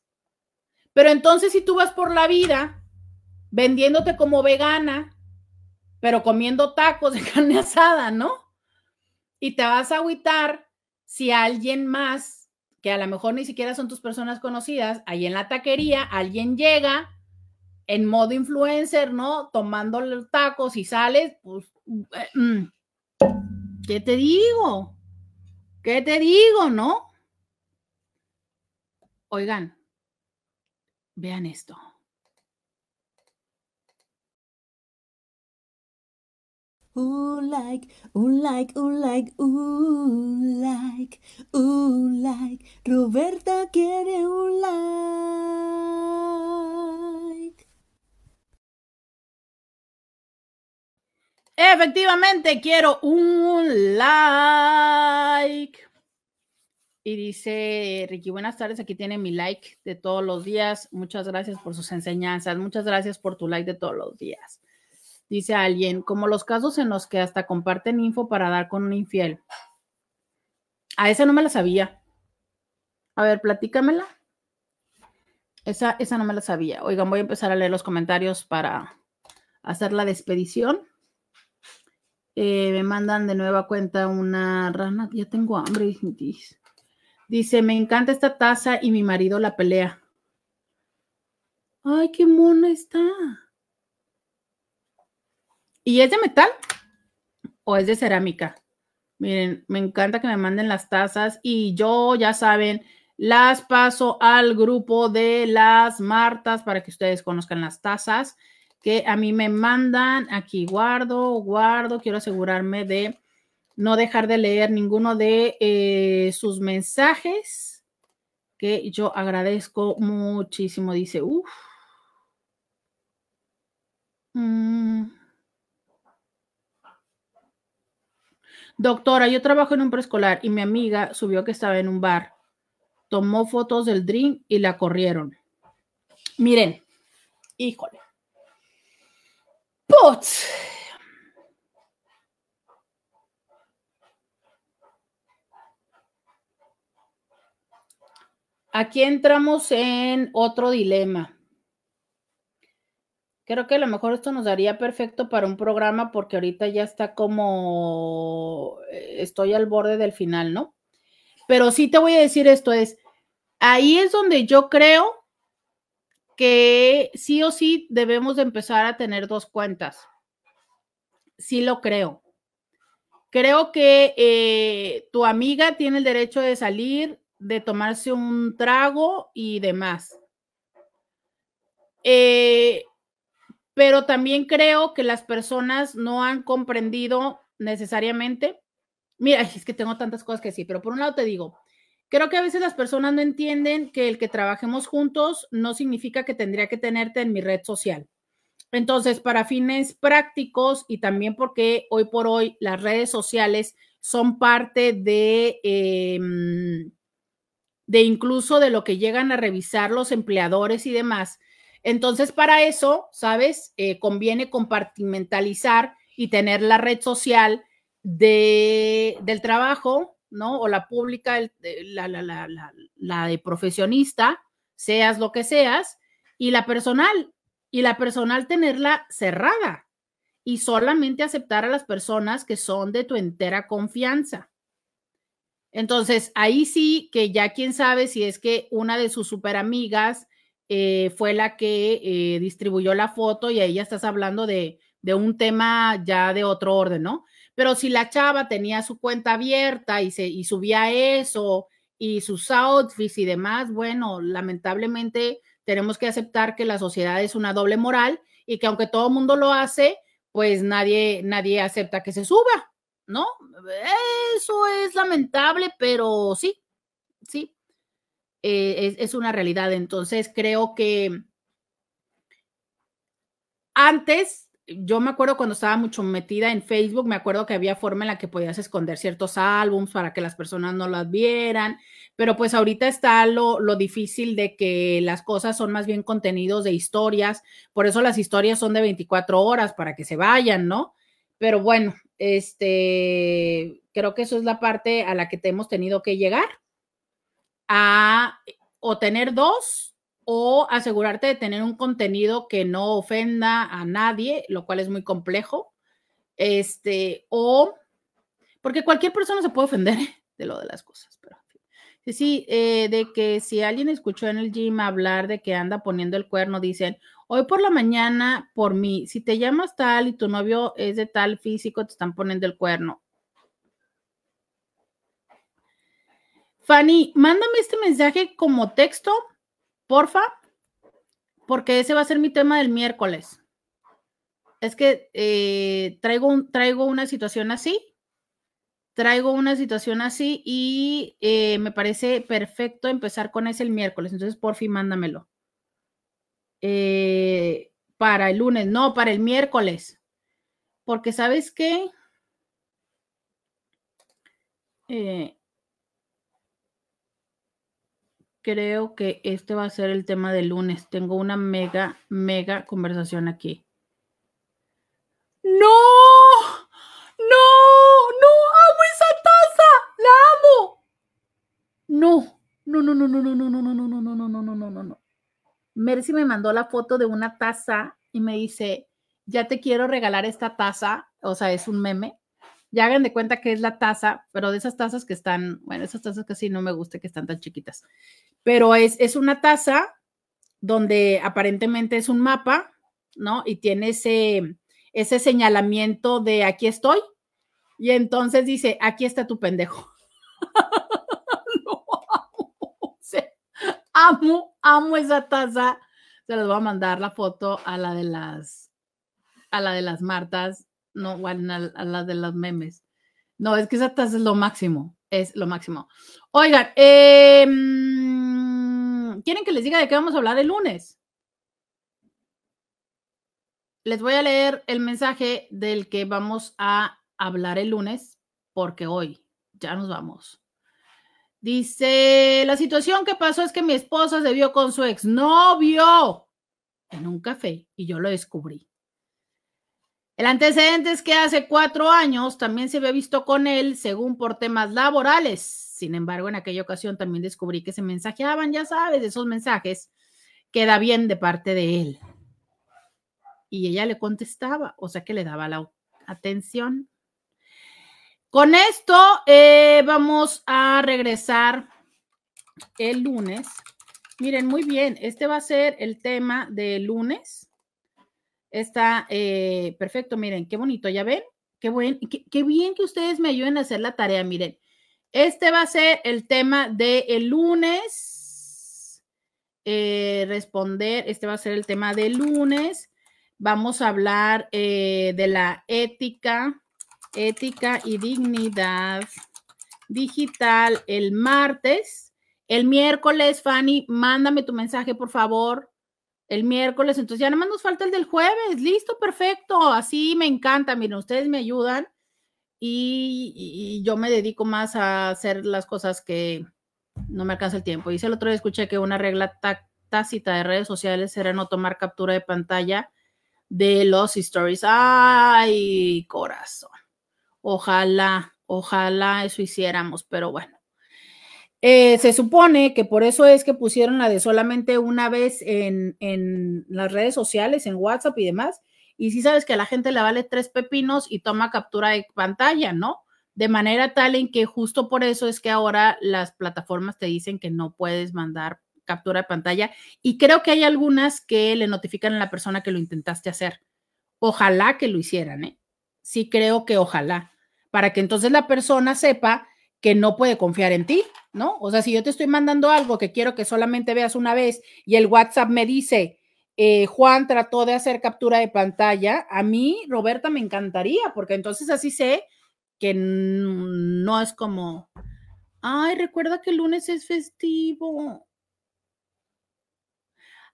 Pero entonces si tú vas por la vida vendiéndote como vegana, pero comiendo tacos de carne asada, ¿no? Y te vas a agüitar si alguien más, que a lo mejor ni siquiera son tus personas conocidas, ahí en la taquería, alguien llega en modo influencer, ¿no? Tomando los tacos y sales, pues... Eh, mm, ¿Qué te digo? ¿Qué te digo, no? Oigan, vean esto. Un like, un like, un like, un like, un like. Roberta quiere un like. Efectivamente, quiero un like. Y dice Ricky, buenas tardes, aquí tiene mi like de todos los días. Muchas gracias por sus enseñanzas. Muchas gracias por tu like de todos los días. Dice alguien, como los casos en los que hasta comparten info para dar con un infiel. A esa no me la sabía. A ver, platícamela. Esa, esa no me la sabía. Oigan, voy a empezar a leer los comentarios para hacer la despedición. Eh, me mandan de nueva cuenta una rana. Ya tengo hambre. Dice, me encanta esta taza y mi marido la pelea. Ay, qué mona está. ¿Y es de metal o es de cerámica? Miren, me encanta que me manden las tazas y yo, ya saben, las paso al grupo de las Martas para que ustedes conozcan las tazas que a mí me mandan. Aquí guardo, guardo, quiero asegurarme de no dejar de leer ninguno de eh, sus mensajes que yo agradezco muchísimo. Dice, uff. Mm. Doctora, yo trabajo en un preescolar y mi amiga subió que estaba en un bar, tomó fotos del drink y la corrieron. Miren, híjole. Putz. Aquí entramos en otro dilema. Creo que a lo mejor esto nos daría perfecto para un programa porque ahorita ya está como eh, estoy al borde del final, ¿no? Pero sí te voy a decir esto es, ahí es donde yo creo que sí o sí debemos de empezar a tener dos cuentas. Sí lo creo. Creo que eh, tu amiga tiene el derecho de salir, de tomarse un trago y demás. Eh, pero también creo que las personas no han comprendido necesariamente. Mira, es que tengo tantas cosas que decir, pero por un lado te digo, creo que a veces las personas no entienden que el que trabajemos juntos no significa que tendría que tenerte en mi red social. Entonces, para fines prácticos y también porque hoy por hoy las redes sociales son parte de, em, de incluso de lo que llegan a revisar los empleadores y demás, entonces, para eso, ¿sabes? Eh, conviene compartimentalizar y tener la red social de, del trabajo, ¿no? O la pública, la, la, la, la, de profesionista, seas lo que seas, y la personal, y la personal tenerla cerrada y solamente aceptar a las personas que son de tu entera confianza. Entonces, ahí sí que ya quién sabe si es que una de sus super amigas eh, fue la que eh, distribuyó la foto y ahí ya estás hablando de, un tema ya de otro orden, ¿no? Pero si la chava tenía su cuenta abierta y, se, y subía eso y sus outfits y demás, bueno, lamentablemente tenemos que aceptar que la sociedad es una doble moral y que aunque todo el mundo lo hace, pues nadie, nadie acepta que se suba, ¿no? Eso es lamentable, pero sí. Eh, es, una realidad. Entonces, creo que antes, yo me acuerdo cuando estaba mucho metida en Facebook, me acuerdo que había forma en la que podías esconder ciertos álbums para que las personas no las vieran, pero pues ahorita está lo, lo difícil de que las cosas son más bien contenidos de historias, por eso las historias son de 24 horas para que se vayan, ¿no? Pero bueno, este, creo que eso es la parte a la que te hemos tenido que llegar a o tener dos o asegurarte de tener un contenido que no ofenda a nadie, lo cual es muy complejo. Este, o porque cualquier persona se puede ofender de lo de las cosas, pero sí, sí, eh, de que si alguien escuchó en el gym hablar de que anda poniendo el cuerno, dicen, hoy por la mañana, por mí, si te llamas tal y tu novio es de tal físico, te están poniendo el cuerno. Fanny, mándame este mensaje como texto, porfa, porque ese va a ser mi tema del miércoles. es que eh, traigo, traigo una situación así. Traigo una situación así y eh, me parece perfecto empezar con ese el miércoles. Entonces, por fin, mándamelo. Eh, para el lunes, no, para el miércoles. Porque, ¿sabes qué? Creo que este va a ser el tema del lunes. Tengo una mega, mega conversación aquí. No, no, no, amo esa taza, la amo. No, no, no, no, no, no, no, no, no, no, no, no, no, no, no, no, no, no. Mercy me mandó la foto de una taza y me dice, ya te quiero regalar esta taza, o sea, es un meme. Ya hagan de cuenta que es la taza, pero de esas tazas que están, bueno, esas tazas casi no me gusta que están tan chiquitas, pero es, es una taza donde aparentemente es un mapa, ¿no? Y tiene ese, ese señalamiento de aquí estoy. Y entonces dice, aquí está tu pendejo. Lo amo. amo, amo esa taza. Se les voy a mandar la foto a la de las, a la de las Martas, no, bueno, a, la de los memes. No, es que esa taza es lo máximo, es lo máximo. Oigan, eh, ¿quieren que les diga de qué vamos a hablar el lunes? les voy a leer el mensaje del que vamos a hablar el lunes, porque hoy ya nos vamos. Dice, la situación que pasó es que mi esposa se vio con su exnovio en un café y yo lo descubrí. El antecedente es que hace cuatro años también se había visto con él según por temas laborales. Sin embargo, en aquella ocasión también descubrí que se mensajeaban, ya sabes, esos mensajes queda bien de parte de él y ella le contestaba, o sea que le daba la atención. Con esto eh, vamos a regresar el lunes. Miren, muy bien, este va a ser el tema del lunes. Está eh, perfecto, miren, qué bonito, ¿ya ven? Qué, buen, qué, bien que ustedes me ayuden a hacer la tarea, miren. Este va a ser el tema del lunes. Eh, responder, este va a ser el tema del lunes vamos a hablar eh, de la ética, ética y dignidad digital el martes. El miércoles, Fanny, mándame tu mensaje, por favor. El miércoles, entonces ya nada más nos falta el del jueves. Listo, perfecto. Así me encanta. Miren, ustedes me ayudan y, yo me dedico más a hacer las cosas que no me alcanza el tiempo. Hice el otro día, escuché que una regla tácita de redes sociales era no tomar captura de pantalla de los stories. Ay, corazón. Ojalá, ojalá eso hiciéramos, pero bueno. Eh, se supone que por eso es que pusieron la de solamente una vez en, en, las redes sociales, en WhatsApp y demás. Y si sabes que a la gente le vale tres pepinos y toma captura de pantalla, ¿no? De manera tal en que justo por eso es que ahora las plataformas te dicen que no puedes mandar captura de pantalla y creo que hay algunas que le notifican a la persona que lo intentaste hacer. Ojalá que lo hicieran, ¿eh? Sí creo que ojalá, para que entonces la persona sepa que no puede confiar en ti, ¿no? O sea, si yo te estoy mandando algo que quiero que solamente veas una vez y el WhatsApp me dice, eh, Juan trató de hacer captura de pantalla, a mí, Roberta, me encantaría, porque entonces así sé que no es como, ay, recuerda que el lunes es festivo.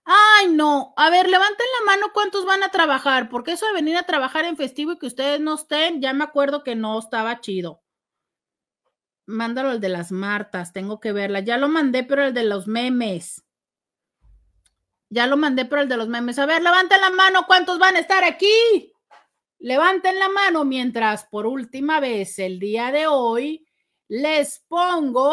Ay, no. A ver, levanten la mano cuántos van a trabajar, porque eso de venir a trabajar en festivo y que ustedes no estén, ya me acuerdo que no estaba chido. Mándalo el de las Martas, tengo que verla. Ya lo mandé, pero el de los memes. Ya lo mandé, pero el de los memes. A ver, levanten la mano, ¿cuántos van a estar aquí? Levanten la mano mientras por última vez el día de hoy les pongo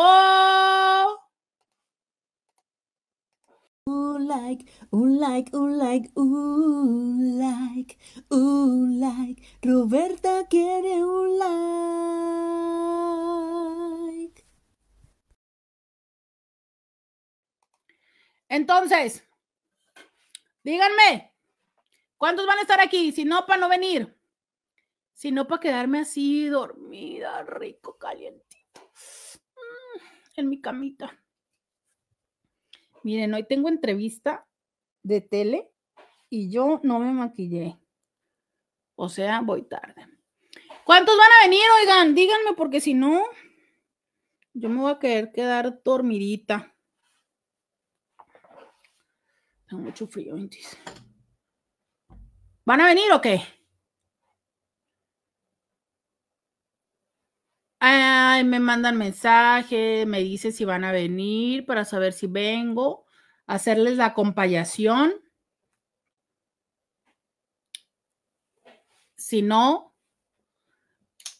Un like, un like, un like, un like, un like. Roberta quiere un like. Entonces, díganme, ¿cuántos van a estar aquí? Si no, para no venir. Si no, para quedarme así dormida, rico, calientito. Mm, en mi camita. Miren, hoy tengo entrevista de tele y yo no me maquillé. O sea, voy tarde. ¿Cuántos van a venir? Oigan, díganme, porque si no, yo me voy a querer quedar dormidita. Mucho frío, ¿Van a venir o qué? Ay, me mandan mensaje, me dicen si van a venir para saber si vengo, hacerles la acompañación. Si no,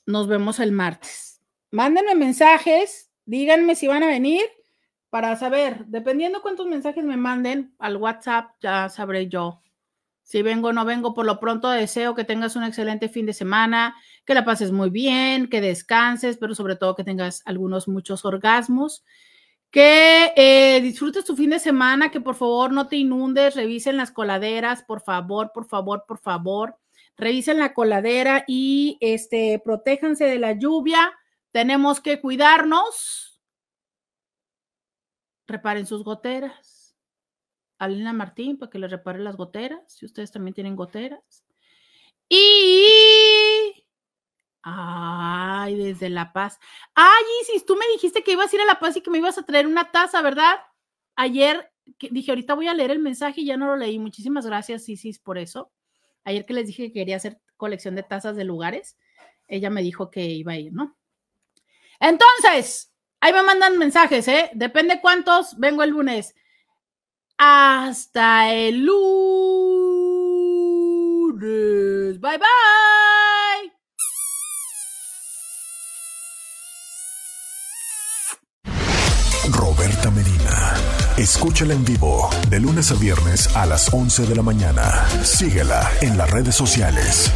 nos vemos el martes. Mándenme mensajes, díganme si van a venir para saber, dependiendo cuántos mensajes me manden al WhatsApp, ya sabré yo si vengo o no vengo. Por lo pronto deseo que tengas un excelente fin de semana, que la pases muy bien, que descanses, pero sobre todo que tengas algunos muchos orgasmos. Que eh, disfrutes tu fin de semana, que por favor no te inundes, revisen las coladeras, por favor, por favor, por favor revisen la coladera y este, protéjanse de la lluvia. Tenemos que cuidarnos. Reparen sus goteras. Alina Martín, para que les repare las goteras, si ustedes también tienen goteras. Y. Ay, desde La Paz. Ay, Isis, tú me dijiste que ibas a ir a La Paz y que me ibas a traer una taza, ¿verdad? Ayer dije, ahorita voy a leer el mensaje y ya no lo leí. Muchísimas gracias, Isis, por eso. Ayer que les dije que quería hacer colección de tazas de lugares, ella me dijo que iba a ir, ¿no? Entonces, ahí me mandan mensajes, ¿eh? Depende cuántos, vengo el lunes. Hasta el lunes. Bye bye. Roberta Medina. Escúchala en vivo de lunes a viernes a las 11 de la mañana. Síguela en las redes sociales.